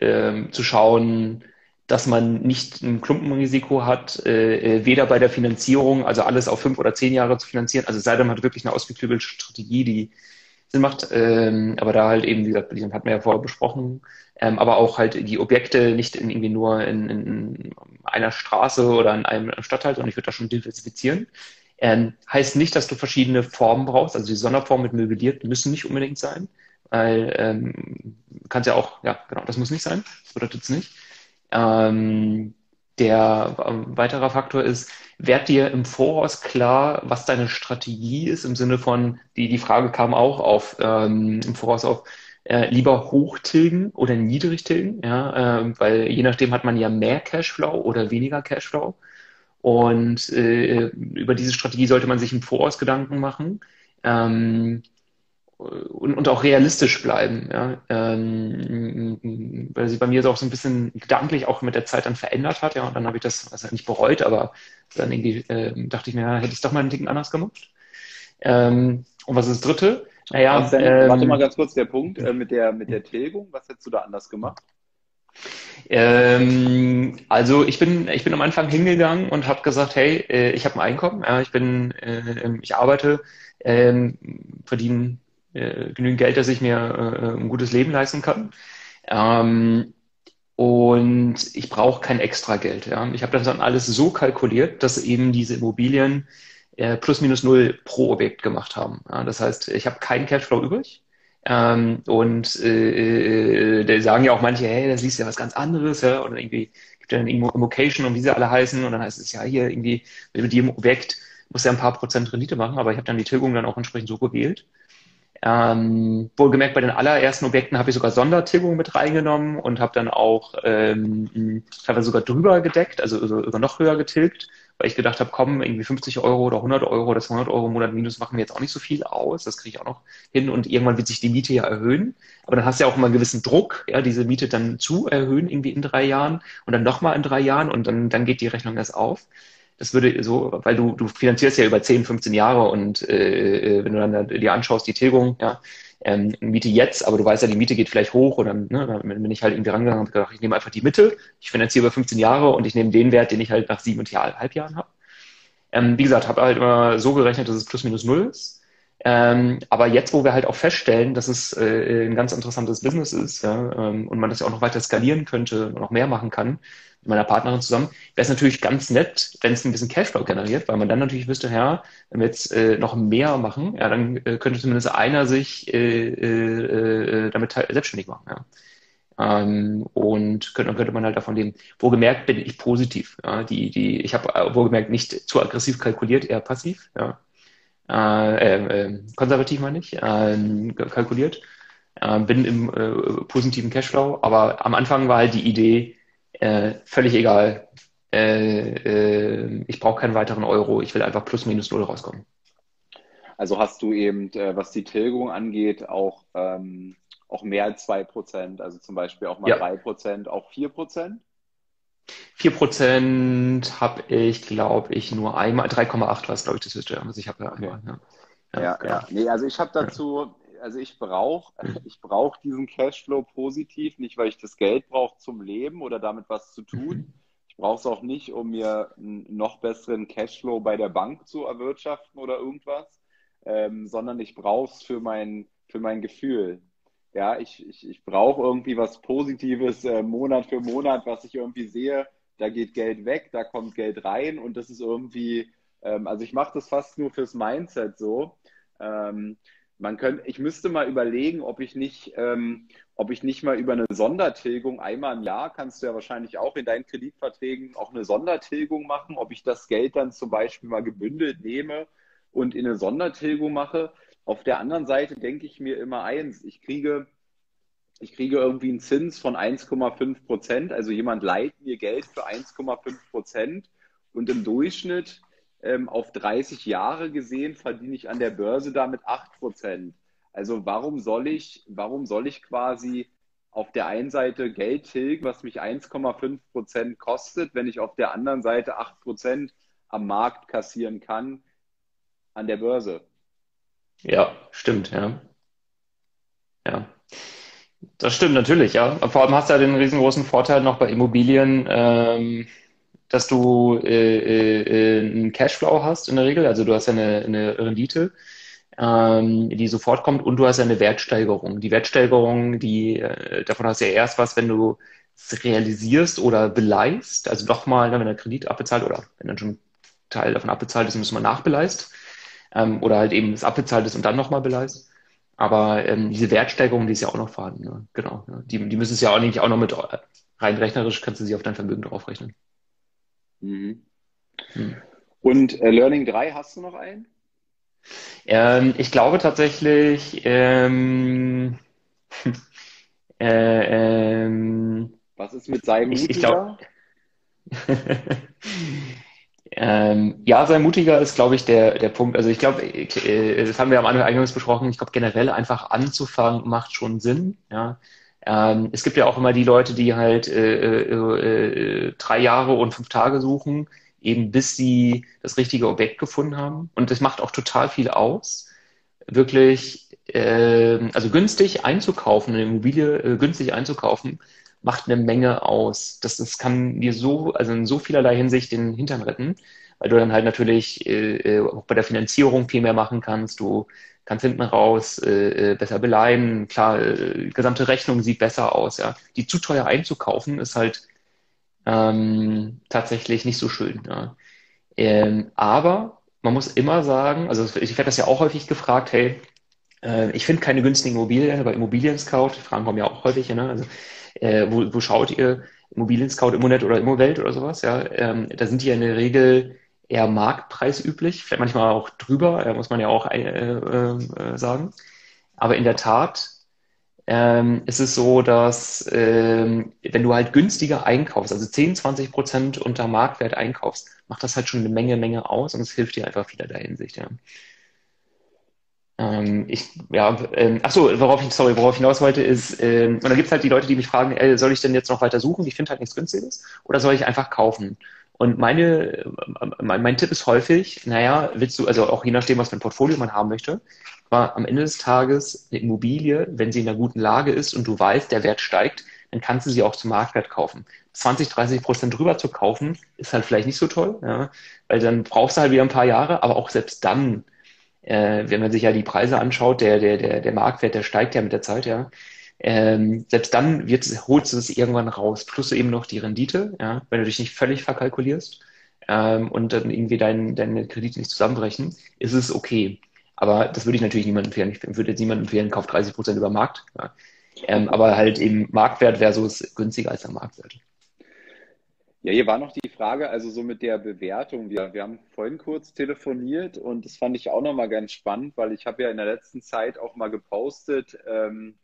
ähm, zu schauen, dass man nicht ein Klumpenrisiko hat, äh, äh, weder bei der Finanzierung, also alles auf fünf oder zehn Jahre zu finanzieren, also sei denn, man hat wirklich eine ausgeklügelte Strategie, die Sinn macht, ähm, aber da halt eben, wie gesagt, die hatten wir ja vorher besprochen, ähm, aber auch halt die Objekte nicht in, irgendwie nur in, in einer Straße oder in einem Stadtteil, sondern ich würde da schon diversifizieren. Ähm, heißt nicht, dass du verschiedene Formen brauchst, also die Sonderformen mit möbliert müssen nicht unbedingt sein, weil ähm, kannst ja auch, ja genau, das muss nicht sein, das bedeutet es nicht. Ähm, der äh, weiterer Faktor ist, werd dir im Voraus klar, was deine Strategie ist, im Sinne von, die, die Frage kam auch auf, ähm, im Voraus auf, äh, lieber hochtilgen oder niedrig tilgen, ja, äh, weil je nachdem hat man ja mehr Cashflow oder weniger Cashflow. Und äh, über diese Strategie sollte man sich im Voraus Gedanken machen. Ähm, und, und auch realistisch bleiben. Ja? Ähm, weil sie bei mir so auch so ein bisschen gedanklich auch mit der Zeit dann verändert hat. Ja, und dann habe ich das also nicht bereut, aber dann irgendwie äh, dachte ich mir, ja, hätte ich es doch mal einen Ticken anders gemacht. Ähm, und was ist das Dritte? Naja, denn, ähm, warte mal ganz kurz der Punkt äh, mit der mit der Tilgung. Was hättest du da anders gemacht? Ähm, also ich bin ich bin am Anfang hingegangen und habe gesagt, hey, äh, ich habe ein Einkommen, ja, ich bin äh, ich arbeite, ähm, verdiene äh, genügend Geld, dass ich mir äh, ein gutes Leben leisten kann. Ähm, und ich brauche kein extra Geld. Ja. Ich habe das dann alles so kalkuliert, dass eben diese Immobilien äh, plus minus null pro Objekt gemacht haben. Ja. Das heißt, ich habe keinen Cashflow übrig. Ähm, und äh, äh, da sagen ja auch manche, hey, das liest ja was ganz anderes, ja, oder irgendwie gibt ja eine Immocation und wie sie alle heißen, und dann heißt es ja hier irgendwie mit dem Objekt muss ja ein paar Prozent Rendite machen, aber ich habe dann die Tilgung dann auch entsprechend so gewählt. Ähm, wohlgemerkt, bei den allerersten Objekten habe ich sogar Sondertilgung mit reingenommen und habe dann auch ähm, teilweise sogar drüber gedeckt, also sogar noch höher getilgt, weil ich gedacht habe, komm, irgendwie 50 Euro oder 100 Euro oder 200 Euro im Monat Minus machen mir jetzt auch nicht so viel aus, das kriege ich auch noch hin und irgendwann wird sich die Miete ja erhöhen, aber dann hast du ja auch immer einen gewissen Druck, ja, diese Miete dann zu erhöhen irgendwie in drei Jahren und dann nochmal in drei Jahren und dann, dann geht die Rechnung erst auf das würde so, weil du, du finanzierst ja über 10, 15 Jahre und äh, äh, wenn du dann dir anschaust, die Tilgung, ja, ähm, Miete jetzt, aber du weißt ja, die Miete geht vielleicht hoch oder ne, dann bin ich halt irgendwie rangegangen und gedacht, ich nehme einfach die Mitte, ich finanziere über 15 Jahre und ich nehme den Wert, den ich halt nach siebeneinhalb Jahren habe. Ähm, wie gesagt, habe halt immer so gerechnet, dass es plus minus null ist. Ähm, aber jetzt, wo wir halt auch feststellen, dass es äh, ein ganz interessantes Business ist ja, ähm, und man das ja auch noch weiter skalieren könnte und noch mehr machen kann, mit meiner Partnerin zusammen, wäre es natürlich ganz nett, wenn es ein bisschen Cashflow generiert, weil man dann natürlich wüsste, ja, wenn wir jetzt äh, noch mehr machen, ja, dann äh, könnte zumindest einer sich äh, äh, äh damit selbstständig machen. Ja. Ähm, und könnte, könnte man halt davon leben. Wohlgemerkt bin ich positiv. Ja. Die, die, ich habe äh, wohlgemerkt nicht zu aggressiv kalkuliert, eher passiv. Ja. Äh, äh, konservativ meine ich, äh, kalkuliert. Äh, bin im äh, positiven Cashflow, aber am Anfang war halt die Idee, äh, völlig egal. Äh, äh, ich brauche keinen weiteren Euro. Ich will einfach plus minus null rauskommen. Also hast du eben, äh, was die Tilgung angeht, auch, ähm, auch mehr als zwei Prozent, also zum Beispiel auch mal drei ja. Prozent, auch vier Prozent? 4 Prozent habe ich, glaube ich, nur einmal, 3,8 war es, glaube ich, das höchste. Also ich habe ja einmal. Ja, ja, ja, genau. ja. Nee, also ich habe dazu, also ich brauche ich brauch diesen Cashflow positiv, nicht weil ich das Geld brauche zum Leben oder damit was zu tun. Mhm. Ich brauche es auch nicht, um mir einen noch besseren Cashflow bei der Bank zu erwirtschaften oder irgendwas, ähm, sondern ich brauche es für mein, für mein Gefühl. Ja, ich, ich, ich brauche irgendwie was Positives äh, Monat für Monat, was ich irgendwie sehe. Da geht Geld weg, da kommt Geld rein und das ist irgendwie, ähm, also ich mache das fast nur fürs Mindset so. Ähm, man könnte, ich müsste mal überlegen, ob ich nicht, ähm, ob ich nicht mal über eine Sondertilgung einmal im Jahr, kannst du ja wahrscheinlich auch in deinen Kreditverträgen auch eine Sondertilgung machen, ob ich das Geld dann zum Beispiel mal gebündelt nehme und in eine Sondertilgung mache. Auf der anderen Seite denke ich mir immer eins, ich kriege, ich kriege irgendwie einen Zins von 1,5 Prozent, also jemand leiht mir Geld für 1,5 Prozent und im Durchschnitt ähm, auf 30 Jahre gesehen verdiene ich an der Börse damit 8 Prozent. Also warum soll ich, warum soll ich quasi auf der einen Seite Geld tilgen, was mich 1,5 Prozent kostet, wenn ich auf der anderen Seite 8 Prozent am Markt kassieren kann an der Börse? Ja, stimmt, ja. Ja. Das stimmt natürlich, ja. Vor allem hast du ja den riesengroßen Vorteil noch bei Immobilien, ähm, dass du äh, äh, äh, einen Cashflow hast in der Regel. Also du hast ja eine, eine Rendite, ähm, die sofort kommt und du hast ja eine Wertsteigerung. Die Wertsteigerung, die äh, davon hast du ja erst was, wenn du es realisierst oder beleist, also doch mal, wenn der Kredit abbezahlt oder wenn dann schon ein Teil davon abbezahlt ist, müssen wir nachbeleist. Ähm, oder halt eben es abbezahlt ist und dann nochmal beleist. Aber ähm, diese Wertsteigerung, die ist ja auch noch vorhanden. Ne? Genau. Ja. Die, die müssen es ja auch nicht auch noch mit rein rechnerisch kannst du sie auf dein Vermögen draufrechnen. Mhm. Hm. Und äh, Learning 3, hast du noch einen? Ähm, ich glaube tatsächlich, ähm, äh, ähm, was ist mit seinem ich, ich glaub, Ähm, ja, sei mutiger ist, glaube ich, der, der Punkt. Also ich glaube, äh, das haben wir am Anfang eingangs besprochen, ich glaube generell einfach anzufangen macht schon Sinn. Ja. Ähm, es gibt ja auch immer die Leute, die halt äh, äh, äh, drei Jahre und fünf Tage suchen, eben bis sie das richtige Objekt gefunden haben. Und das macht auch total viel aus, wirklich äh, also günstig einzukaufen, eine Immobilie äh, günstig einzukaufen, macht eine Menge aus. Das, das kann dir so, also in so vielerlei Hinsicht den Hintern retten, weil du dann halt natürlich äh, äh, auch bei der Finanzierung viel mehr machen kannst. Du kannst hinten raus äh, äh besser beleihen. Klar, äh, gesamte Rechnung sieht besser aus. Ja, die zu teuer einzukaufen ist halt ähm, tatsächlich nicht so schön. Ja. Ähm, aber man muss immer sagen, also ich werde das ja auch häufig gefragt, hey, äh, ich finde keine günstigen Immobilien bei Immobilien Scout. Fragen kommen ja auch häufig. Ne? Also äh, wo, wo schaut ihr Immobilien Scout, Immonet oder Immowelt oder sowas, ja, ähm, da sind die ja in der Regel eher marktpreisüblich, vielleicht manchmal auch drüber, äh, muss man ja auch äh, äh, sagen. Aber in der Tat ähm, ist es so, dass ähm, wenn du halt günstiger einkaufst, also 10, 20 Prozent unter Marktwert einkaufst, macht das halt schon eine Menge, Menge aus und es hilft dir einfach wieder der Hinsicht, ja. Ähm, ich, ja, ähm, ach so, worauf ich, sorry, worauf ich hinaus wollte, ist, ähm, und dann gibt es halt die Leute, die mich fragen, ey, soll ich denn jetzt noch weiter suchen? Ich finde halt nichts Günstiges. Oder soll ich einfach kaufen? Und meine, äh, mein, mein Tipp ist häufig, naja, willst du, also auch je nachdem, was für ein Portfolio man haben möchte, aber am Ende des Tages eine Immobilie, wenn sie in einer guten Lage ist und du weißt, der Wert steigt, dann kannst du sie auch zum Marktwert kaufen. 20, 30 Prozent drüber zu kaufen, ist halt vielleicht nicht so toll, ja, weil dann brauchst du halt wieder ein paar Jahre, aber auch selbst dann äh, wenn man sich ja die Preise anschaut, der, der, der, der Marktwert, der steigt ja mit der Zeit, ja. Ähm, selbst dann wird, holst du es irgendwann raus, plus eben noch die Rendite, ja, wenn du dich nicht völlig verkalkulierst ähm, und dann irgendwie dein, deine Kredite nicht zusammenbrechen, ist es okay. Aber das würde ich natürlich niemandem empfehlen. Ich würde jetzt niemandem empfehlen, kauft 30 Prozent über Markt. Ja. Ähm, aber halt eben Marktwert versus günstiger als der Marktwert. Ja, hier war noch die Frage, also so mit der Bewertung. Wir, wir haben vorhin kurz telefoniert und das fand ich auch nochmal ganz spannend, weil ich habe ja in der letzten Zeit auch mal gepostet, ähm,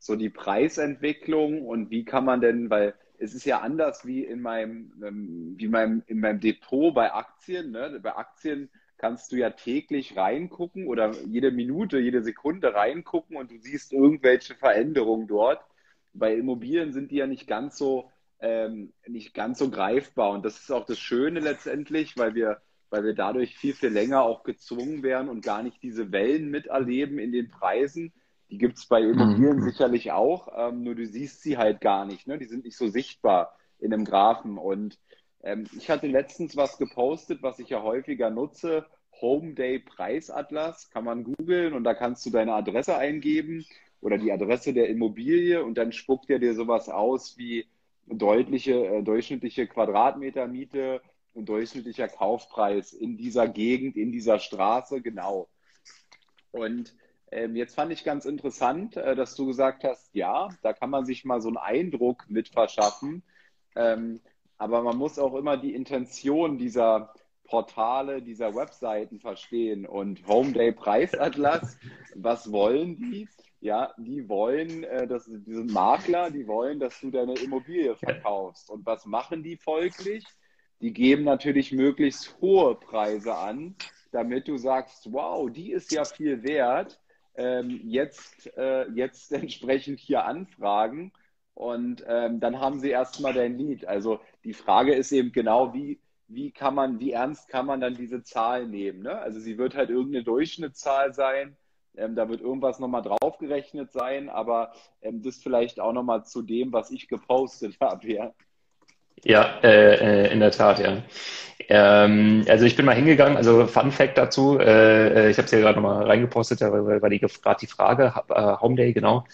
so die Preisentwicklung und wie kann man denn, weil es ist ja anders wie in meinem, ähm, wie meinem, in meinem Depot bei Aktien. Ne? Bei Aktien kannst du ja täglich reingucken oder jede Minute, jede Sekunde reingucken und du siehst irgendwelche Veränderungen dort. Bei Immobilien sind die ja nicht ganz so ähm, nicht ganz so greifbar. Und das ist auch das Schöne letztendlich, weil wir, weil wir dadurch viel, viel länger auch gezwungen werden und gar nicht diese Wellen miterleben in den Preisen. Die gibt es bei Immobilien mhm. sicherlich auch, ähm, nur du siehst sie halt gar nicht. Ne? Die sind nicht so sichtbar in einem Graphen. Und ähm, ich hatte letztens was gepostet, was ich ja häufiger nutze. Home Day Preisatlas kann man googeln und da kannst du deine Adresse eingeben oder die Adresse der Immobilie und dann spuckt er dir sowas aus wie deutliche, äh, durchschnittliche Quadratmetermiete und durchschnittlicher Kaufpreis in dieser Gegend, in dieser Straße, genau. Und ähm, jetzt fand ich ganz interessant, äh, dass du gesagt hast, ja, da kann man sich mal so einen Eindruck mit verschaffen. Ähm, aber man muss auch immer die Intention dieser Portale, dieser Webseiten verstehen. Und Home Day Preisatlas, was wollen die? Ja, die wollen, äh, dass diese Makler, die wollen, dass du deine Immobilie verkaufst. Und was machen die folglich? Die geben natürlich möglichst hohe Preise an, damit du sagst, wow, die ist ja viel wert. Ähm, jetzt, äh, jetzt entsprechend hier anfragen und ähm, dann haben sie erstmal dein Lied. Also die Frage ist eben genau, wie, wie kann man, wie ernst kann man dann diese Zahl nehmen? Ne? Also sie wird halt irgendeine Durchschnittszahl sein Ähm, da wird irgendwas nochmal draufgerechnet sein, aber ähm, das vielleicht auch nochmal zu dem, was ich gepostet habe. Ja, ja äh, äh, in der Tat, ja. Ähm, also ich bin mal hingegangen, also Fun Fact dazu, äh, äh ich habe es ja gerade nochmal reingepostet, weil, weil die gerade die Frage, äh, Home Day, genau.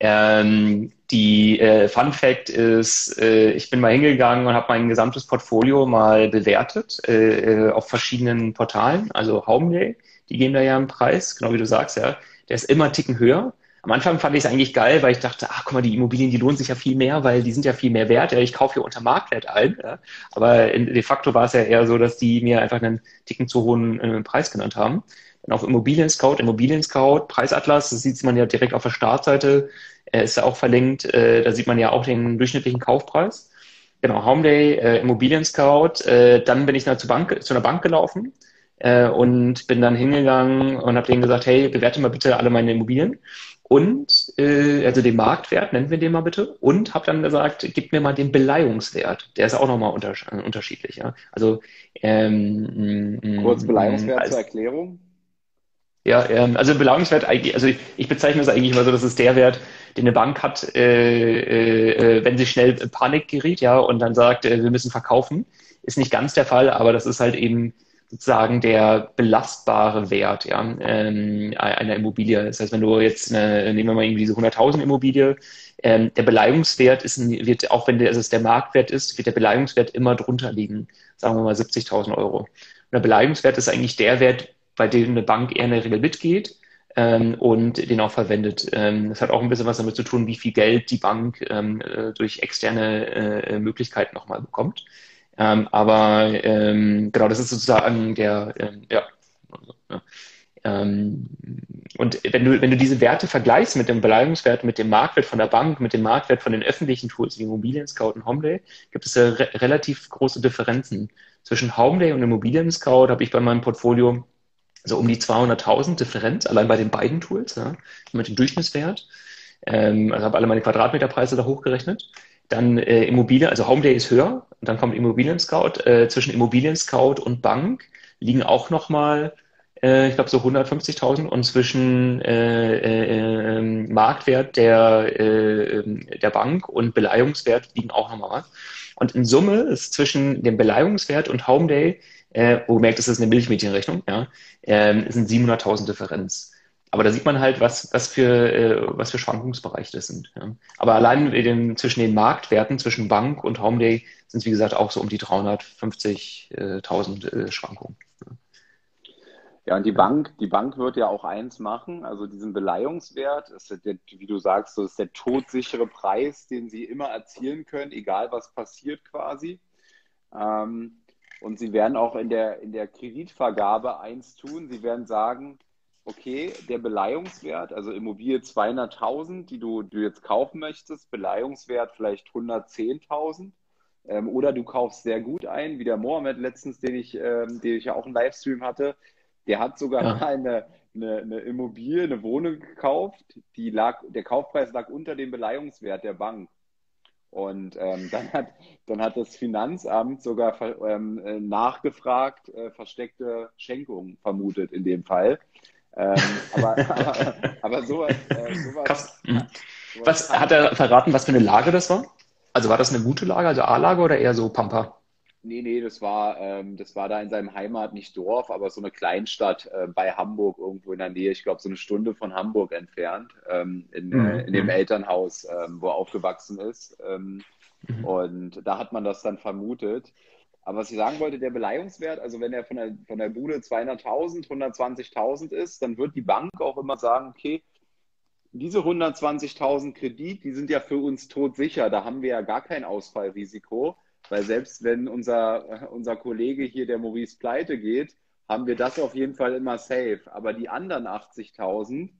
Ähm, die äh, Fun Fact ist, äh, ich bin mal hingegangen und habe mein gesamtes Portfolio mal bewertet äh, auf verschiedenen Portalen, also Homeday, die geben da ja einen Preis, genau wie du sagst, ja. Der ist immer einen Ticken höher. Am Anfang fand ich es eigentlich geil, weil ich dachte, ach guck mal, die Immobilien, die lohnen sich ja viel mehr, weil die sind ja viel mehr wert. Ja, ich kaufe hier unter Marktwert ein. Ja. Aber de facto war es ja eher so, dass die mir einfach einen Ticken zu hohen äh, Preis genannt haben. Dann auf Immobilien Scout, Immobilien Scout, Preisatlas, das sieht man ja direkt auf der Startseite, äh, ist ja auch verlinkt. Äh, da sieht man ja auch den durchschnittlichen Kaufpreis. Genau, Homeday, äh, Immobilien Scout. Äh, dann bin ich zur Bank, zu einer Bank gelaufen äh, und bin dann hingegangen und habe denen gesagt, hey, bewerte mal bitte alle meine Immobilien und äh, also den Marktwert, nennen wir den mal bitte, und habe dann gesagt, gib mir mal den Beleihungswert. Der ist auch nochmal unter, unterschiedlich. Ja? Also ähm, kurz Beleihungswert als, zur Erklärung. Ja, ähm, also Beleihungswert, also ich, ich bezeichne das eigentlich immer so, das ist der Wert, den eine Bank hat, äh, äh, wenn sie schnell Panik geriet, ja, und dann sagt, äh, wir müssen verkaufen. Ist nicht ganz der Fall, aber das ist halt eben sozusagen der belastbare Wert ja, ähm, einer Immobilie. Das heißt, wenn du jetzt, eine, nehmen wir mal irgendwie diese 100.000 Immobilie, ähm, der Beleihungswert ist, wird, auch wenn der, also der Marktwert ist, wird der Beleihungswert immer drunter liegen, sagen wir mal 70.000 Euro. Und der Beleihungswert ist eigentlich der Wert, bei dem eine Bank eher in der Regel mitgeht ähm, und den auch verwendet. Ähm, das hat auch ein bisschen was damit zu tun, wie viel Geld die Bank ähm, äh, durch externe äh, Möglichkeiten nochmal bekommt. Ähm, aber ähm, genau, das ist sozusagen der, ähm, ja. Ähm, und wenn du, wenn du diese Werte vergleichst mit dem Beleihungswert, mit dem Marktwert von der Bank, mit dem Marktwert von den öffentlichen Tools wie Immobilien Scout und Homeday, gibt es re relativ große Differenzen. Zwischen Homeday und Immobilien Scout habe ich bei meinem Portfolio so um die 200.000 Differenz, allein bei den beiden Tools, ja, mit dem Durchschnittswert. Ähm, also habe alle meine Quadratmeterpreise da hochgerechnet. Dann äh, Immobilien, also Homeday ist höher, und dann kommt Immobilien Scout. Äh, zwischen Immobilien Scout und Bank liegen auch nochmal, äh, ich glaube, so 150.000 und zwischen äh, äh, ähm, Marktwert der, äh, ähm, der Bank und Beleihungswert liegen auch nochmal was. Und in Summe ist zwischen dem Beleihungswert und Homeday äh, wo merkt, das ist eine Milchmädchenrechnung, ja, ähm, sind 700.000 Differenz. Aber da sieht man halt, was, was, für, äh, was für Schwankungsbereiche das sind. Ja. Aber allein den, zwischen den Marktwerten, zwischen Bank und Homeday, sind es, wie gesagt, auch so um die 350.000 äh, Schwankungen. Ja. Ja, und die Bank, die Bank wird ja auch eins machen, also diesen Beleihungswert, ist der, wie du sagst, das ist der todsichere Preis, den sie immer erzielen können, egal was passiert quasi. Ähm, und sie werden auch in der, in der Kreditvergabe eins tun. Sie werden sagen, okay, der Beleihungswert, also Immobilie 200.000, die du, du jetzt kaufen möchtest, Beleihungswert vielleicht 110.000. Ähm, oder du kaufst sehr gut ein, wie der Mohammed letztens, den ich, ähm, den ich ja auch im Livestream hatte. Der hat sogar ja. mal eine, eine, eine, Immobilie, eine Wohnung gekauft. Die lag, der Kaufpreis lag unter dem Beleihungswert der Bank. Und ähm, dann, hat, dann hat das Finanzamt sogar ähm, äh, nachgefragt, äh, versteckte Schenkungen vermutet in dem Fall. Ähm, aber, aber, aber sowas, äh, sowas, mhm. sowas Was hat er verraten, was für eine Lage das war? Also war das eine gute Lage, also A-Lage oder eher so Pampa? Nee, nee, das war, ähm, das war da in seinem Heimat, nicht Dorf, aber so eine Kleinstadt äh, bei Hamburg irgendwo in der Nähe. Ich glaube, so eine Stunde von Hamburg entfernt, ähm, in, mhm. äh, in dem mhm. Elternhaus, ähm, wo er aufgewachsen ist. Ähm, mhm. Und da hat man das dann vermutet. Aber was ich sagen wollte, der Beleihungswert, also wenn er von der, von der Bude 200.000, 120.000 ist, dann wird die Bank auch immer sagen, okay, diese 120.000 Kredit, die sind ja für uns todsicher, da haben wir ja gar kein Ausfallrisiko. Weil selbst wenn unser, unser Kollege hier, der Maurice, pleite geht, haben wir das auf jeden Fall immer safe. Aber die anderen 80.000,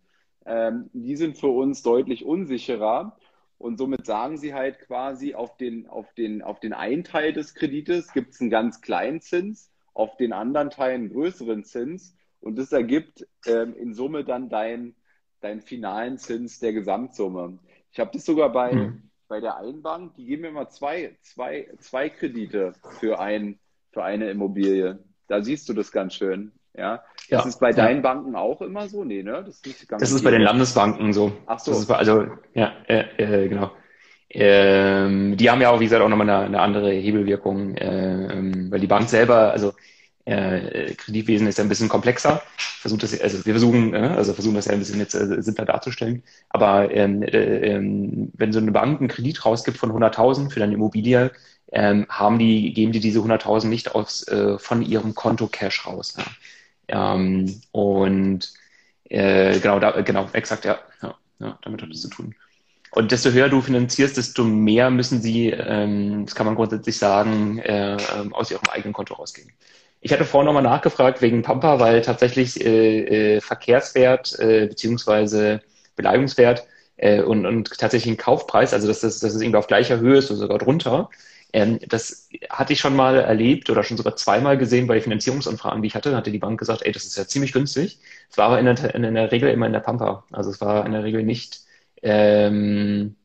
ähm, die sind für uns deutlich unsicherer. Und somit sagen sie halt quasi, auf den, auf den, auf den einen Teil des Kredites gibt es einen ganz kleinen Zins, auf den anderen Teil einen größeren Zins. Und das ergibt ähm, in Summe dann deinen dein finalen Zins der Gesamtsumme. Ich habe das sogar bei, mhm bei der Einbank, die geben mir mal zwei, zwei, zwei Kredite für, ein, für eine Immobilie. Da siehst du das ganz schön. Ja, das ja, ist bei deinen Banken auch immer so? Nee, ne? Das ist, das ist bei den Landesbanken so. Ach so. Das ist bei, also, ja, äh, äh, genau. Ähm, die haben ja auch, wie gesagt, auch nochmal eine, eine andere Hebelwirkung, äh, ähm, weil die Bank selber, also äh, Kreditwesen ist ja ein bisschen komplexer. Versucht das, also wir versuchen, äh, also versuchen das ja ein bisschen jetzt äh, simpler darzustellen. Aber ähm, äh, ähm, wenn so eine Bank einen Kredit rausgibt von 100.000 für deine Immobilie, ähm, haben die, geben die diese 100.000 nicht aus, äh, von ihrem Konto Cash raus. Ja. Ähm, und äh, genau, da, genau, exakt, ja, ja, ja, damit hat es zu tun. Und desto höher du finanzierst, desto mehr müssen sie, ähm, das kann man grundsätzlich sagen, äh, ähm, aus ihrem eigenen Konto rausgehen. Ich hatte vorhin nochmal nachgefragt wegen Pampa, weil tatsächlich äh, äh, Verkehrswert äh, beziehungsweise Beleihungswert äh, und, und tatsächlich ein Kaufpreis, also dass das, dass das irgendwie auf gleicher Höhe ist oder sogar drunter, ähm, das hatte ich schon mal erlebt oder schon sogar zweimal gesehen bei Finanzierungsanfragen, die ich hatte. Da hatte die Bank gesagt, ey, das ist ja ziemlich günstig. Es war aber in der, in der Regel immer in der Pampa. Also es war in der Regel nicht ähm,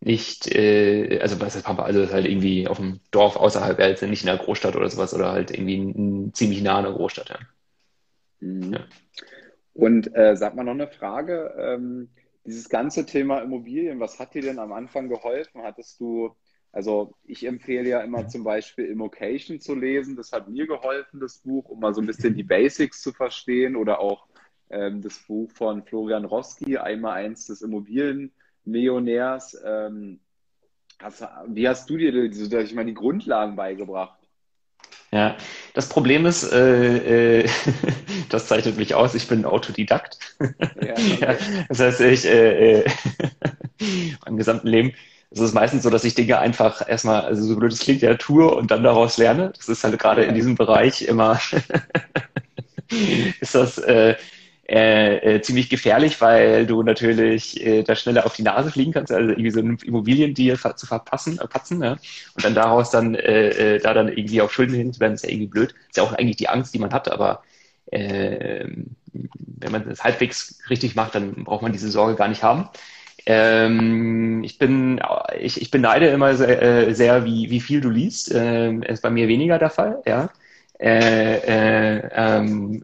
nicht, äh, also was ist Pampa, also ist halt irgendwie auf dem Dorf außerhalb, also nicht in der Großstadt oder sowas oder halt irgendwie n, ziemlich nah an der Großstadt, ja. Mhm. ja. Und äh, sag mal noch eine Frage, ähm, dieses ganze Thema Immobilien, was hat dir denn am Anfang geholfen? Hattest du, also ich empfehle ja immer zum Beispiel Immocation zu lesen, das hat mir geholfen, das Buch, um mal so ein bisschen die Basics zu verstehen oder auch ähm, das Buch von Florian Roski, einmal eins des Immobilien Millionärs. Ähm, hast, wie hast du dir die, ich meine, die Grundlagen beigebracht? Ja, das Problem ist, äh, äh, das zeichnet mich aus, ich bin Autodidakt. Ja, okay. ja, das heißt, ich äh, äh, mein gesamten Leben, es ist meistens so, dass ich Dinge einfach erstmal, also so blöd es klingt, ja, tue und dann daraus lerne. Das ist halt gerade in diesem Bereich immer, ist das, äh, äh, äh, ziemlich gefährlich, weil du natürlich äh, da schneller auf die Nase fliegen kannst, also irgendwie so eine Immobiliendeal zu verpassen, äh, patzen, ne? und dann daraus dann äh, äh, da dann irgendwie auf Schulden hin zu werden, ist ja irgendwie blöd. Ist ja auch eigentlich die Angst, die man hat, aber äh, wenn man das halbwegs richtig macht, dann braucht man diese Sorge gar nicht haben. Ähm, ich bin, ich, ich beneide immer sehr, äh, sehr wie, wie viel du liest. Ähm, ist bei mir weniger der Fall, ja. Äh, äh, ähm,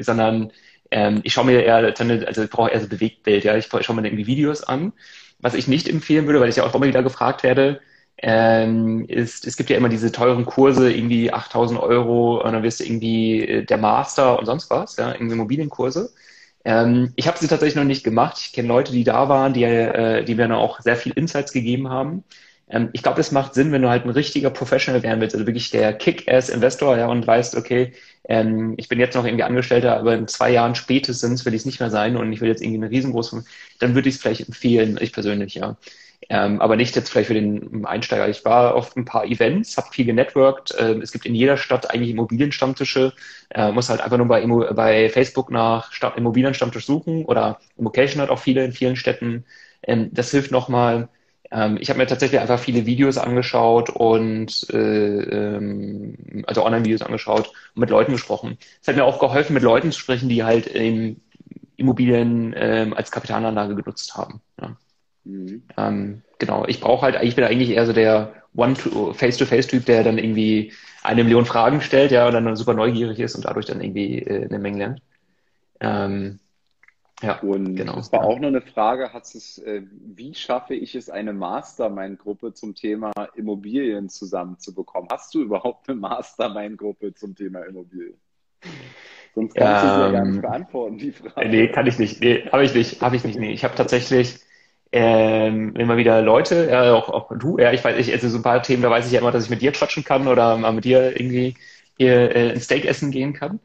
sondern ähm, ich schaue mir eher, also ich brauche eher so Bewegtbild, ja. Ich schaue mir irgendwie Videos an. Was ich nicht empfehlen würde, weil ich ja auch immer wieder gefragt werde, ähm, ist, es gibt ja immer diese teuren Kurse, irgendwie 8000 Euro, und dann wirst du irgendwie äh, der Master und sonst was, ja, irgendwie Immobilienkurse. Ähm, ich habe sie tatsächlich noch nicht gemacht. Ich kenne Leute, die da waren, die, äh, die mir dann auch sehr viel Insights gegeben haben. Ähm, ich glaube, es macht Sinn, wenn du halt ein richtiger Professional werden willst, also wirklich der Kick-Ass-Investor, ja, und weißt, okay, ähm, ich bin jetzt noch irgendwie Angestellter, aber in zwei Jahren spätestens will ich es nicht mehr sein und ich will jetzt irgendwie eine riesengroße, dann würde ich es vielleicht empfehlen, ich persönlich, ja. Ähm, aber nicht jetzt vielleicht für den Einsteiger. Ich war auf ein paar Events, habe viel genetworked. Ähm, es gibt in jeder Stadt eigentlich Immobilienstammtische. Äh, muss halt einfach nur bei, Immo bei Facebook nach Stadt Immobilienstammtisch suchen oder Immocation hat auch viele in vielen Städten. Ähm, das hilft nochmal. Ähm, ich habe mir tatsächlich einfach viele Videos angeschaut und äh, ähm, also Online-Videos angeschaut und mit Leuten gesprochen. Es hat mir auch geholfen, mit Leuten zu sprechen, die halt in Immobilien ähm, als Kapitalanlage genutzt haben. Ja. Mhm. Ähm, genau, ich brauche halt, ich bin eigentlich eher so der One-Face-to-Face-Typ, der dann irgendwie eine Million Fragen stellt, ja, und dann super neugierig ist und dadurch dann irgendwie äh, eine Menge lernt. Ähm, ja, und genau. Das war auch noch eine Frage, hat es, äh, wie schaffe ich es, eine Mastermind-Gruppe zum Thema Immobilien zusammenzubekommen? Hast du überhaupt eine Mastermind-Gruppe zum Thema Immobilien? Sonst kannst ähm, du sie ja gar nicht ähm, beantworten, die Frage. Nee, kann ich nicht. Nee, habe ich nicht. Habe ich nicht. Nee. Ich habe tatsächlich ähm, immer wieder Leute, ja, auch, auch du, ja, ich weiß, ich, also so ein paar Themen, da weiß ich ja immer, dass ich mit dir quatschen kann oder mal mit dir irgendwie hier äh, ein Steak essen gehen kann.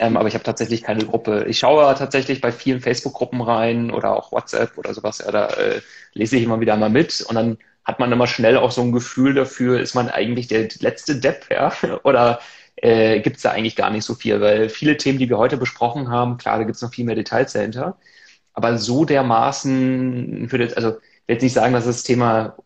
Ähm, aber ich habe tatsächlich keine Gruppe. Ich schaue tatsächlich bei vielen Facebook-Gruppen rein oder auch WhatsApp oder sowas. Ja, da äh, lese ich immer wieder mal mit und dann hat man immer schnell auch so ein Gefühl dafür, ist man eigentlich der letzte Depp, ja? Oder äh, gibt es da eigentlich gar nicht so viel? Weil viele Themen, die wir heute besprochen haben, klar, da gibt es noch viel mehr Details dahinter. Aber so dermaßen, ich würde also ich will jetzt nicht sagen, dass das Thema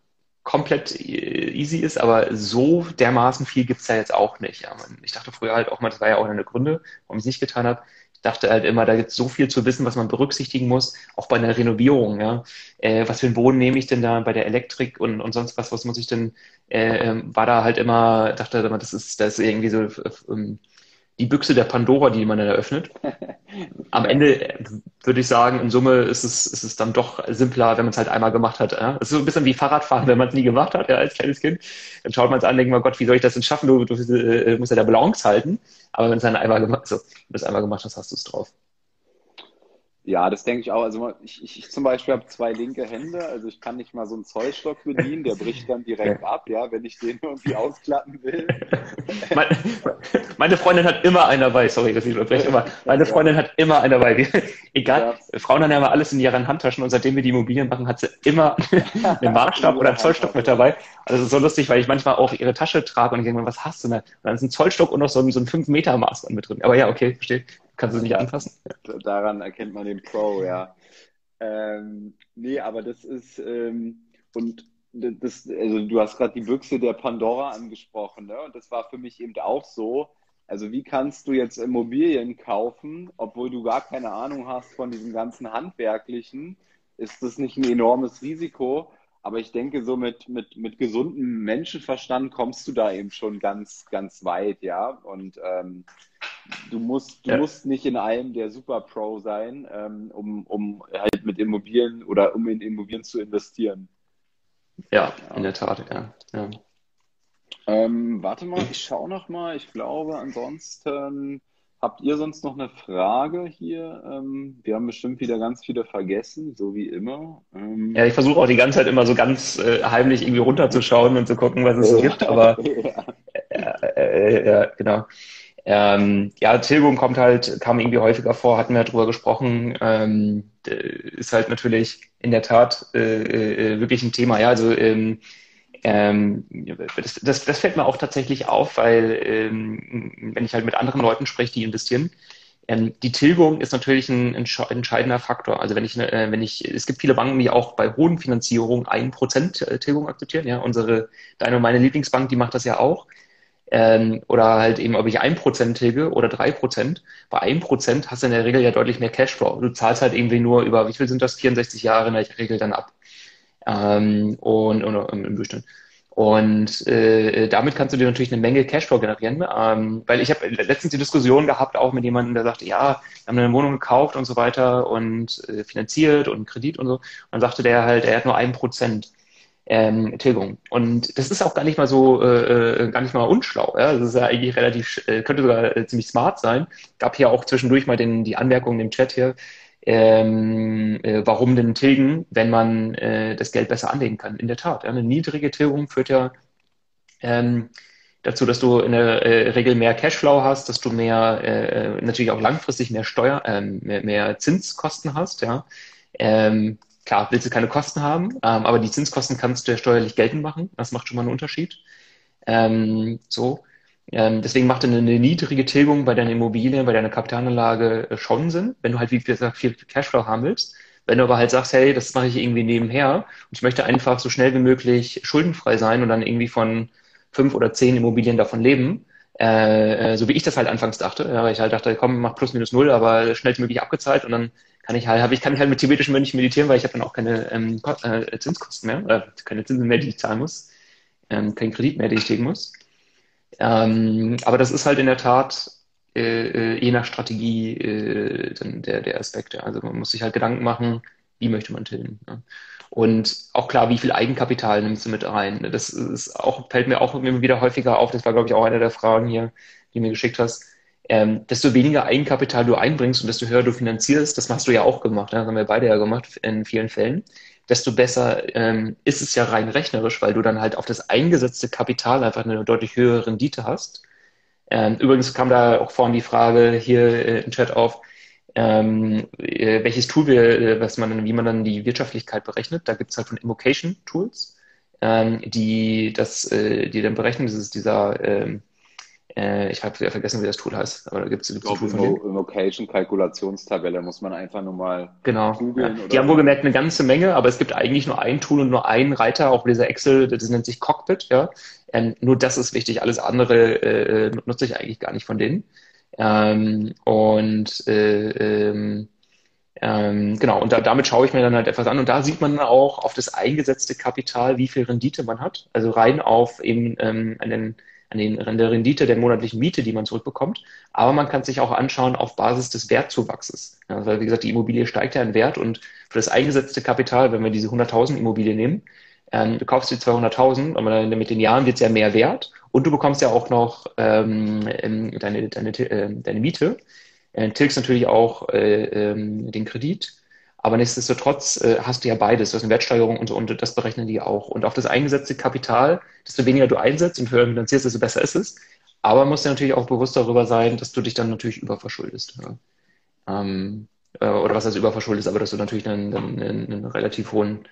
komplett äh, easy ist, aber so dermaßen viel gibt's da jetzt auch nicht. Ich dachte früher halt auch mal, das war ja auch eine Gründe, warum ich es nicht getan habe. Ich dachte halt immer, da gibt es so viel zu wissen, was man berücksichtigen muss, auch bei einer Renovierung. Ja. Äh, was für einen Boden nehme ich denn da bei der Elektrik und, und sonst was, was muss ich denn, äh, ähm, war da halt immer, dachte immer, das ist, das ist irgendwie so, ähm, die Büchse der Pandora, die man dann eröffnet. Am Ende würde ich sagen, in Summe ist es, ist es dann doch simpler, wenn man es halt einmal gemacht hat. Ja? Es ist so ein bisschen wie Fahrradfahren, wenn man es nie gemacht hat, ja, als kleines Kind. Dann schaut man es an, denkt man, Gott, wie soll ich das denn schaffen? Du, du äh, musst ja der Balance halten. Aber wenn es dann einmal gemacht, so, wenn du es einmal gemacht hast, hast du es drauf. Ja, das denke ich auch. Also ich, ich, ich zum Beispiel habe zwei linke Hände, also ich kann nicht mal so einen Zollstock bedienen, der bricht dann direkt ab, ja, wenn ich den irgendwie ausklappen will. Meine, meine Freundin hat immer einen dabei, sorry, dass ich unterbreche, immer. Meine Freundin ja. hat immer einen dabei. Egal, ja. Frauen haben ja immer alles in ihren Handtaschen und seitdem wir die Immobilien machen, hat sie immer einen Maßstab oder einen Zollstock mit dabei. Also so lustig, weil ich manchmal auch ihre Tasche trage und ich denke mir, was hast du denn? Und dann ist ein Zollstock und noch so ein, so ein 5-Meter-Maß mit drin. Aber ja, okay, verstehe. Kannst du nicht anfassen? Daran erkennt man den Pro, ja. Ähm, nee, aber das ist, ähm, und das, also du hast gerade die Büchse der Pandora angesprochen, ne? Und das war für mich eben auch so. Also wie kannst du jetzt Immobilien kaufen, obwohl du gar keine Ahnung hast von diesem ganzen Handwerklichen? Ist das nicht ein enormes Risiko? Aber ich denke, so mit, mit, mit gesundem Menschenverstand kommst du da eben schon ganz, ganz weit, ja. Und ähm, du musst, du ja. musst nicht in allem der Super Pro sein, ähm, um, um halt mit Immobilien oder um in Immobilien zu investieren. Ja, ja. in der Tat, ja. ja. Ähm, warte mal, ich schaue noch mal. Ich glaube, ansonsten Habt ihr sonst noch eine Frage hier? Ähm, wir haben bestimmt wieder ganz viele vergessen, so wie immer. Ähm, ja, ich versuche auch die ganze Zeit immer so ganz äh, heimlich irgendwie runterzuschauen und zu gucken, was es so gibt, aber ja, äh, äh, ja genau. Ähm, ja, Tilgung kommt halt, kam irgendwie häufiger vor, hatten wir darüber gesprochen, ähm, ist halt natürlich in der Tat äh, äh, wirklich ein Thema. Ja, also ähm, ähm, das, das, das fällt mir auch tatsächlich auf, weil ähm, wenn ich halt mit anderen Leuten spreche, die investieren, ähm, die Tilgung ist natürlich ein entscheidender Faktor. Also wenn ich, äh, wenn ich, es gibt viele Banken, die auch bei hohen Finanzierungen ein Prozent äh, Tilgung akzeptieren. Ja, unsere, deine und meine Lieblingsbank, die macht das ja auch. Ähm, oder halt eben, ob ich ein Prozent tilge oder drei Prozent. Bei einem Prozent hast du in der Regel ja deutlich mehr Cashflow. Du zahlst halt irgendwie nur über, wie viel sind das? 64 Jahre in der Regel dann ab ähm, und, und im Durchschnitt. Und äh, damit kannst du dir natürlich eine Menge Cashflow generieren, ähm, weil ich habe letztens die Diskussion gehabt, auch mit jemandem, der sagte, ja, wir haben eine Wohnung gekauft und so weiter und äh, finanziert und Kredit und so. Und dann sagte der halt, er hat nur ein Prozent ähm, Tilgung. Und das ist auch gar nicht mal so, äh, äh, gar nicht mal unschlau. Ja? Das ist ja eigentlich relativ, äh, könnte sogar äh, ziemlich smart sein. Gab hier auch zwischendurch mal den, die Anmerkungen im Chat hier, ähm, äh, warum denn tilgen, wenn man äh, das Geld besser anlegen kann. In der Tat, ja, eine niedrige Tilgung führt ja ähm, dazu, dass du in der äh, Regel mehr Cashflow hast, dass du mehr, äh, natürlich auch langfristig mehr Steuer, ähm, mehr, mehr Zinskosten hast. Ja. Ähm, klar, willst du keine Kosten haben, ähm, aber die Zinskosten kannst du ja steuerlich geltend machen. Das macht schon mal einen Unterschied. Ähm, so. Ähm, deswegen macht eine, eine niedrige Tilgung bei deiner Immobilie, bei deiner Kapitalanlage äh, schon Sinn, wenn du halt, wie gesagt, viel Cashflow haben willst. Wenn du aber halt sagst, hey, das mache ich irgendwie nebenher und ich möchte einfach so schnell wie möglich schuldenfrei sein und dann irgendwie von fünf oder zehn Immobilien davon leben, äh, äh so wie ich das halt anfangs dachte, ja, weil ich halt dachte, komm, mach plus minus null, aber schnellstmöglich abgezahlt und dann kann ich halt, habe ich, kann ich halt mit tibetischen Mönchen meditieren, weil ich habe dann auch keine ähm, äh, Zinskosten mehr, oder keine Zinsen mehr, die ich zahlen muss, ähm, kein Kredit mehr, den ich legen muss. Ähm, aber das ist halt in der Tat äh, äh, je nach Strategie äh, dann der, der Aspekte. Also man muss sich halt Gedanken machen, wie möchte man tilgen. Ne? Und auch klar, wie viel Eigenkapital nimmst du mit rein? Das ist auch, fällt mir auch immer wieder häufiger auf. Das war, glaube ich, auch eine der Fragen hier, die du mir geschickt hast. Ähm, desto weniger Eigenkapital du einbringst und desto höher du finanzierst, das hast du ja auch gemacht, das haben wir beide ja gemacht in vielen Fällen, desto besser ähm, ist es ja rein rechnerisch, weil du dann halt auf das eingesetzte Kapital einfach eine deutlich höhere Rendite hast. Ähm, übrigens kam da auch vorhin die Frage hier äh, im Chat auf, ähm, äh, welches Tool wir, äh, was man, wie man dann die Wirtschaftlichkeit berechnet. Da gibt es halt von Immocation Tools, ähm, die das, äh, die dann berechnen. Das ist dieser ähm, äh, ich habe vergessen, wie das Tool heißt, aber da gibt es ein Tool von denen. Location Kalkulationstabelle muss man einfach nur mal genau. googeln. Ja. Die haben wohl gemerkt eine ganze Menge, aber es gibt eigentlich nur ein Tool und nur einen Reiter, auch dieser Excel, das nennt sich Cockpit, ja. Ähm, nur das ist wichtig, alles andere äh, nutze ich eigentlich gar nicht von denen. Ähm, und äh, ähm, ähm, genau, und da, damit schaue ich mir dann halt etwas an. Und da sieht man auch auf das eingesetzte Kapital, wie viel Rendite man hat. Also rein auf eben ähm, einen an, den, an der Rendite der monatlichen Miete, die man zurückbekommt. Aber man kann sich auch anschauen auf Basis des Wertzuwachses. Ja, weil, wie gesagt, die Immobilie steigt ja in Wert und für das eingesetzte Kapital, wenn wir diese 100.000 Immobilie nehmen, ähm, du kaufst die 200.000, aber mit den Jahren wird es ja mehr wert und du bekommst ja auch noch ähm, ähm deine, deine, äh, deine Miete, äh, tilgst natürlich auch äh, äh, den Kredit aber nichtsdestotrotz äh, hast du ja beides. Du hast eine Wertsteigerung und, und das berechnen die auch. Und auf das eingesetzte Kapital, desto weniger du einsetzt und höher finanzierst, desto besser ist es. Aber musst dir natürlich auch bewusst darüber sein, dass du dich dann natürlich überverschuldest. Ja. Ähm, äh, oder was heißt überverschuldest, aber dass du natürlich einen, einen, einen relativ hohen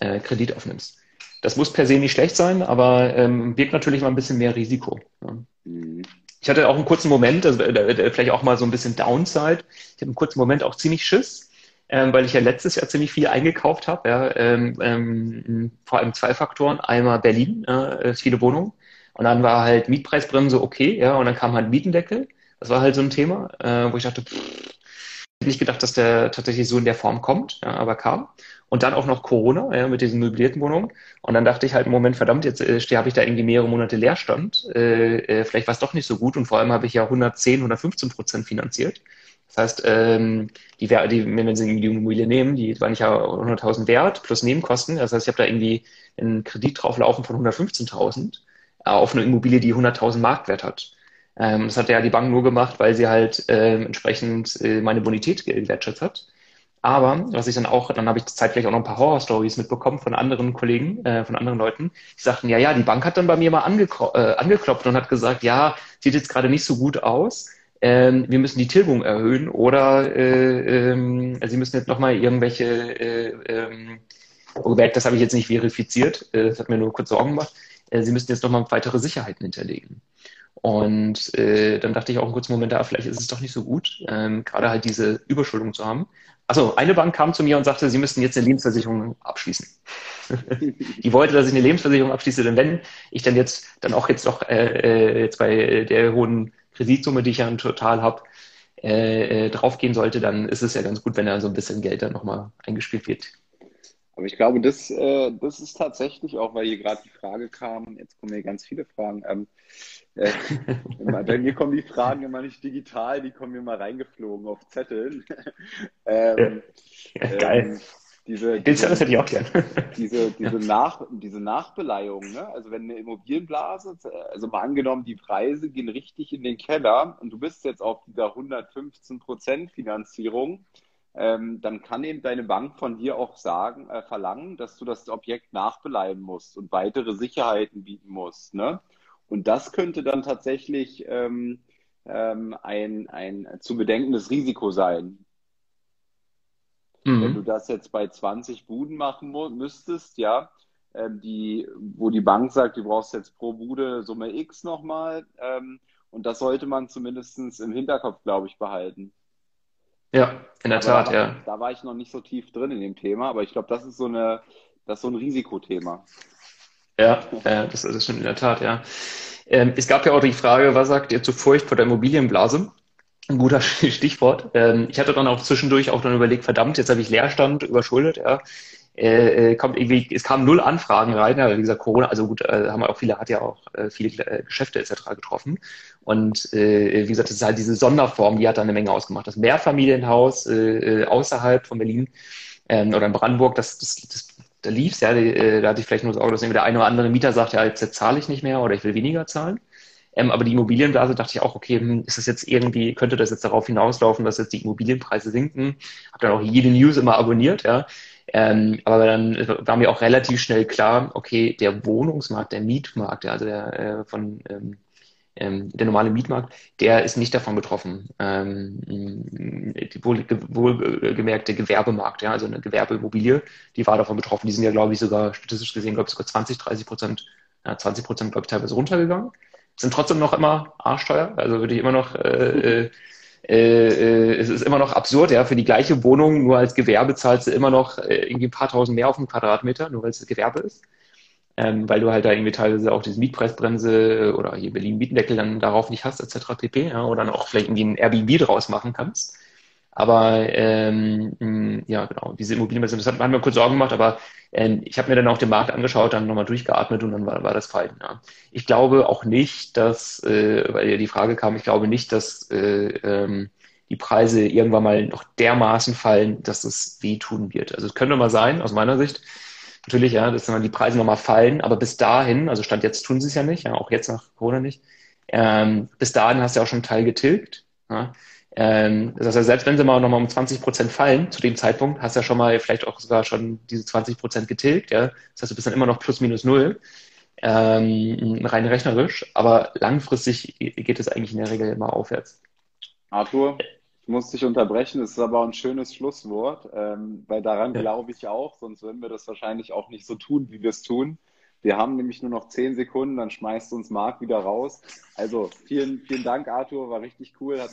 äh, Kredit aufnimmst. Das muss per se nicht schlecht sein, aber ähm, birgt natürlich mal ein bisschen mehr Risiko. Ja. Mhm. Ich hatte auch einen kurzen Moment, also, äh, vielleicht auch mal so ein bisschen Downside. Ich habe einen kurzen Moment auch ziemlich Schiss ähm, weil ich ja letztes Jahr ziemlich viel eingekauft habe. Ja, ähm, ähm, vor allem zwei Faktoren. Einmal Berlin, äh, viele Wohnungen. Und dann war halt Mietpreisbremse okay, ja, und dann kam halt Mietendeckel. Das war halt so ein Thema, äh, wo ich dachte, pff, ich nicht gedacht, dass der tatsächlich so in der Form kommt, ja, aber kam. Und dann auch noch Corona, ja, mit diesen möblierten Wohnungen. Und dann dachte ich halt, Moment, verdammt, jetzt äh, habe ich da irgendwie mehrere Monate Leerstand. Äh, äh, vielleicht war es doch nicht so gut. Und vor allem habe ich ja 110, 115 Prozent finanziert. Das heißt, ähm, die, die, wenn Sie die Immobilie nehmen, die waren ja 100.000 wert plus Nebenkosten. Das heißt, ich habe da irgendwie einen Kredit drauf laufen von 115.000 äh, auf eine Immobilie, die 100.000 Marktwert hat. Ähm, das hat ja die Bank nur gemacht, weil sie halt äh, entsprechend äh, meine Bonität gewertschätzt hat. Aber was ich dann auch, dann habe ich zeitgleich auch noch ein paar Horror-Stories mitbekommen von anderen Kollegen, äh, von anderen Leuten, die sagten, ja, ja, die Bank hat dann bei mir mal angeklopft, äh, angeklopft und hat gesagt, ja, sieht jetzt gerade nicht so gut aus ähm, wir müssen die Tilgung erhöhen oder äh, ähm, Sie müssen jetzt nochmal irgendwelche, äh, ähm, oh, das habe ich jetzt nicht verifiziert, äh, das hat mir nur kurz Sorgen gemacht, äh, Sie müssen jetzt nochmal weitere Sicherheiten hinterlegen. Und äh, dann dachte ich auch einen kurzen Moment da, vielleicht ist es doch nicht so gut, ähm, gerade halt diese Überschuldung zu haben. Also eine Bank kam zu mir und sagte, sie müssten jetzt eine Lebensversicherung abschließen. die wollte, dass ich eine Lebensversicherung abschließe, denn wenn ich dann jetzt dann auch jetzt doch äh, äh jetzt bei der hohen Kreditsumme, die ich ja total habe, äh, äh, draufgehen sollte, dann ist es ja ganz gut, wenn da so ein bisschen Geld dann nochmal eingespielt wird. Aber ich glaube, das, äh, das ist tatsächlich auch, weil hier gerade die Frage kam, jetzt kommen hier ganz viele Fragen. Ähm, äh, bei mir kommen die Fragen immer nicht digital, die kommen mir mal reingeflogen auf Zetteln. ähm, ja, geil. Ähm, diese, diese, das hätte ich auch gern. diese, diese, Nach, diese Nachbeleihung, ne? also wenn eine Immobilienblase, also mal angenommen, die Preise gehen richtig in den Keller und du bist jetzt auf dieser 115 Prozent Finanzierung, ähm, dann kann eben deine Bank von dir auch sagen, äh, verlangen, dass du das Objekt nachbeleihen musst und weitere Sicherheiten bieten musst. Ne? Und das könnte dann tatsächlich ähm, ähm, ein, ein zu bedenkendes Risiko sein. Mhm. Wenn du das jetzt bei 20 Buden machen müsstest, ja, ähm, die, wo die Bank sagt, du brauchst jetzt pro Bude Summe X nochmal. Ähm, und das sollte man zumindest im Hinterkopf, glaube ich, behalten. Ja, in der aber Tat, da ja. Da war ich noch nicht so tief drin in dem Thema, aber ich glaube, das ist so eine, das ist so ein Risikothema. Ja, äh, das, das stimmt in der Tat, ja. Ähm, es gab ja auch die Frage, was sagt ihr zu Furcht vor der Immobilienblase? Ein guter Stichwort. Ähm, ich hatte dann auch zwischendurch auch dann überlegt, verdammt, jetzt habe ich Leerstand überschuldet, ja. Äh, äh, kommt irgendwie, es kamen null Anfragen rein, ja, wie gesagt, Corona, also gut, äh, haben wir auch viele, hat ja auch viele Geschäfte etc. getroffen. Und wie gesagt, das ist halt diese Sonderform, die hat da eine Menge ausgemacht. Das Mehrfamilienhaus außerhalb von Berlin ähm, oder in Brandenburg, das, das, das da lief's, ja, da hatte ich vielleicht nur Sorge, dass irgendwie der eine oder andere Mieter sagt, ja, jetzt zahle ich nicht mehr oder ich will weniger zahlen. Ähm, aber die Immobilienblase dachte ich auch, okay, hm, ist das jetzt irgendwie, könnte das jetzt darauf hinauslaufen, dass jetzt die Immobilienpreise sinken? Hab dann auch jede News immer abonniert, ja. Ähm, aber dann war mir auch relativ schnell klar, okay, der Wohnungsmarkt, der Mietmarkt, also der äh, von ähm, ähm, der normale Mietmarkt, der ist nicht davon betroffen. Ähm, die wohl, wohlgemerkte Gewerbemarkt, ja, also eine Gewerbeimmobilie, die war davon betroffen. Die sind ja, glaube ich, sogar statistisch gesehen, glaube ich, sogar 20, 30 Prozent, ja, 20 Prozent, glaube ich, teilweise runtergegangen sind trotzdem noch immer arschteuer. Also würde ich immer noch, äh, äh, äh, es ist immer noch absurd, ja, für die gleiche Wohnung, nur als Gewerbe zahlst du immer noch äh, irgendwie ein paar tausend mehr auf einen Quadratmeter, nur weil es Gewerbe ist. Ähm, weil du halt da irgendwie teilweise auch diese Mietpreisbremse oder hier Berlin Mietendeckel dann darauf nicht hast, etc. pp. Ja, oder dann auch vielleicht irgendwie ein Airbnb draus machen kannst. Aber ähm, ja, genau, diese Immobilien, das hat, hat mir kurz Sorgen gemacht, aber ähm, ich habe mir dann auch den Markt angeschaut, dann nochmal durchgeatmet und dann war, war das fein. Ja. Ich glaube auch nicht, dass, äh, weil ja die Frage kam, ich glaube nicht, dass äh, ähm, die Preise irgendwann mal noch dermaßen fallen, dass es wehtun wird. Also es könnte mal sein, aus meiner Sicht, natürlich, ja, dass dann die Preise nochmal fallen, aber bis dahin, also Stand jetzt tun sie es ja nicht, ja, auch jetzt nach Corona nicht, ähm, bis dahin hast du ja auch schon einen Teil getilgt. Ja. Ähm, das heißt, selbst wenn sie mal nochmal um 20 Prozent fallen, zu dem Zeitpunkt, hast du ja schon mal vielleicht auch sogar schon diese 20 Prozent getilgt, ja. Das heißt, du bist dann immer noch plus minus null, ähm, rein rechnerisch, aber langfristig geht es eigentlich in der Regel immer aufwärts. Arthur, ich muss dich unterbrechen, das ist aber ein schönes Schlusswort, ähm, weil daran ja. glaube ich auch, sonst würden wir das wahrscheinlich auch nicht so tun, wie wir es tun. Wir haben nämlich nur noch zehn Sekunden, dann schmeißt uns Marc wieder raus. Also vielen, vielen Dank, Arthur, war richtig cool. Hat